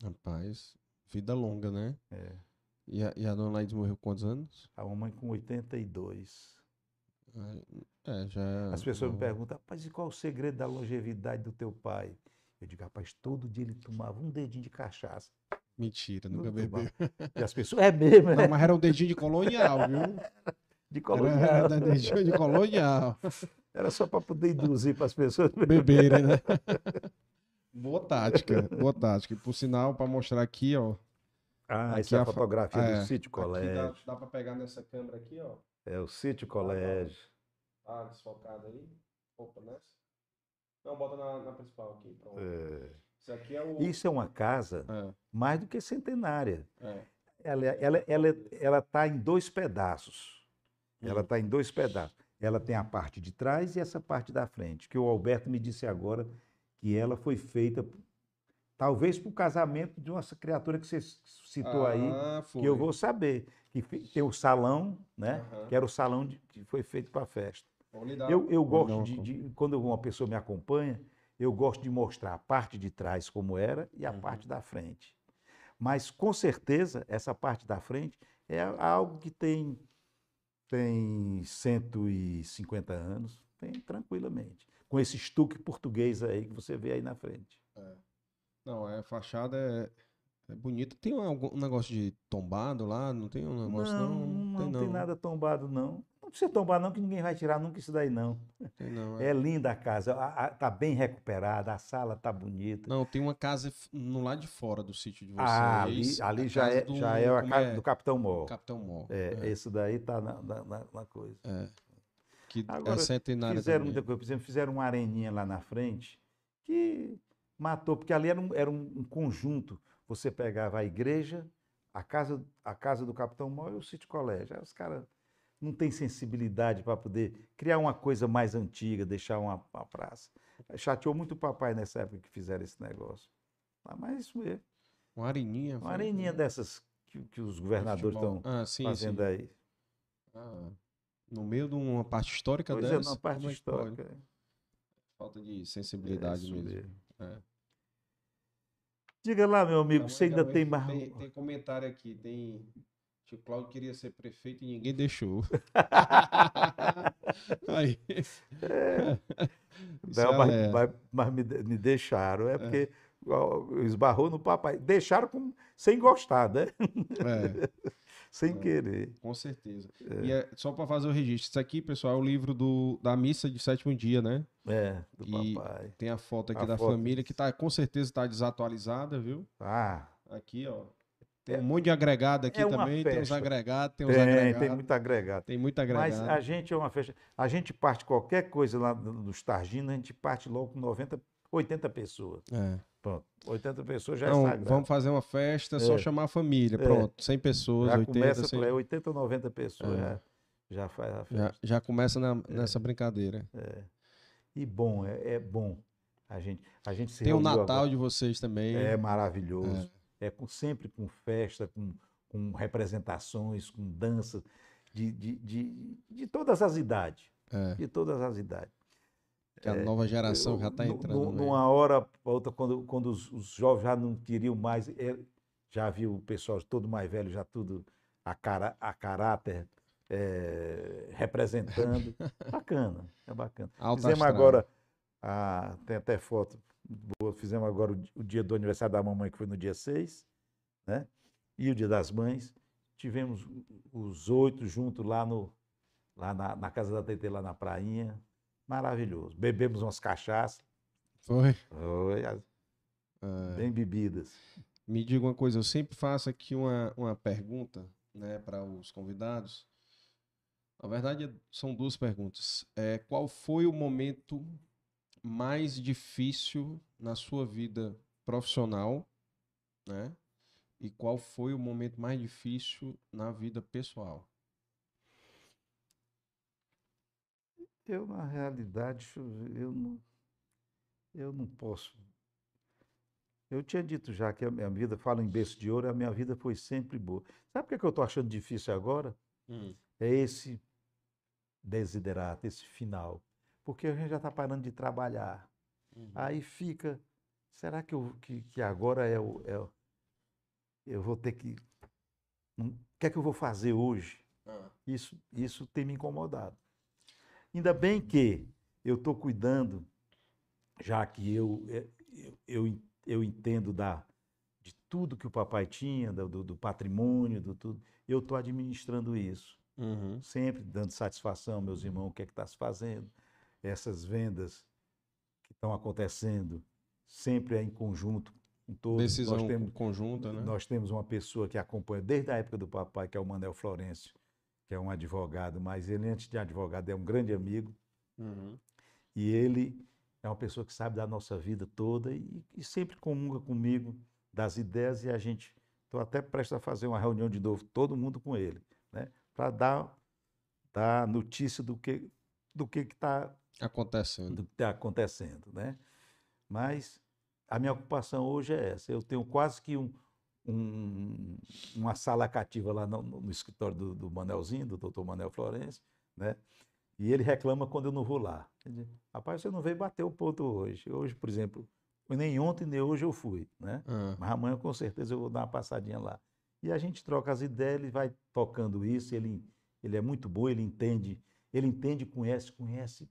Rapaz, vida longa, né? É. E a, e a dona Laís morreu com quantos anos? A mamãe com 82. Ah, É, já. As pessoas me não- perguntam, rapaz, e qual o segredo da longevidade do teu pai? Eu digo, rapaz, todo dia ele tomava um dedinho de cachaça. Mentira, nunca bebeu. E as pessoas, é mesmo, Não, né? mas era um dedinho de colonial, viu? De Era, colonial. era dedinho de colonial. Era só para poder induzir para as pessoas. Beberem, né? Boa tática, boa tática. E, Por sinal, para mostrar aqui, ó. Ah, Aqui essa é a a fo- fotografia é, do sítio Aqui dá, colégio. dá para pegar nessa câmera aqui, ó. É o sítio colégio. Tá desfocada aí. Opa, nessa. Não, bota na, na principal aqui. Pronto. É. Isso aqui é o. Isso é uma casa É, mais do que centenária. é. Ela ela ela ela está em dois pedaços. Ela Hum. está em dois pedaços. Ela tem a parte de trás e essa parte da frente. Que o Alberto me disse agora que ela foi feita, talvez para o casamento de uma criatura que você citou aí, Ah, que eu foi. vou saber. Que tem o salão, né? Aham. Que era o salão de- que foi feito para a festa. Eu, eu gosto de, de- Quando uma pessoa me acompanha, eu gosto de mostrar a parte de trás como era e a Uhum. parte da frente. Mas, com certeza, essa parte da frente é algo que tem, tem 150 anos, tem tranquilamente. Com esse estuque português aí que você vê aí na frente. Não, é, a fachada é, é bonita. Tem um, algum- um negócio de tombado lá? Não tem um negócio não? não, não tem nada tombado, não. Não precisa tombar, não, que ninguém vai tirar nunca isso daí, não. Tem não, é. É linda a casa, a- a- tá bem recuperada, a sala tá bonita. Não, tem uma casa no lado de fora do sítio de vocês. Ah, ali, ali a já, é, do- já é a casa do Capitão Mó. Capitão Mó. É, é, esse daí tá na, na- na- coisa. é. Que é Agora, centenária Fizeram também. muita coisa, por exemplo, fizeram uma areninha lá na frente que matou, porque ali era um, era um, conjunto. Você pegava a igreja, a casa, a casa do Capitão Mó e o sítio colégio. Aí os caras não têm sensibilidade para poder criar uma coisa mais antiga, deixar uma, uma praça. Chateou muito o papai nessa época que fizeram esse negócio. Ah, Mas isso mesmo. Uma areninha. Uma areninha dessas que, que os governadores estão ah, fazendo sim. aí. Ah, no meio de uma parte histórica Pois é, dessa. na parte como é histórica. Falta de é sensibilidade mesmo. mesmo. É. Diga lá, meu amigo, você ainda tem que mais. Tem, tem comentário aqui, tem. Tio Cláudio queria ser prefeito e ninguém deixou. aí. Não, é mas, alerta. mas- mas me, me deixaram, é É. porque esbarrou no papai. Deixaram com- sem gostar, né? É, Sem É. querer. com certeza. E é, só para fazer o registro, isso aqui, pessoal, é o livro do, da missa de sétimo dia, né? É, do E- papai. Tem a foto aqui A da foto. família, que tá, com certeza está desatualizada, viu? Ah, Aqui, ó. Tem um monte de agregado aqui é uma também. Tem uns festa. agregados, tem uns tem, agregados. tem muito agregado. Tem muito Mas agregado. a gente é uma festa. A gente parte qualquer coisa lá no- nos Targinos, a gente parte logo com 90, 80 pessoas. É. Pronto. 80 pessoas já é Não, sagrado. vamos fazer uma festa, é só É. chamar a família. É. Pronto, 100 pessoas, já 80, começa 100. por aí, 80 ou 90 pessoas É. já, já faz a Já, festa. já começa na- nessa brincadeira. E bom, é, é bom. A gente, a gente Tem o Natal agora. de vocês também. É maravilhoso. É, com, sempre com festa, com, com representações, com dança, de, de, de, de todas as idades. É, De todas as idades. Que a nova geração já está entrando. no meio. numa hora para outra, quando, quando os, os jovens já não queriam mais, é, já viu o pessoal todo mais velho, já tudo a, cara, a caráter é, representando. bacana, é bacana. Alto Fizemos astral. agora, a- tem até foto boa, fizemos agora o, o dia do aniversário da mamãe, que foi no dia 6, né? E o dia das mães. Tivemos os oito juntos lá, no, lá na, na casa da TT, lá na prainha. Maravilhoso. Bebemos umas cachaças, Foi. foi, É. bem bebidas. Me diga uma coisa, eu sempre faço aqui uma, uma pergunta né, para os convidados. Na verdade, são duas perguntas. É, qual foi o momento mais difícil na sua vida profissional, né? E qual foi o momento mais difícil na vida pessoal? Eu, na realidade, eu não, eu não posso. Eu tinha dito já que a minha vida, falo em berço de ouro, a minha vida foi sempre boa. Sabe por que que eu estou achando difícil agora? É esse desiderato, esse final. Porque a gente já está parando de trabalhar. Uhum. Aí fica, será que, eu, que, que agora é o, é o- Eu vou ter que. hum, O que é que eu vou fazer hoje? Ah, Isso, isso tem me incomodado. Ainda bem que eu estou cuidando, já que eu, eu, eu, en- eu entendo da, de tudo que o papai tinha, do, do- patrimônio, do tudo, eu estou administrando isso. uhum. Sempre dando satisfação aos meus irmãos, o que é que está se fazendo. Essas vendas que estão acontecendo, sempre é em conjunto com todos. Decisão Nós temos, conjunta, né? nós temos uma pessoa que acompanha desde a época do papai, que é o Manel Florencio, que é um advogado, mas ele, antes de advogado, é um grande amigo. Uhum. E ele é uma pessoa que sabe da nossa vida toda e, e sempre comunga comigo das ideias. E a gente, estou até prestes a fazer uma reunião de novo, todo mundo com ele, né? para dar, dar notícia do que do que está Acontecendo. do que está acontecendo, né? Mas a minha ocupação hoje é essa. Eu tenho quase que um, um- uma sala cativa lá no, no escritório do, do Manelzinho, do doutor Manel Florencio, né? E ele reclama quando eu não vou lá. Ele diz, Rapaz, você não veio bater o ponto hoje. Hoje, por exemplo, nem ontem nem hoje eu fui, né? Ah, Mas amanhã com certeza eu vou dar uma passadinha lá. E a gente troca as ideias, ele vai tocando isso, ele, ele é muito bom, ele entende, ele entende, conhece, conhece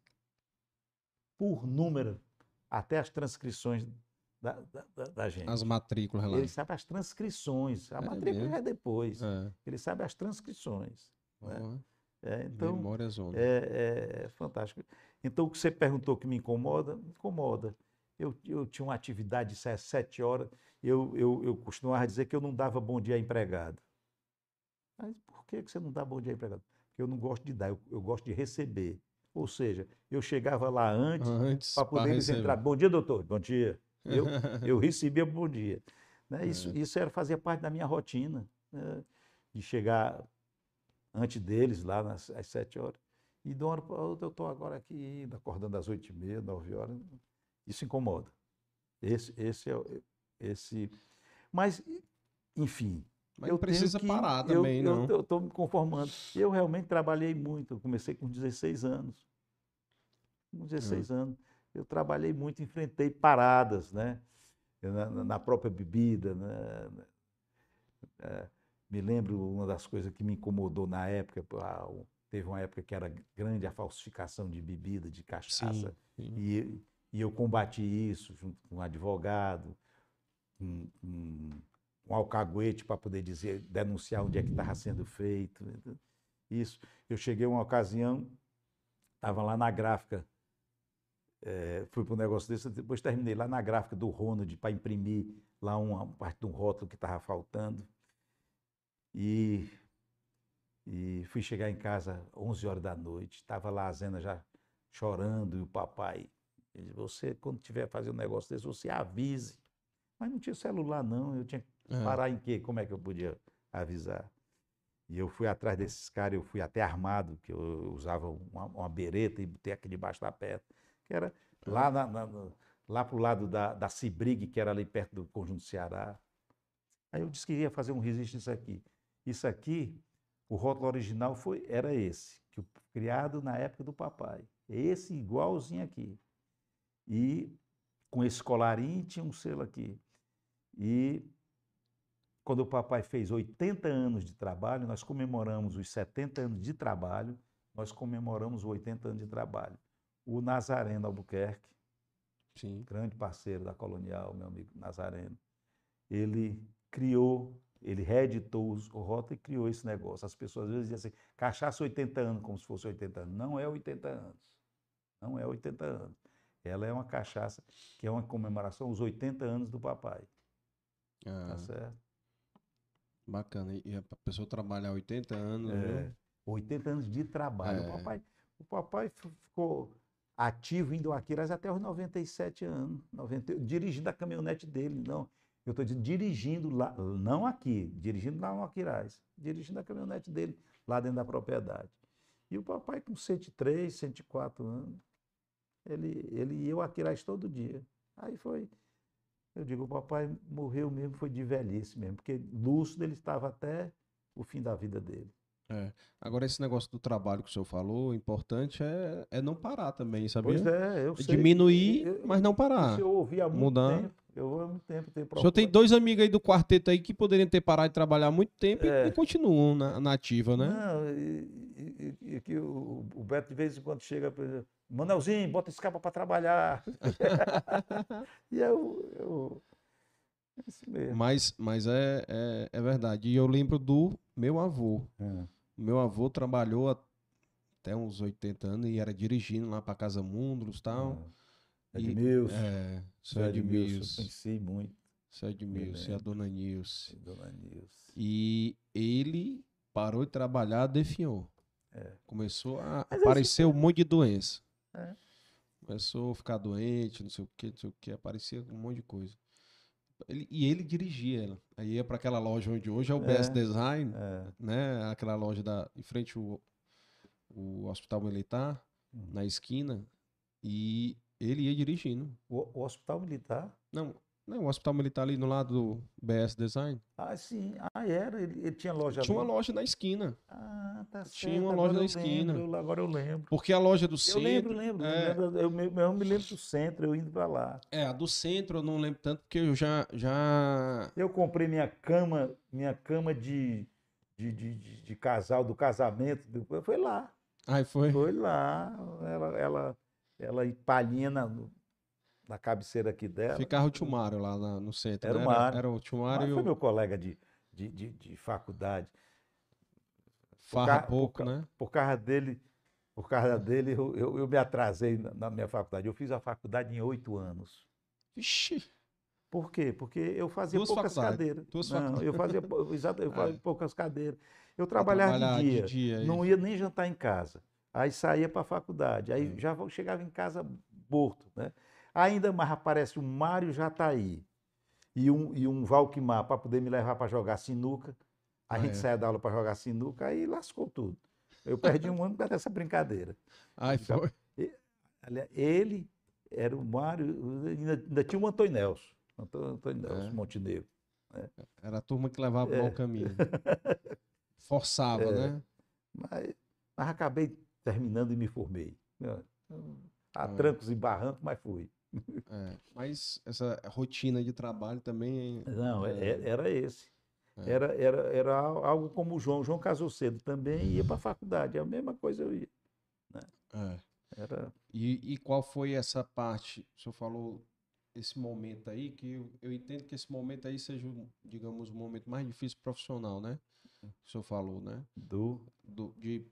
por número, até as transcrições da, da, da- gente. as matrículas lá. Ele sabe as transcrições, a É matrícula mesmo? é depois, É. ele sabe as transcrições. né? É, então, Memória zona. é, é fantástico. Então, o que você perguntou que me incomoda, me incomoda. Eu, eu tinha uma atividade de se- sete horas, eu, eu, eu costumava dizer que eu não dava bom dia a empregado. Mas por que que você não dá bom dia a empregado? Porque eu não gosto de dar, eu, eu gosto de receber. Ou seja, eu chegava lá antes Antes para poder eles entrar. Bom dia, doutor. Bom dia. Eu, eu recebia bom dia. Né? Isso, isso era, fazia parte da minha rotina, né? de chegar antes deles, lá nas, às sete horas. E de uma hora para outra eu estou agora aqui, acordando às oito e meia, nove horas. Isso incomoda. Esse, esse é o- esse. Mas, enfim. Mas eu precisa que- parar eu- também, não. Eu estou me conformando. Eu realmente trabalhei muito. Eu comecei com 16 anos. Com 16 anos. Eu trabalhei muito, enfrentei paradas, né? Na, na- própria bebida, né? É, me lembro uma das coisas que me incomodou na época, ah, teve uma época que era grande a falsificação de bebida, de cachaça, Sim. e, e eu combati isso junto com um advogado, com, com um alcaguete para poder dizer, denunciar onde é que estava sendo feito. Isso. Eu cheguei uma ocasião, estava lá na gráfica, eh, fui para um negócio desse, depois terminei lá na gráfica do Ronald para imprimir lá uma parte de um rótulo que estava faltando. E, e fui chegar em casa 11 horas da noite, estava lá a Zena já chorando e o papai. Ele disse, você, quando tiver fazendo um negócio desse, você avise. Mas não tinha celular, não. Eu tinha que É. parar em quê? Como é que eu podia avisar? E eu fui atrás desses caras, eu fui até armado, que eu usava uma, uma bereta e botei aqui debaixo da perna, que era lá, na, na, lá para o lado da, da que era ali perto do Conjunto Ceará. Aí eu disse que ia fazer um registro nisso aqui. Isso aqui, o rótulo original foi, era esse, que criado na época do papai. Esse igualzinho aqui. E com esse colarinho tinha um selo aqui. E quando o papai fez 80 anos de trabalho, nós comemoramos os 70 anos de trabalho, nós comemoramos os 80 anos de trabalho. O Nazareno Albuquerque, Sim. grande parceiro da Colonial, meu amigo Nazareno, ele criou, ele reeditou os- o rótulo e criou esse negócio. As pessoas às vezes dizem assim, cachaça 80 anos, como se fosse 80 anos. Não é 80 anos. Não é 80 anos. Ela é uma cachaça que é uma comemoração aos 80 anos do papai. Ah, Tá certo? bacana. E a pessoa trabalhar 80 anos, É, viu? 80 anos de trabalho. É. O papai, o papai fi- ficou ativo indo Aquiraz até os 97 anos, 90, dirigindo a caminhonete dele, não. Eu estou dirigindo lá, não aqui, dirigindo lá no Aquiraz, dirigindo a caminhonete dele lá dentro da propriedade. E o papai com 103, 104 anos, ele, ele ia ao Aquiraz todo dia. Aí foi, eu digo, o papai morreu mesmo, foi de velhice mesmo, porque lúcido ele estava até o fim da vida dele. É. Agora, esse negócio do trabalho que o senhor falou, o importante é, é não parar também, sabia? Pois é, eu sei. Diminuir, Eu- mas não parar. Isso eu ouvi há muito Mudar. tempo. Eu há muito tempo. Tenho O senhor tem dois amigos aí do quarteto aí que poderiam ter parado de trabalhar há muito tempo e- É. e, continuam na, na ativa, né? Não, e, e- e- que o, o Beto de vez em quando chega para Manelzinho, bota esse capa para trabalhar. e eu, eu. É isso mesmo. Mas, mas é, é, é verdade. E eu lembro do meu avô. É. Meu avô trabalhou até uns 80 anos e era dirigindo lá para Casa Mundos e tal. É E- de Milson. É, seu Edmilson, Edmilson, Conheci muito. seu Edmilson e a dona Nilce. Dona Nilce. E ele parou de trabalhar, definhou. É. Começou a Mas aparecer um monte de doença. É. Começou a ficar doente, não sei o que, não sei o que, aparecia um monte de coisa. Ele- e ele dirigia ela. Aí ia para aquela loja onde hoje é o É. Best Design, É. né? Aquela loja da, em frente ao, o Hospital Militar, Uhum. na esquina. E ele ia dirigindo. O, o Hospital Militar? Não, não, o Hospital Militar ali no lado do BS Design. Ah, sim. Ah, era. Ele, ele tinha loja Tinha uma ali. loja na esquina. Ah, tá certo. Tinha uma agora loja na eu esquina. lembro, eu- agora eu lembro. Porque a loja do Eu centro. lembro, lembro. é. lembro, Eu, me- eu me lembro do centro, eu indo para lá. É, a do centro eu não lembro tanto, porque eu já. já... Eu comprei minha cama, minha cama de, de, de, de- de casal, do casamento. Foi lá. Ai, foi. Foi lá. Ela, ela, ela e palhinha na, na cabeceira aqui dela. Ficava o tio Mário lá na- no centro. Era né? o Mário. Era o tio Mas Mário e foi o meu colega de, de, de, de faculdade. Farra ca- pouco, por né? Por causa dele, por causa dele eu, eu, eu me atrasei na, na minha faculdade. Eu fiz a faculdade em oito anos. Vixe. Por quê? Porque eu fazia Duas poucas cadeiras. duas Não, eu fazia, exato, eu fazia É. poucas cadeiras. Eu trabalhava de dia, dia, não isso. ia nem jantar em casa. Aí saía para a faculdade, aí É. já chegava em casa morto. Né? Ainda mais aparece um Mário Jataí e um, e um Valquimar para poder me levar para jogar sinuca. A Ah, gente é. da aula para jogar sinuca, aí lascou tudo. Eu perdi um ano por causa dessa brincadeira. Ai, Já- foi. Ele era o Mário, ainda, ainda tinha o Antônio Nelson, Antônio, Antônio Nelson É. Montenegro. Era a turma que levava É. o mau caminho. Forçava, É. né? Mas, mas acabei terminando e me formei. A Ah. trancos e barrancos, mas fui. É, Mas essa rotina de trabalho também. Não, é- É. era esse. É. Era, era, era al- algo como o João. O João casou cedo também e ia para a faculdade. A mesma coisa eu ia. É. Era, E, e qual foi essa parte? O senhor falou esse momento aí, que eu, eu entendo que esse momento aí seja, digamos, o momento mais difícil profissional, né? O senhor falou, né? do. Do, de,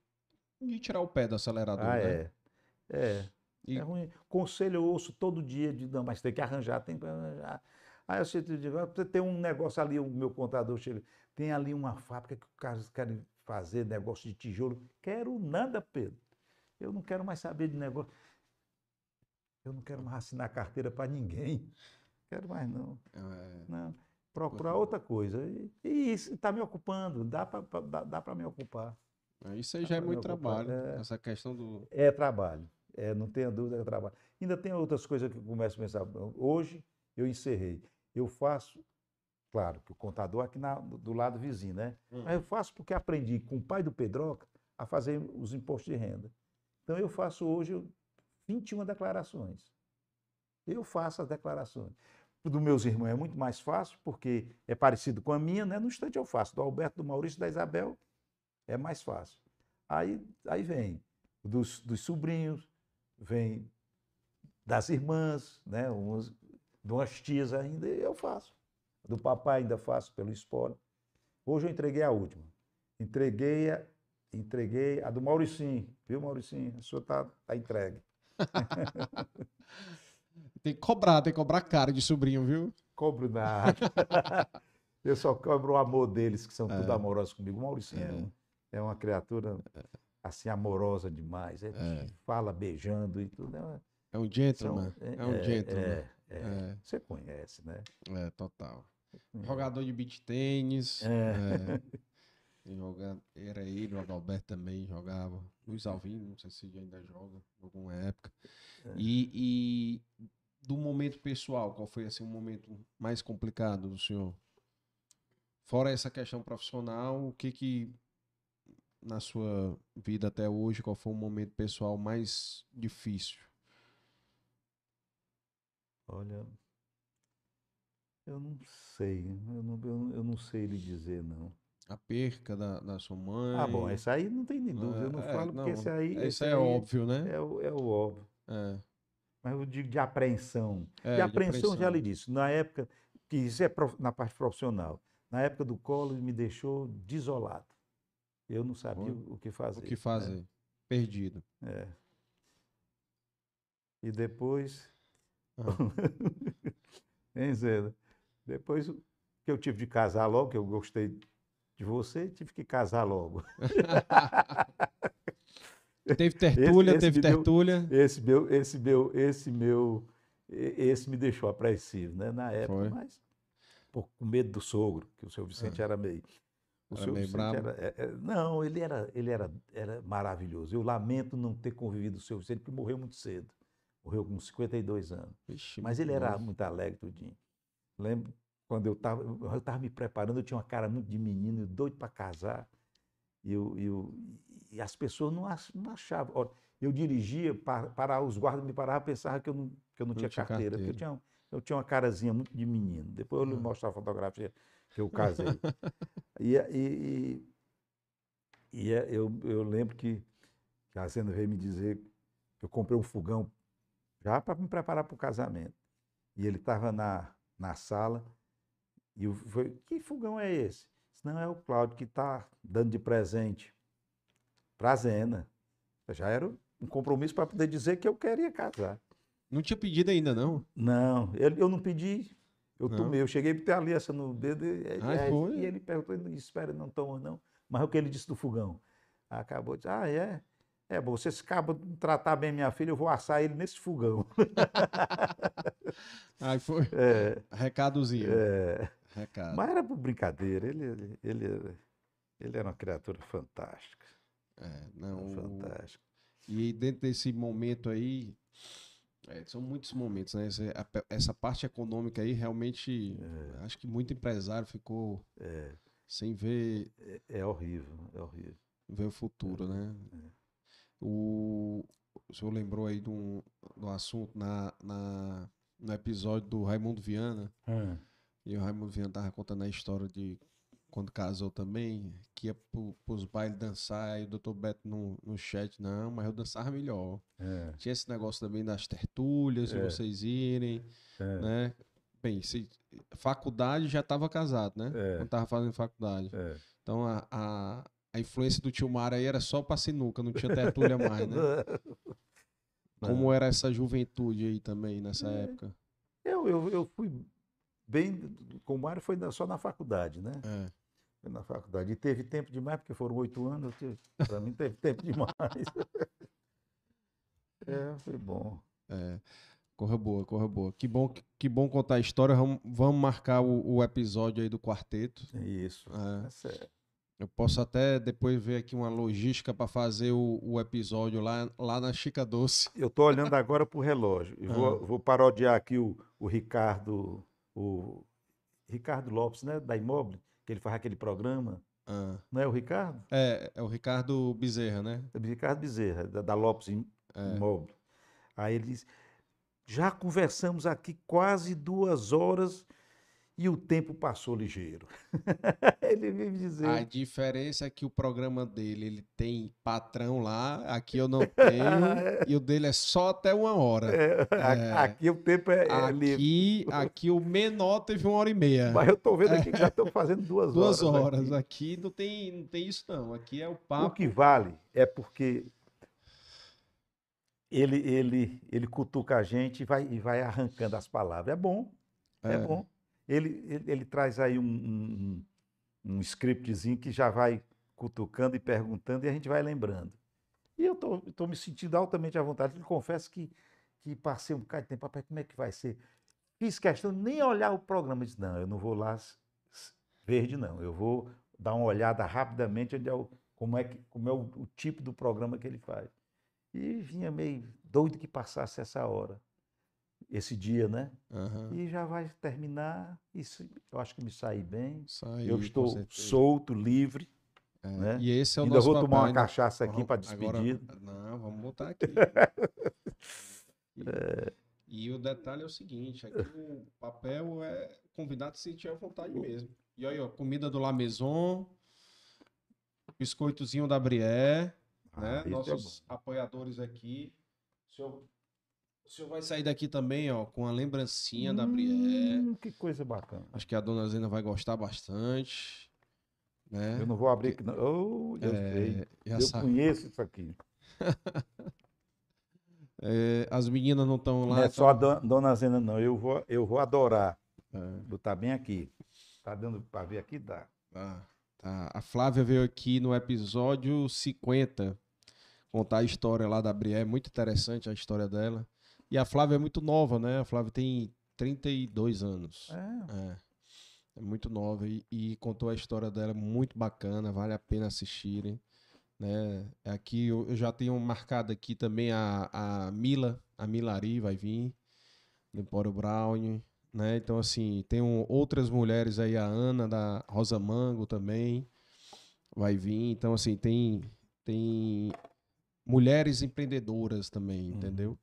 de tirar o pé do acelerador, Ah, né? é. É. E- É ruim. Conselho eu ouço todo dia de não, mas tem que arranjar, tem que arranjar. Aí eu sempre digo, "Ah, tem um negócio ali, o meu contador chega, tem ali uma fábrica que os caras querem fazer negócio de tijolo. Quero nada, Pedro. Eu não quero mais saber de negócio. Eu não quero mais assinar carteira para ninguém. Quero mais não. É, não. Procurar outra coisa. E, e isso está me ocupando, dá para dá, dá me ocupar. isso aí já é muito ocupar, trabalho, é. essa questão do. É trabalho, é, não tenha dúvida, é trabalho. Ainda tem outras coisas que eu começo a pensar. Hoje eu encerrei. Eu faço, claro, que o contador aqui na- do lado vizinho, né? Hum. Mas eu faço porque aprendi com o pai do Pedroca a fazer os impostos de renda. Então eu faço hoje 21 declarações. Eu faço as declarações. O dos meus irmãos é muito mais fácil, porque é parecido com a minha, né? No instante eu faço. Do Alberto, do Maurício, da Isabel, é mais fácil. Aí, aí vem dos, dos sobrinhos, vem das irmãs, né? Uns, de umas tias ainda, eu faço. Do papai ainda faço pelo espólio. Hoje eu entreguei a última. Entreguei a, entreguei a do Mauricinho, viu, Mauricinho? A sua está tá entregue. Tem que cobrar, tem que cobrar caro de sobrinho, viu? Cobro nada. eu só cobro o amor deles, que são tudo É. amorosos comigo. O Mauricinho é, um- é uma criatura. Assim amorosa demais. Ele É. fala beijando e tudo. É, É um são- gentleman. É, um gentleman. é, é. É. Você conhece, né? É, total. conhece. Jogador de beach tênis. É. é. Era ele, o Adalberto também jogava. Luiz Alvino, não sei se ainda joga, em alguma época. É. E, e do momento pessoal, qual foi assim, o momento mais complicado do senhor? Fora essa questão profissional, o que que na sua vida até hoje, qual foi o momento pessoal mais difícil? Olha, eu não sei, eu não, eu, não sei lhe dizer, não. A perca da, da sua mãe? Ah, bom, esse aí não tem nem dúvida, eu não É, falo porque não, esse aí, Isso esse é aí óbvio, né? é, o, é o óbvio. É. Mas eu digo de apreensão. É, de de apreensão, já apreensão. lhe disse, na época, que isso é na parte profissional, na época do colo ele me deixou desolado. Eu não sabia Foi. o que fazer. O que né? fazer? Perdido. É. E depois, Ah. hein, Zena? Depois que eu tive de casar logo, que eu gostei de você, tive que casar logo. teve tertúlia, esse teve me deu- tertúlia. Esse meu, esse meu, esse meu, esse me deixou apreensivo, né? Na época, Foi. mas com medo do sogro, que o seu Vicente era meio. O meio brabo? era- é- é- não, ele era, ele era, era maravilhoso. Eu lamento não ter convivido com o seu Vicente, porque morreu muito cedo. Morreu com 52 anos. Vixe, Mas ele era novo. muito alegre, tudinho. Lembro quando eu estava eu estava me preparando, eu tinha uma cara muito de menino, doido para casar. E, eu, eu- e as pessoas não, ach- não achavam. Eu dirigia, para, para os guardas me paravam, pensavam que eu não, que eu não, Não tinha, tinha carteira, porque eu carteira. tinha, eu tinha uma carazinha muito de menino. Depois eu lhe Ah. mostro a fotografia que eu casei. e, e, e, e é- eu, eu lembro que, que a Zena veio me dizer que eu comprei um fogão já para me preparar para o casamento. E ele estava na, na sala e eu falei, que fogão é esse? Não, é o Cláudio que está dando de presente para a Zena. Já era um compromisso para poder dizer que eu queria casar. Não tinha pedido ainda, não. Não, ele, eu não pedi, eu Não? tomei. Eu cheguei a ter a aliança no dedo e, e- Ah, e- foi? e ele perguntou, ele disse, espera, não toma não. Mas o que ele disse do fogão? Acabou de dizer, ah, é? É, bom, você acaba de tratar bem minha filha, eu vou assar ele nesse fogão. Aí foi. É, Recadozinho. é. Recado. Mas era por brincadeira, ele, ele, ele, era- uma criatura fantástica. É, não, Fantástica. E dentro desse momento aí, é, são muitos momentos, né? Essa, a essa parte econômica aí, realmente, acho que muito empresário ficou É, sem ver, é, é horrível, é horrível. ver o futuro, né? O, o senhor lembrou aí de um, do assunto na, na, no episódio do Raimundo Viana, e o Raimundo Viana tava contando a história de quando casou também, que ia pro, pros bailes dançar, aí o doutor Beto no, no chat, não, mas eu dançava melhor. É, Tinha esse negócio também das tertúlias, É. vocês irem, é, né? Bem, se, faculdade já estava casado, né? É. Não tava fazendo faculdade. é. Então a, a, a influência do tio Mário aí era só pra sinuca, não tinha tertúlia mais, né? Como era essa juventude aí também nessa É. época? Eu, eu, eu fui bem com o Mário, foi só na faculdade, né? É. Na faculdade. E teve tempo demais, porque foram oito anos, para mim teve tempo demais. É, foi bom. É, corra boa, corra boa. Que bom, que bom contar a história. Vamos, marcar o, o episódio aí do quarteto. Isso. É. Certo. Eu posso até depois ver aqui uma logística para fazer o, o episódio lá, lá na Chica Doce. Eu estou olhando agora para o relógio. E vou, Ah. vou parodiar aqui o, o Ricardo, o Ricardo Lopes, né? Da Imóvel, que ele faz aquele programa. Ah, Não é o Ricardo? é, é o Ricardo Bezerra, né? É o Ricardo Bezerra, da, da Lopes É. Imóvel. Aí ele diz: já conversamos aqui quase duas horas e o tempo passou ligeiro. ele vive dizer. A diferença é que o programa dele, ele tem patrão lá, aqui eu não tenho, e o dele é só até uma hora. É, É. Aqui o tempo é, é livre. Aqui, o menor teve uma hora e meia. Mas eu estou vendo aqui que já estão fazendo duas, Duas horas. horas. aqui. Aqui não tem, não tem isso, não. Aqui é o O papo. que vale é porque ele, ele, ele cutuca a gente e vai, e vai arrancando as palavras. É bom, é, É. bom. Ele, ele, ele traz aí um, um, um, scriptzinho que já vai cutucando e perguntando e a gente vai lembrando. tô, tô me sentindo altamente à vontade. Eu confesso que, que passei um bocado de tempo, papai, como é que vai ser? Fiz questão de nem olhar o programa. Disse, não, eu não vou lá verde, não. Eu vou dar uma olhada rapidamente onde é o, como é, que, como é o, o tipo do programa que ele faz. E vinha meio doido que passasse essa hora, esse dia, né? Aham. E já vai terminar. Isso, eu acho que me saí bem. Saiu, eu estou solto, livre. É, né? E esse é o Ainda nosso vou tomar papel, uma ainda- cachaça aqui para agora- despedir. Não, vamos botar aqui. E, e o detalhe é o seguinte, aqui o papel é convidado se à vontade mesmo. E aí, ó, comida do La Maison, biscoitozinho da Brié, né? Ah, isso é Nossos apoiadores aqui. O senhor, o senhor vai sair daqui também, ó, com a lembrancinha da Brié. Hum, que coisa bacana. Acho que a dona Zena vai gostar bastante. Né? Eu não vou abrir aqui, não. Oh, eu sei. É, e Eu conheço isso aqui. é, as meninas não estão lá. não é então- só a don- Dona Zena, não. Eu vou, eu vou adorar. É. Botar bem aqui. Tá dando para ver aqui? Dá. Tá, tá. A Flávia veio aqui no episódio 50 contar a história lá da Brié. Muito interessante a história dela. E a Flávia é muito nova, né? A Flávia tem 32 anos. É. É. É muito nova e, e contou a história dela muito bacana, vale a pena assistirem. Né? Aqui eu, eu já tenho marcado aqui também a, a Mila, a Milari vai vir, do Empório Brown, né? Então, assim, tem um- outras mulheres aí, a Ana da Rosa Mango também vai vir. Então, assim, tem, tem mulheres empreendedoras também, Uhum. entendeu?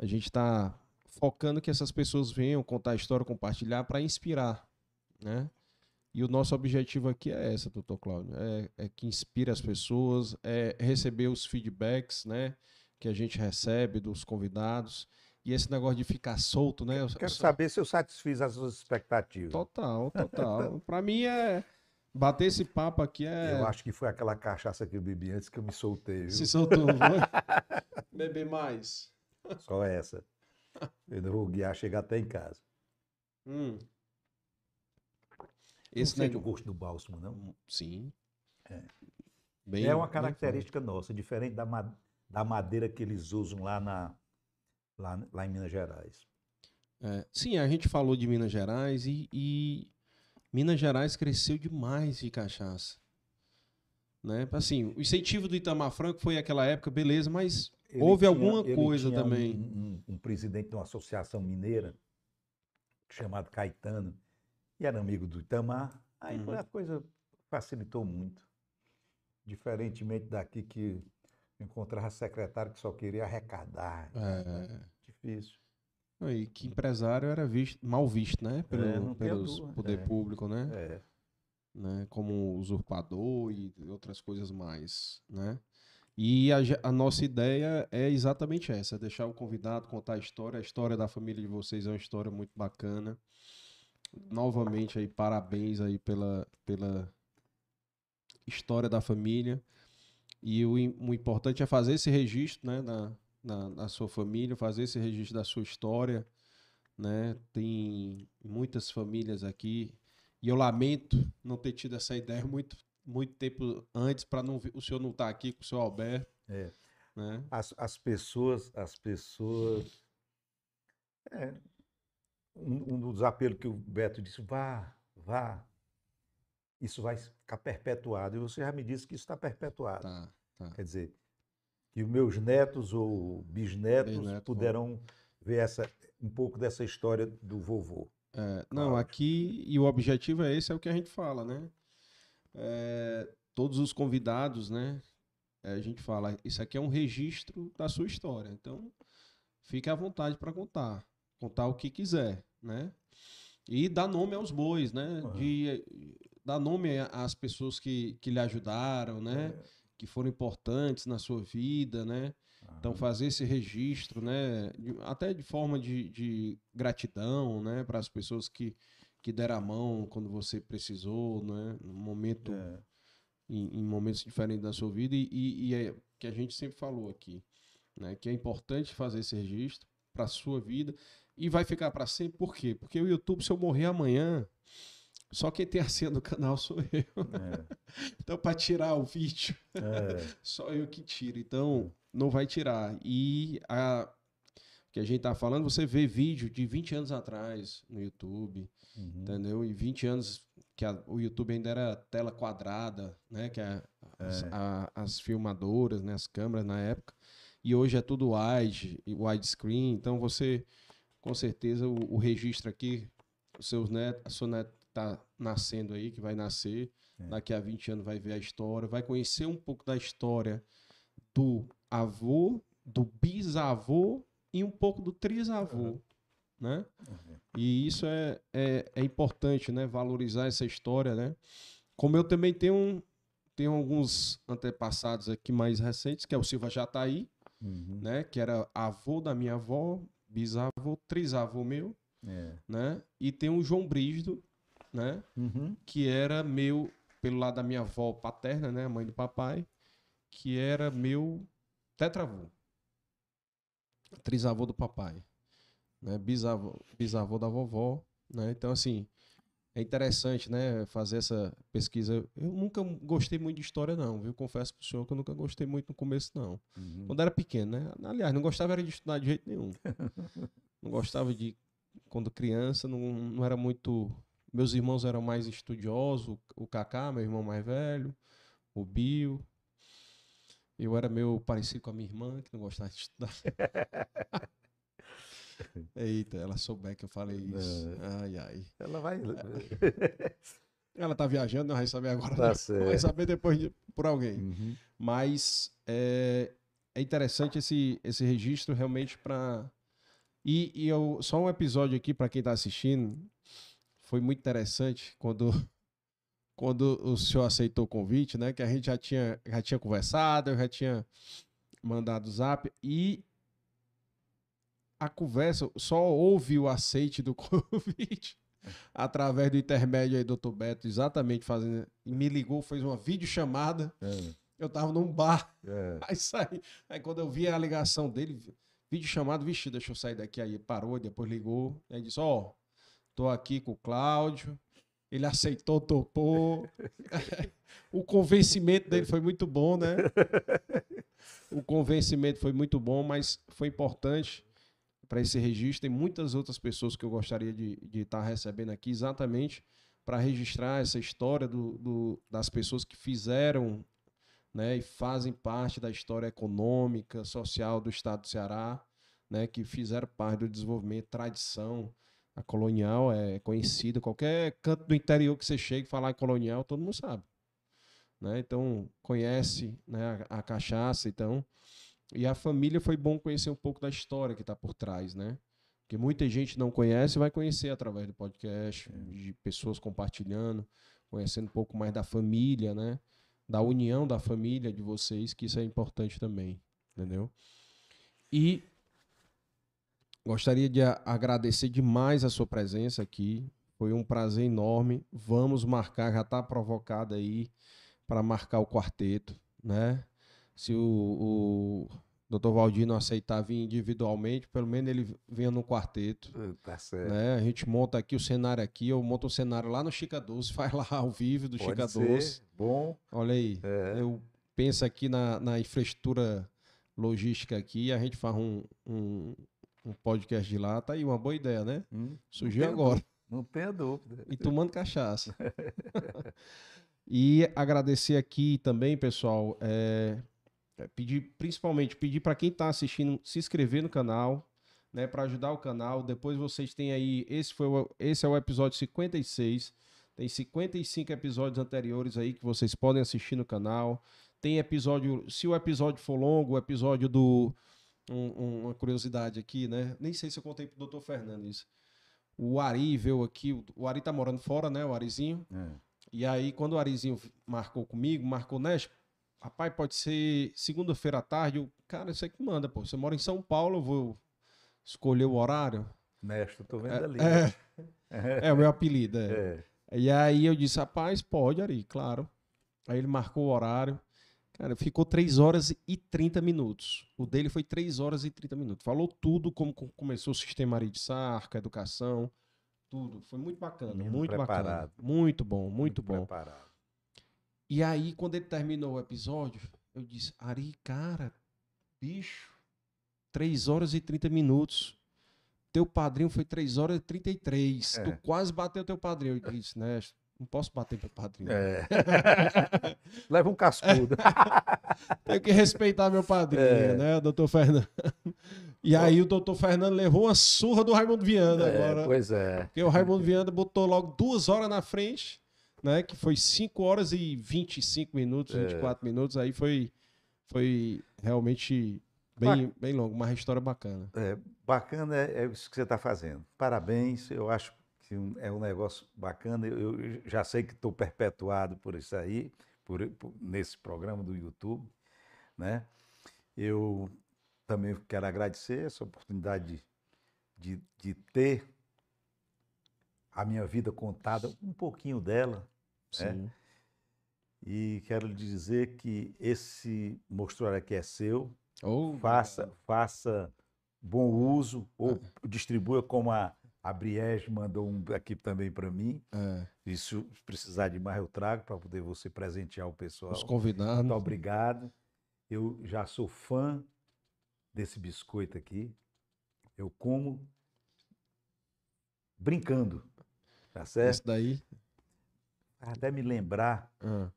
A gente está focando que essas pessoas venham contar a história, compartilhar para inspirar, né? E o nosso objetivo aqui é essa, doutor Cláudio, é, é que inspire as pessoas, é receber os feedbacks, né? Que a gente recebe dos convidados. E esse negócio de ficar solto, né? Eu- Quero só- saber se eu satisfiz as suas expectativas. Total, total. Para mim é bater esse papo aqui é Eu acho que foi aquela cachaça que eu bebi antes que eu me soltei, viu? se soltou, beber mais. Só essa. Eu ainda vou guiar chegar até em casa. Hum. Esse não sente o gosto do bálsamo, não? sim. É. Bem- é uma característica nossa, diferente da, ma- da madeira que eles usam lá, na, lá, lá em Minas Gerais. É, sim, a gente falou de Minas Gerais e, e Minas Gerais cresceu demais de cachaça. Né? Assim, o incentivo do Itamar Franco foi aquela época, beleza, mas Ele Houve tinha- alguma coisa tinha um- também. Um, um presidente de uma associação mineira chamado Caetano, e era amigo do Itamar. Aí Uhum. a coisa facilitou muito. Diferentemente daqui que encontrava secretário que só queria arrecadar. é, Difícil. e que empresário era visto, mal visto, né? Pelo, É, pelos dúvida, poder é. público, né? É. né, como usurpador e outras coisas mais, né? E a, a nossa ideia é exatamente essa, é deixar o convidado contar a história. A história da família de vocês é uma história muito bacana. Novamente aí, parabéns aí pela, pela história da família. E o, o importante é fazer esse registro, né, da, da, da sua família, fazer esse registro da sua história, né? Tem muitas famílias aqui e eu lamento não ter tido essa ideia muito, muito tempo antes para não o senhor não estar aqui com o senhor Alberto, É. né? As, as pessoas, as pessoas. É, um, um dos apelos que o Beto disse, vá, vá. Isso vai ficar perpetuado. E você já me disse que isso está perpetuado. Tá, tá. Quer dizer, que os meus netos ou bisnetos Bisneto, puderão ver essa, um pouco dessa história do vovô. É, não, aqui, e o objetivo é esse, é o que a gente fala, né? É, todos os convidados, né? é, a gente fala, isso aqui é um registro da sua história. Então, fique à vontade para contar. Contar o que quiser, né? E dar nome aos bois, né? Aham. De, dar nome às pessoas que, que lhe ajudaram, né? Que foram importantes na sua vida, né? Então, fazer esse registro, né? de- até de forma de, de gratidão, né? Para as pessoas que, que deram a mão quando você precisou, né? No momento, É. em, em momentos diferentes da sua vida. E, e- e é que a gente sempre falou aqui, né? Que é importante fazer esse registro para a sua vida. E vai ficar para sempre, por quê? Porque o YouTube, se eu morrer amanhã, só quem tem a senha do canal sou eu. É, Então, para tirar o vídeo, é. só eu que tiro. Então, não vai tirar. E a que a gente tá falando, você vê vídeo de 20 anos atrás no YouTube, Uhum. entendeu? E 20 anos que a- o YouTube ainda era tela quadrada, né? Que a- as, É. a- as filmadoras, né? As câmeras na época. E hoje é tudo wide, widescreen. Então você, com certeza, o, o registro aqui, os seus netos, a sua neta tá nascendo aí, que vai nascer. É. Daqui a 20 anos vai ver a história, vai conhecer um pouco da história do avô, do bisavô e um pouco do trisavô, né? Uhum. E isso é, é, é importante, né? Valorizar essa história, né? Como eu também tenho, um, tenho alguns antepassados aqui mais recentes, que é o Silva Jataí, Uhum. né? Que era avô da minha avó, bisavô, trisavô meu, É. né? E tem o João Brígido, né? Uhum. que era meu, pelo lado da minha avó paterna, né, a mãe do papai, que era meu tetravô. Trisavô do papai, né, bisavô, bisavô da vovó, né? Então assim, é interessante, né, fazer essa pesquisa. Eu nunca gostei muito de história não, viu? Confesso pro senhor que eu nunca gostei muito no começo não. Uhum. Quando era pequeno, né? Aliás, não gostava era de estudar de jeito nenhum. Não gostava de. Quando criança, não, não era muito. Meus irmãos eram mais estudiosos. O Kaká, meu irmão mais velho. O Bio. Eu era meio parecido com a minha irmã, que não gostava de estudar. Eita, ela souber que eu falei isso. Ai, ai. Ela vai. Ela tá viajando, não vai saber agora. Tá não. certo. Vai saber depois de- por alguém. Uhum. Mas é, é interessante esse, esse registro realmente para. E, e eu, só um episódio aqui para quem está assistindo. Foi muito interessante quando, quando o senhor aceitou o convite, né? Que a gente já tinha, já tinha conversado, eu já tinha mandado o zap. E a conversa só houve o aceite do convite através do intermédio aí do Dr. Beto, exatamente fazendo. e Me ligou, fez uma videochamada. É. Eu tava num bar, É. aí saí. Aí quando eu vi a ligação dele, vídeo chamado, vixe, deixa eu sair daqui. Aí parou, depois ligou. Aí disse: Ó, tô aqui com o Cláudio. Ele aceitou, topou. o convencimento dele foi muito bom, né? O convencimento foi muito bom, mas foi importante para esse registro. Tem muitas outras pessoas que eu gostaria de estar recebendo aqui, exatamente para registrar essa história do, do- das pessoas que fizeram né, e fazem parte da história econômica, social do estado do Ceará, né, que fizeram parte do desenvolvimento, tradição. A colonial é conhecida, qualquer canto do interior que você chegue e falar em colonial, todo mundo sabe. Né? Então, conhece né, a, a cachaça, então. E a família foi bom conhecer um pouco da história que está por trás, né? Porque muita gente não conhece, vai conhecer através do podcast, de pessoas compartilhando, conhecendo um pouco mais da família, né? Da união da família de vocês, que isso é importante também, entendeu? E gostaria de agradecer demais a sua presença aqui. Foi um prazer enorme. Vamos marcar, já está provocado aí para marcar o quarteto, né? Se o, o Dr. Valdir não aceitar vir individualmente, pelo menos ele venha no quarteto. Tá certo. Né? A gente monta aqui o cenário aqui, eu monto um cenário lá no Chica Doce, faz lá ao vivo do Pode Chica ser. Doce. Bom. Olha aí, É. eu penso aqui na, na infraestrutura logística aqui, a gente faz um, um, um podcast de lá, tá aí uma boa ideia, né? Hum, Surgiu agora. Não tenha dúvida. E tomando cachaça. e agradecer aqui também, pessoal, é, é pedir, principalmente pedir para quem está assistindo se inscrever no canal, né, para ajudar o canal. Depois vocês têm aí, esse foi o, esse é o episódio 56. Tem 55 episódios anteriores aí que vocês podem assistir no canal. Tem episódio, se o episódio for longo, o episódio do um- um- uma curiosidade aqui, né? Nem sei se eu contei pro Dr. Fernando isso. O Ari veio aqui, o- Ari tá morando fora, né? O Arizinho. É. E aí, quando o Arizinho marcou comigo, marcou, né? Rapaz, pode ser segunda-feira à tarde. Eu, cara, aí que manda, pô. Você mora em São Paulo, eu vou escolher o horário. Nesta, tô vendo É, ali. é, é o meu apelido, é. É. E aí eu disse, rapaz, pode, Ari, claro. Aí ele marcou o horário. Cara, ficou 3 horas e 30 minutos. O dele foi 3 horas e 30 minutos. Falou tudo, como co- começou o sistema Ari de Sarca, educação, tudo. Foi muito bacana, Menino muito preparado. bacana. Muito bom, muito, bom. Preparado. E aí, quando ele terminou o episódio, eu disse, Ari, cara, bicho, 3 horas e 30 minutos. Teu padrinho foi 3 horas e 33. É. Tu quase bateu teu padrinho. Eu disse, né? Não posso bater meu padrinho. É. Leva um cascudo. Tenho que respeitar meu padrinho, É. né, doutor Fernando? E aí o doutor Fernando levou uma surra do Raimundo Viana É, agora. pois é. Porque o Raimundo Viana botou logo duas horas na frente, né? Que foi 5 horas e 25 minutos, É. 24 minutos. Aí foi, foi realmente bem, bem longo, uma história bacana. É, bacana é, é isso que você está fazendo. Parabéns, eu acho é um negócio bacana. Eu, eu já sei que estou perpetuado por isso aí, por, por- nesse programa do YouTube, né? Eu também quero agradecer essa oportunidade de, de, de ter a minha vida contada, um pouquinho dela, É. Sim. e quero lhe dizer que esse mostruário aqui é seu, Ou faça, faça bom uso ou distribua como a, a Briege mandou um aqui também para mim. é, E se precisar de mais, eu trago para poder você presentear o pessoal. os convidados. Muito obrigado. Eu já sou fã desse biscoito aqui. Eu como brincando, tá certo? Esse daí. Até me lembrar ah,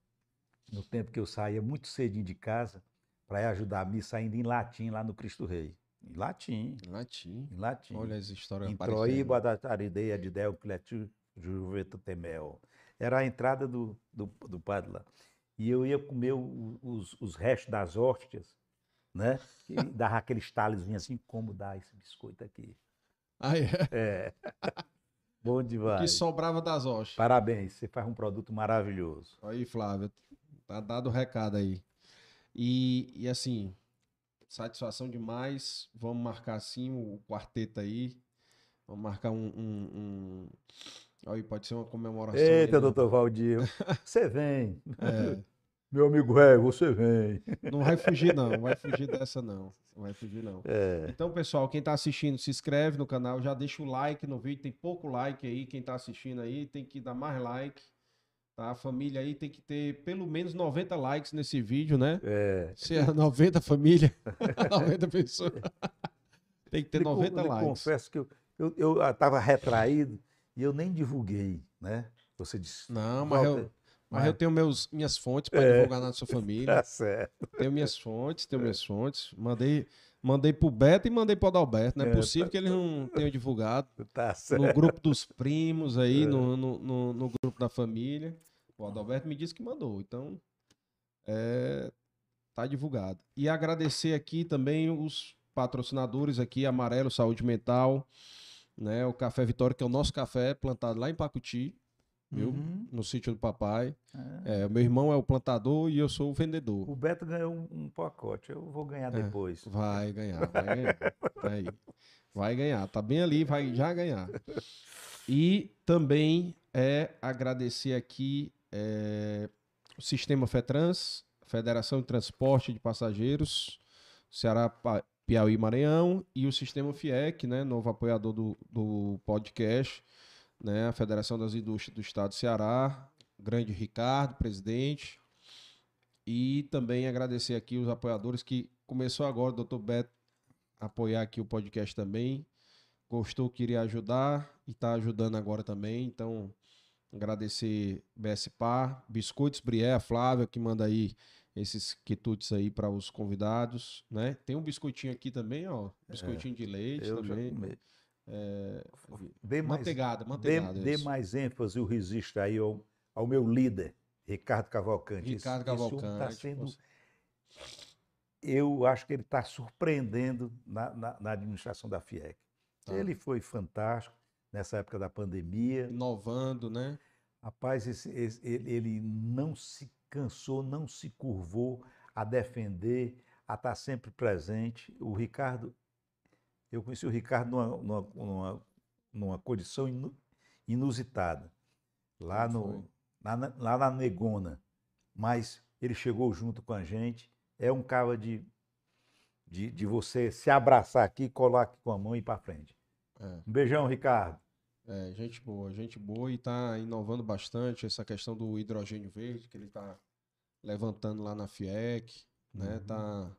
no tempo que eu saía muito cedinho de casa para ajudar a missa ainda em latim lá no Cristo Rei. Em latim, latim. em latim. Olha as histórias Em. Troíba da Tarideia de Del Cletu Juveto Temel. Era a entrada do, do, do padre lá. E eu ia comer os, os restos das hóstias, né? E dava aquele estalezinho assim, como dá esse biscoito aqui. Ah, é. É. Bom Que demais. sobrava das hostes. Parabéns, você faz um produto maravilhoso. Aí, Flávio, tá dado o recado aí. E, e assim, satisfação demais. Vamos marcar assim o quarteto aí. Vamos marcar um. um, um... Aí pode ser uma comemoração. aí, Eita, né? doutor Valdir, você vem. É, Meu amigo é, você vem. não vai fugir, não. Não vai fugir dessa, não. Não vai fugir, não. É. Então, pessoal, quem tá assistindo, se inscreve no canal, já deixa o like no vídeo, tem pouco like aí, quem tá assistindo aí tem que dar mais like, tá? A família aí tem que ter pelo menos 90 likes nesse vídeo, né? É. Se é 90 família, 90 pessoas, tem que ter con- 90 lhe likes. confesso que eu estava eu, eu estava retraído e eu nem divulguei, né? Você disse. Não, mas eu, mas eu tenho meus, minhas fontes para É. divulgar na sua família. Tá certo. Tenho minhas fontes, tenho minhas fontes. Mandei, mandei pro Beto e mandei pro Adalberto. Não é É, possível que eles não tenham divulgado. Tá certo. no grupo dos primos aí, É. no, no, no, no grupo da família. O Adalberto me disse que mandou, então é, tá divulgado. E agradecer aqui também os patrocinadores aqui, Amarelo Saúde Mental, né, o Café Vitória, que é o nosso café plantado lá em Pacuti, viu? Uhum. No sítio do papai. É. É, o meu irmão é o plantador e eu sou o vendedor. O Beto ganhou um, pacote, eu vou ganhar É. depois. Vai ganhar, vai ganhar. Tá aí. Vai ganhar, tá bem ali, vai já ganhar. E também é agradecer aqui é, o Sistema FETRANS, Federação de Transporte de Passageiros, Ceará, Piauí e Maranhão, e o Sistema FIEC, né, novo apoiador do, do podcast, né, a Federação das Indústrias do Estado do Ceará, grande Ricardo, presidente, e também agradecer aqui os apoiadores que começou agora, o Dr. Beto, apoiar aqui o podcast também. Gostou, queria ajudar e está ajudando agora também. Então, agradecer BSPA, Biscoitos Brié, a Flávia, que manda aí esses quitutes aí para os convidados, né? Tem um biscoitinho aqui também, ó. Biscoitinho de leite É, Eu já também. É, Dê mais, manteigada, dê, manteigada. dê mais ênfase o registro aí ao, ao meu líder, Ricardo Cavalcante. Ricardo homem Cavalcante. tá sendo, você- eu acho que ele está surpreendendo na, na- na administração da FIEC. Tá. Ele foi fantástico nessa época da pandemia. Inovando, né? Rapaz, esse- esse- ele, ele não se cansou, não se curvou a defender, a estar sempre presente. O Ricardo, eu conheci o Ricardo numa, numa, numa, numa condição inu- inusitada, lá, no, lá, na, lá na Negona. Mas ele chegou junto com a gente. É um cara de, de, de você se abraçar aqui, colar aqui com a mão e ir para frente. É. Um beijão, Ricardo. É, gente boa, gente boa e tá inovando bastante essa questão do hidrogênio verde que ele tá levantando lá na FIEC, né? Uhum. Tá,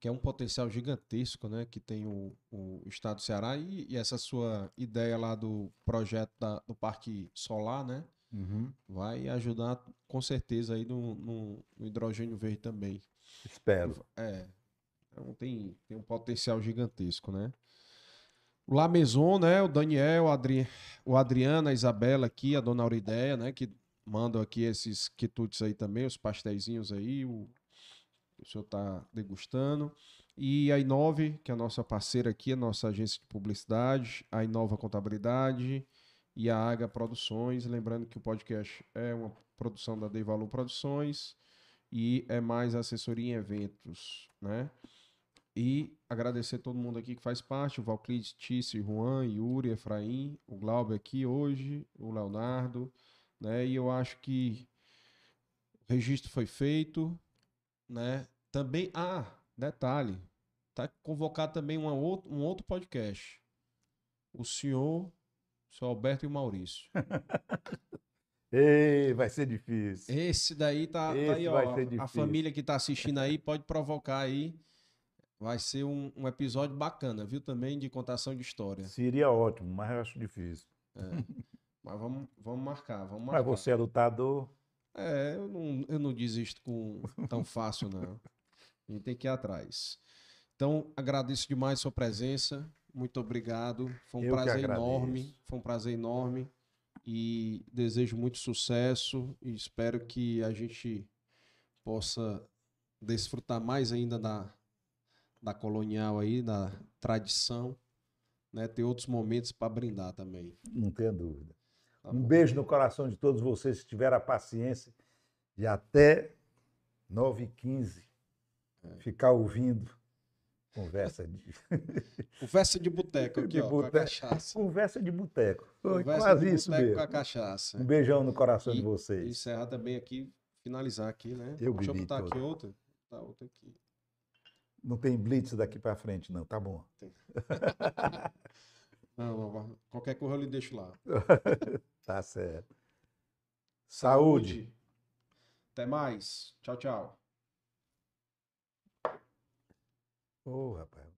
que é um potencial gigantesco, né? Que tem o, o estado do Ceará e, e essa sua ideia lá do projeto da, do Parque Solar, né? Uhum. Vai ajudar com certeza aí no, no- no hidrogênio verde também. Espero. É. Então tem, tem um potencial gigantesco, né? O La Maison, né? O Daniel, o, Adri... o Adriana, a Isabela aqui, a dona Aurideia, né? Que mandam aqui esses quitutes aí também, os pastéisinhos aí, o, o senhor tá degustando. E a Inove, que é a nossa parceira aqui, a nossa agência de publicidade, a Inova Contabilidade e a Aga Produções. Lembrando que o podcast é uma produção da Dei Valor Produções e é mais assessoria em eventos, né? E agradecer todo mundo aqui que faz parte, o Valclides, Tício, Juan, Yuri, Efraim, o Glauber aqui hoje, o Leonardo, né? E eu acho que o registro foi feito, né? Também, ah, detalhe, tá convocado também uma outro, um outro podcast. O senhor, o senhor Alberto e o Maurício. Ei, vai ser difícil. Esse daí tá, tá Esse aí, ó. A família que tá assistindo aí pode provocar aí. Vai ser um, um episódio bacana, viu? Também de contação de história. Seria ótimo, mas eu acho difícil. Mas vamos, vamos marcar, vamos marcar. Mas você é lutador. É, eu não, eu não desisto com tão fácil, não. A gente tem que ir atrás. Então, agradeço demais a sua presença. Muito obrigado. Foi um Eu prazer enorme. Foi um prazer enorme. E desejo muito sucesso. E espero que a gente possa desfrutar mais ainda da, da colonial aí, da tradição. Né? Ter outros momentos para brindar também. Não tenha dúvida. Tá Um beijo no coração de todos vocês que tiveram a paciência de até 9h15 É. ficar ouvindo conversa de, Conversa de boteco aqui, De ó, com a cachaça. conversa de boteco. Conversa quase de isso mesmo. com a cachaça. Um beijão no coração de E- vocês. encerrar também aqui, finalizar aqui, né? Eu Deixa eu botar aqui todo. outra. Tá outra aqui. Não tem blitz daqui para frente, não. Tá bom. Não. qualquer coisa eu lhe deixo lá. Tá certo. Saúde. Até mais. Tchau, tchau. Ô, rapaz.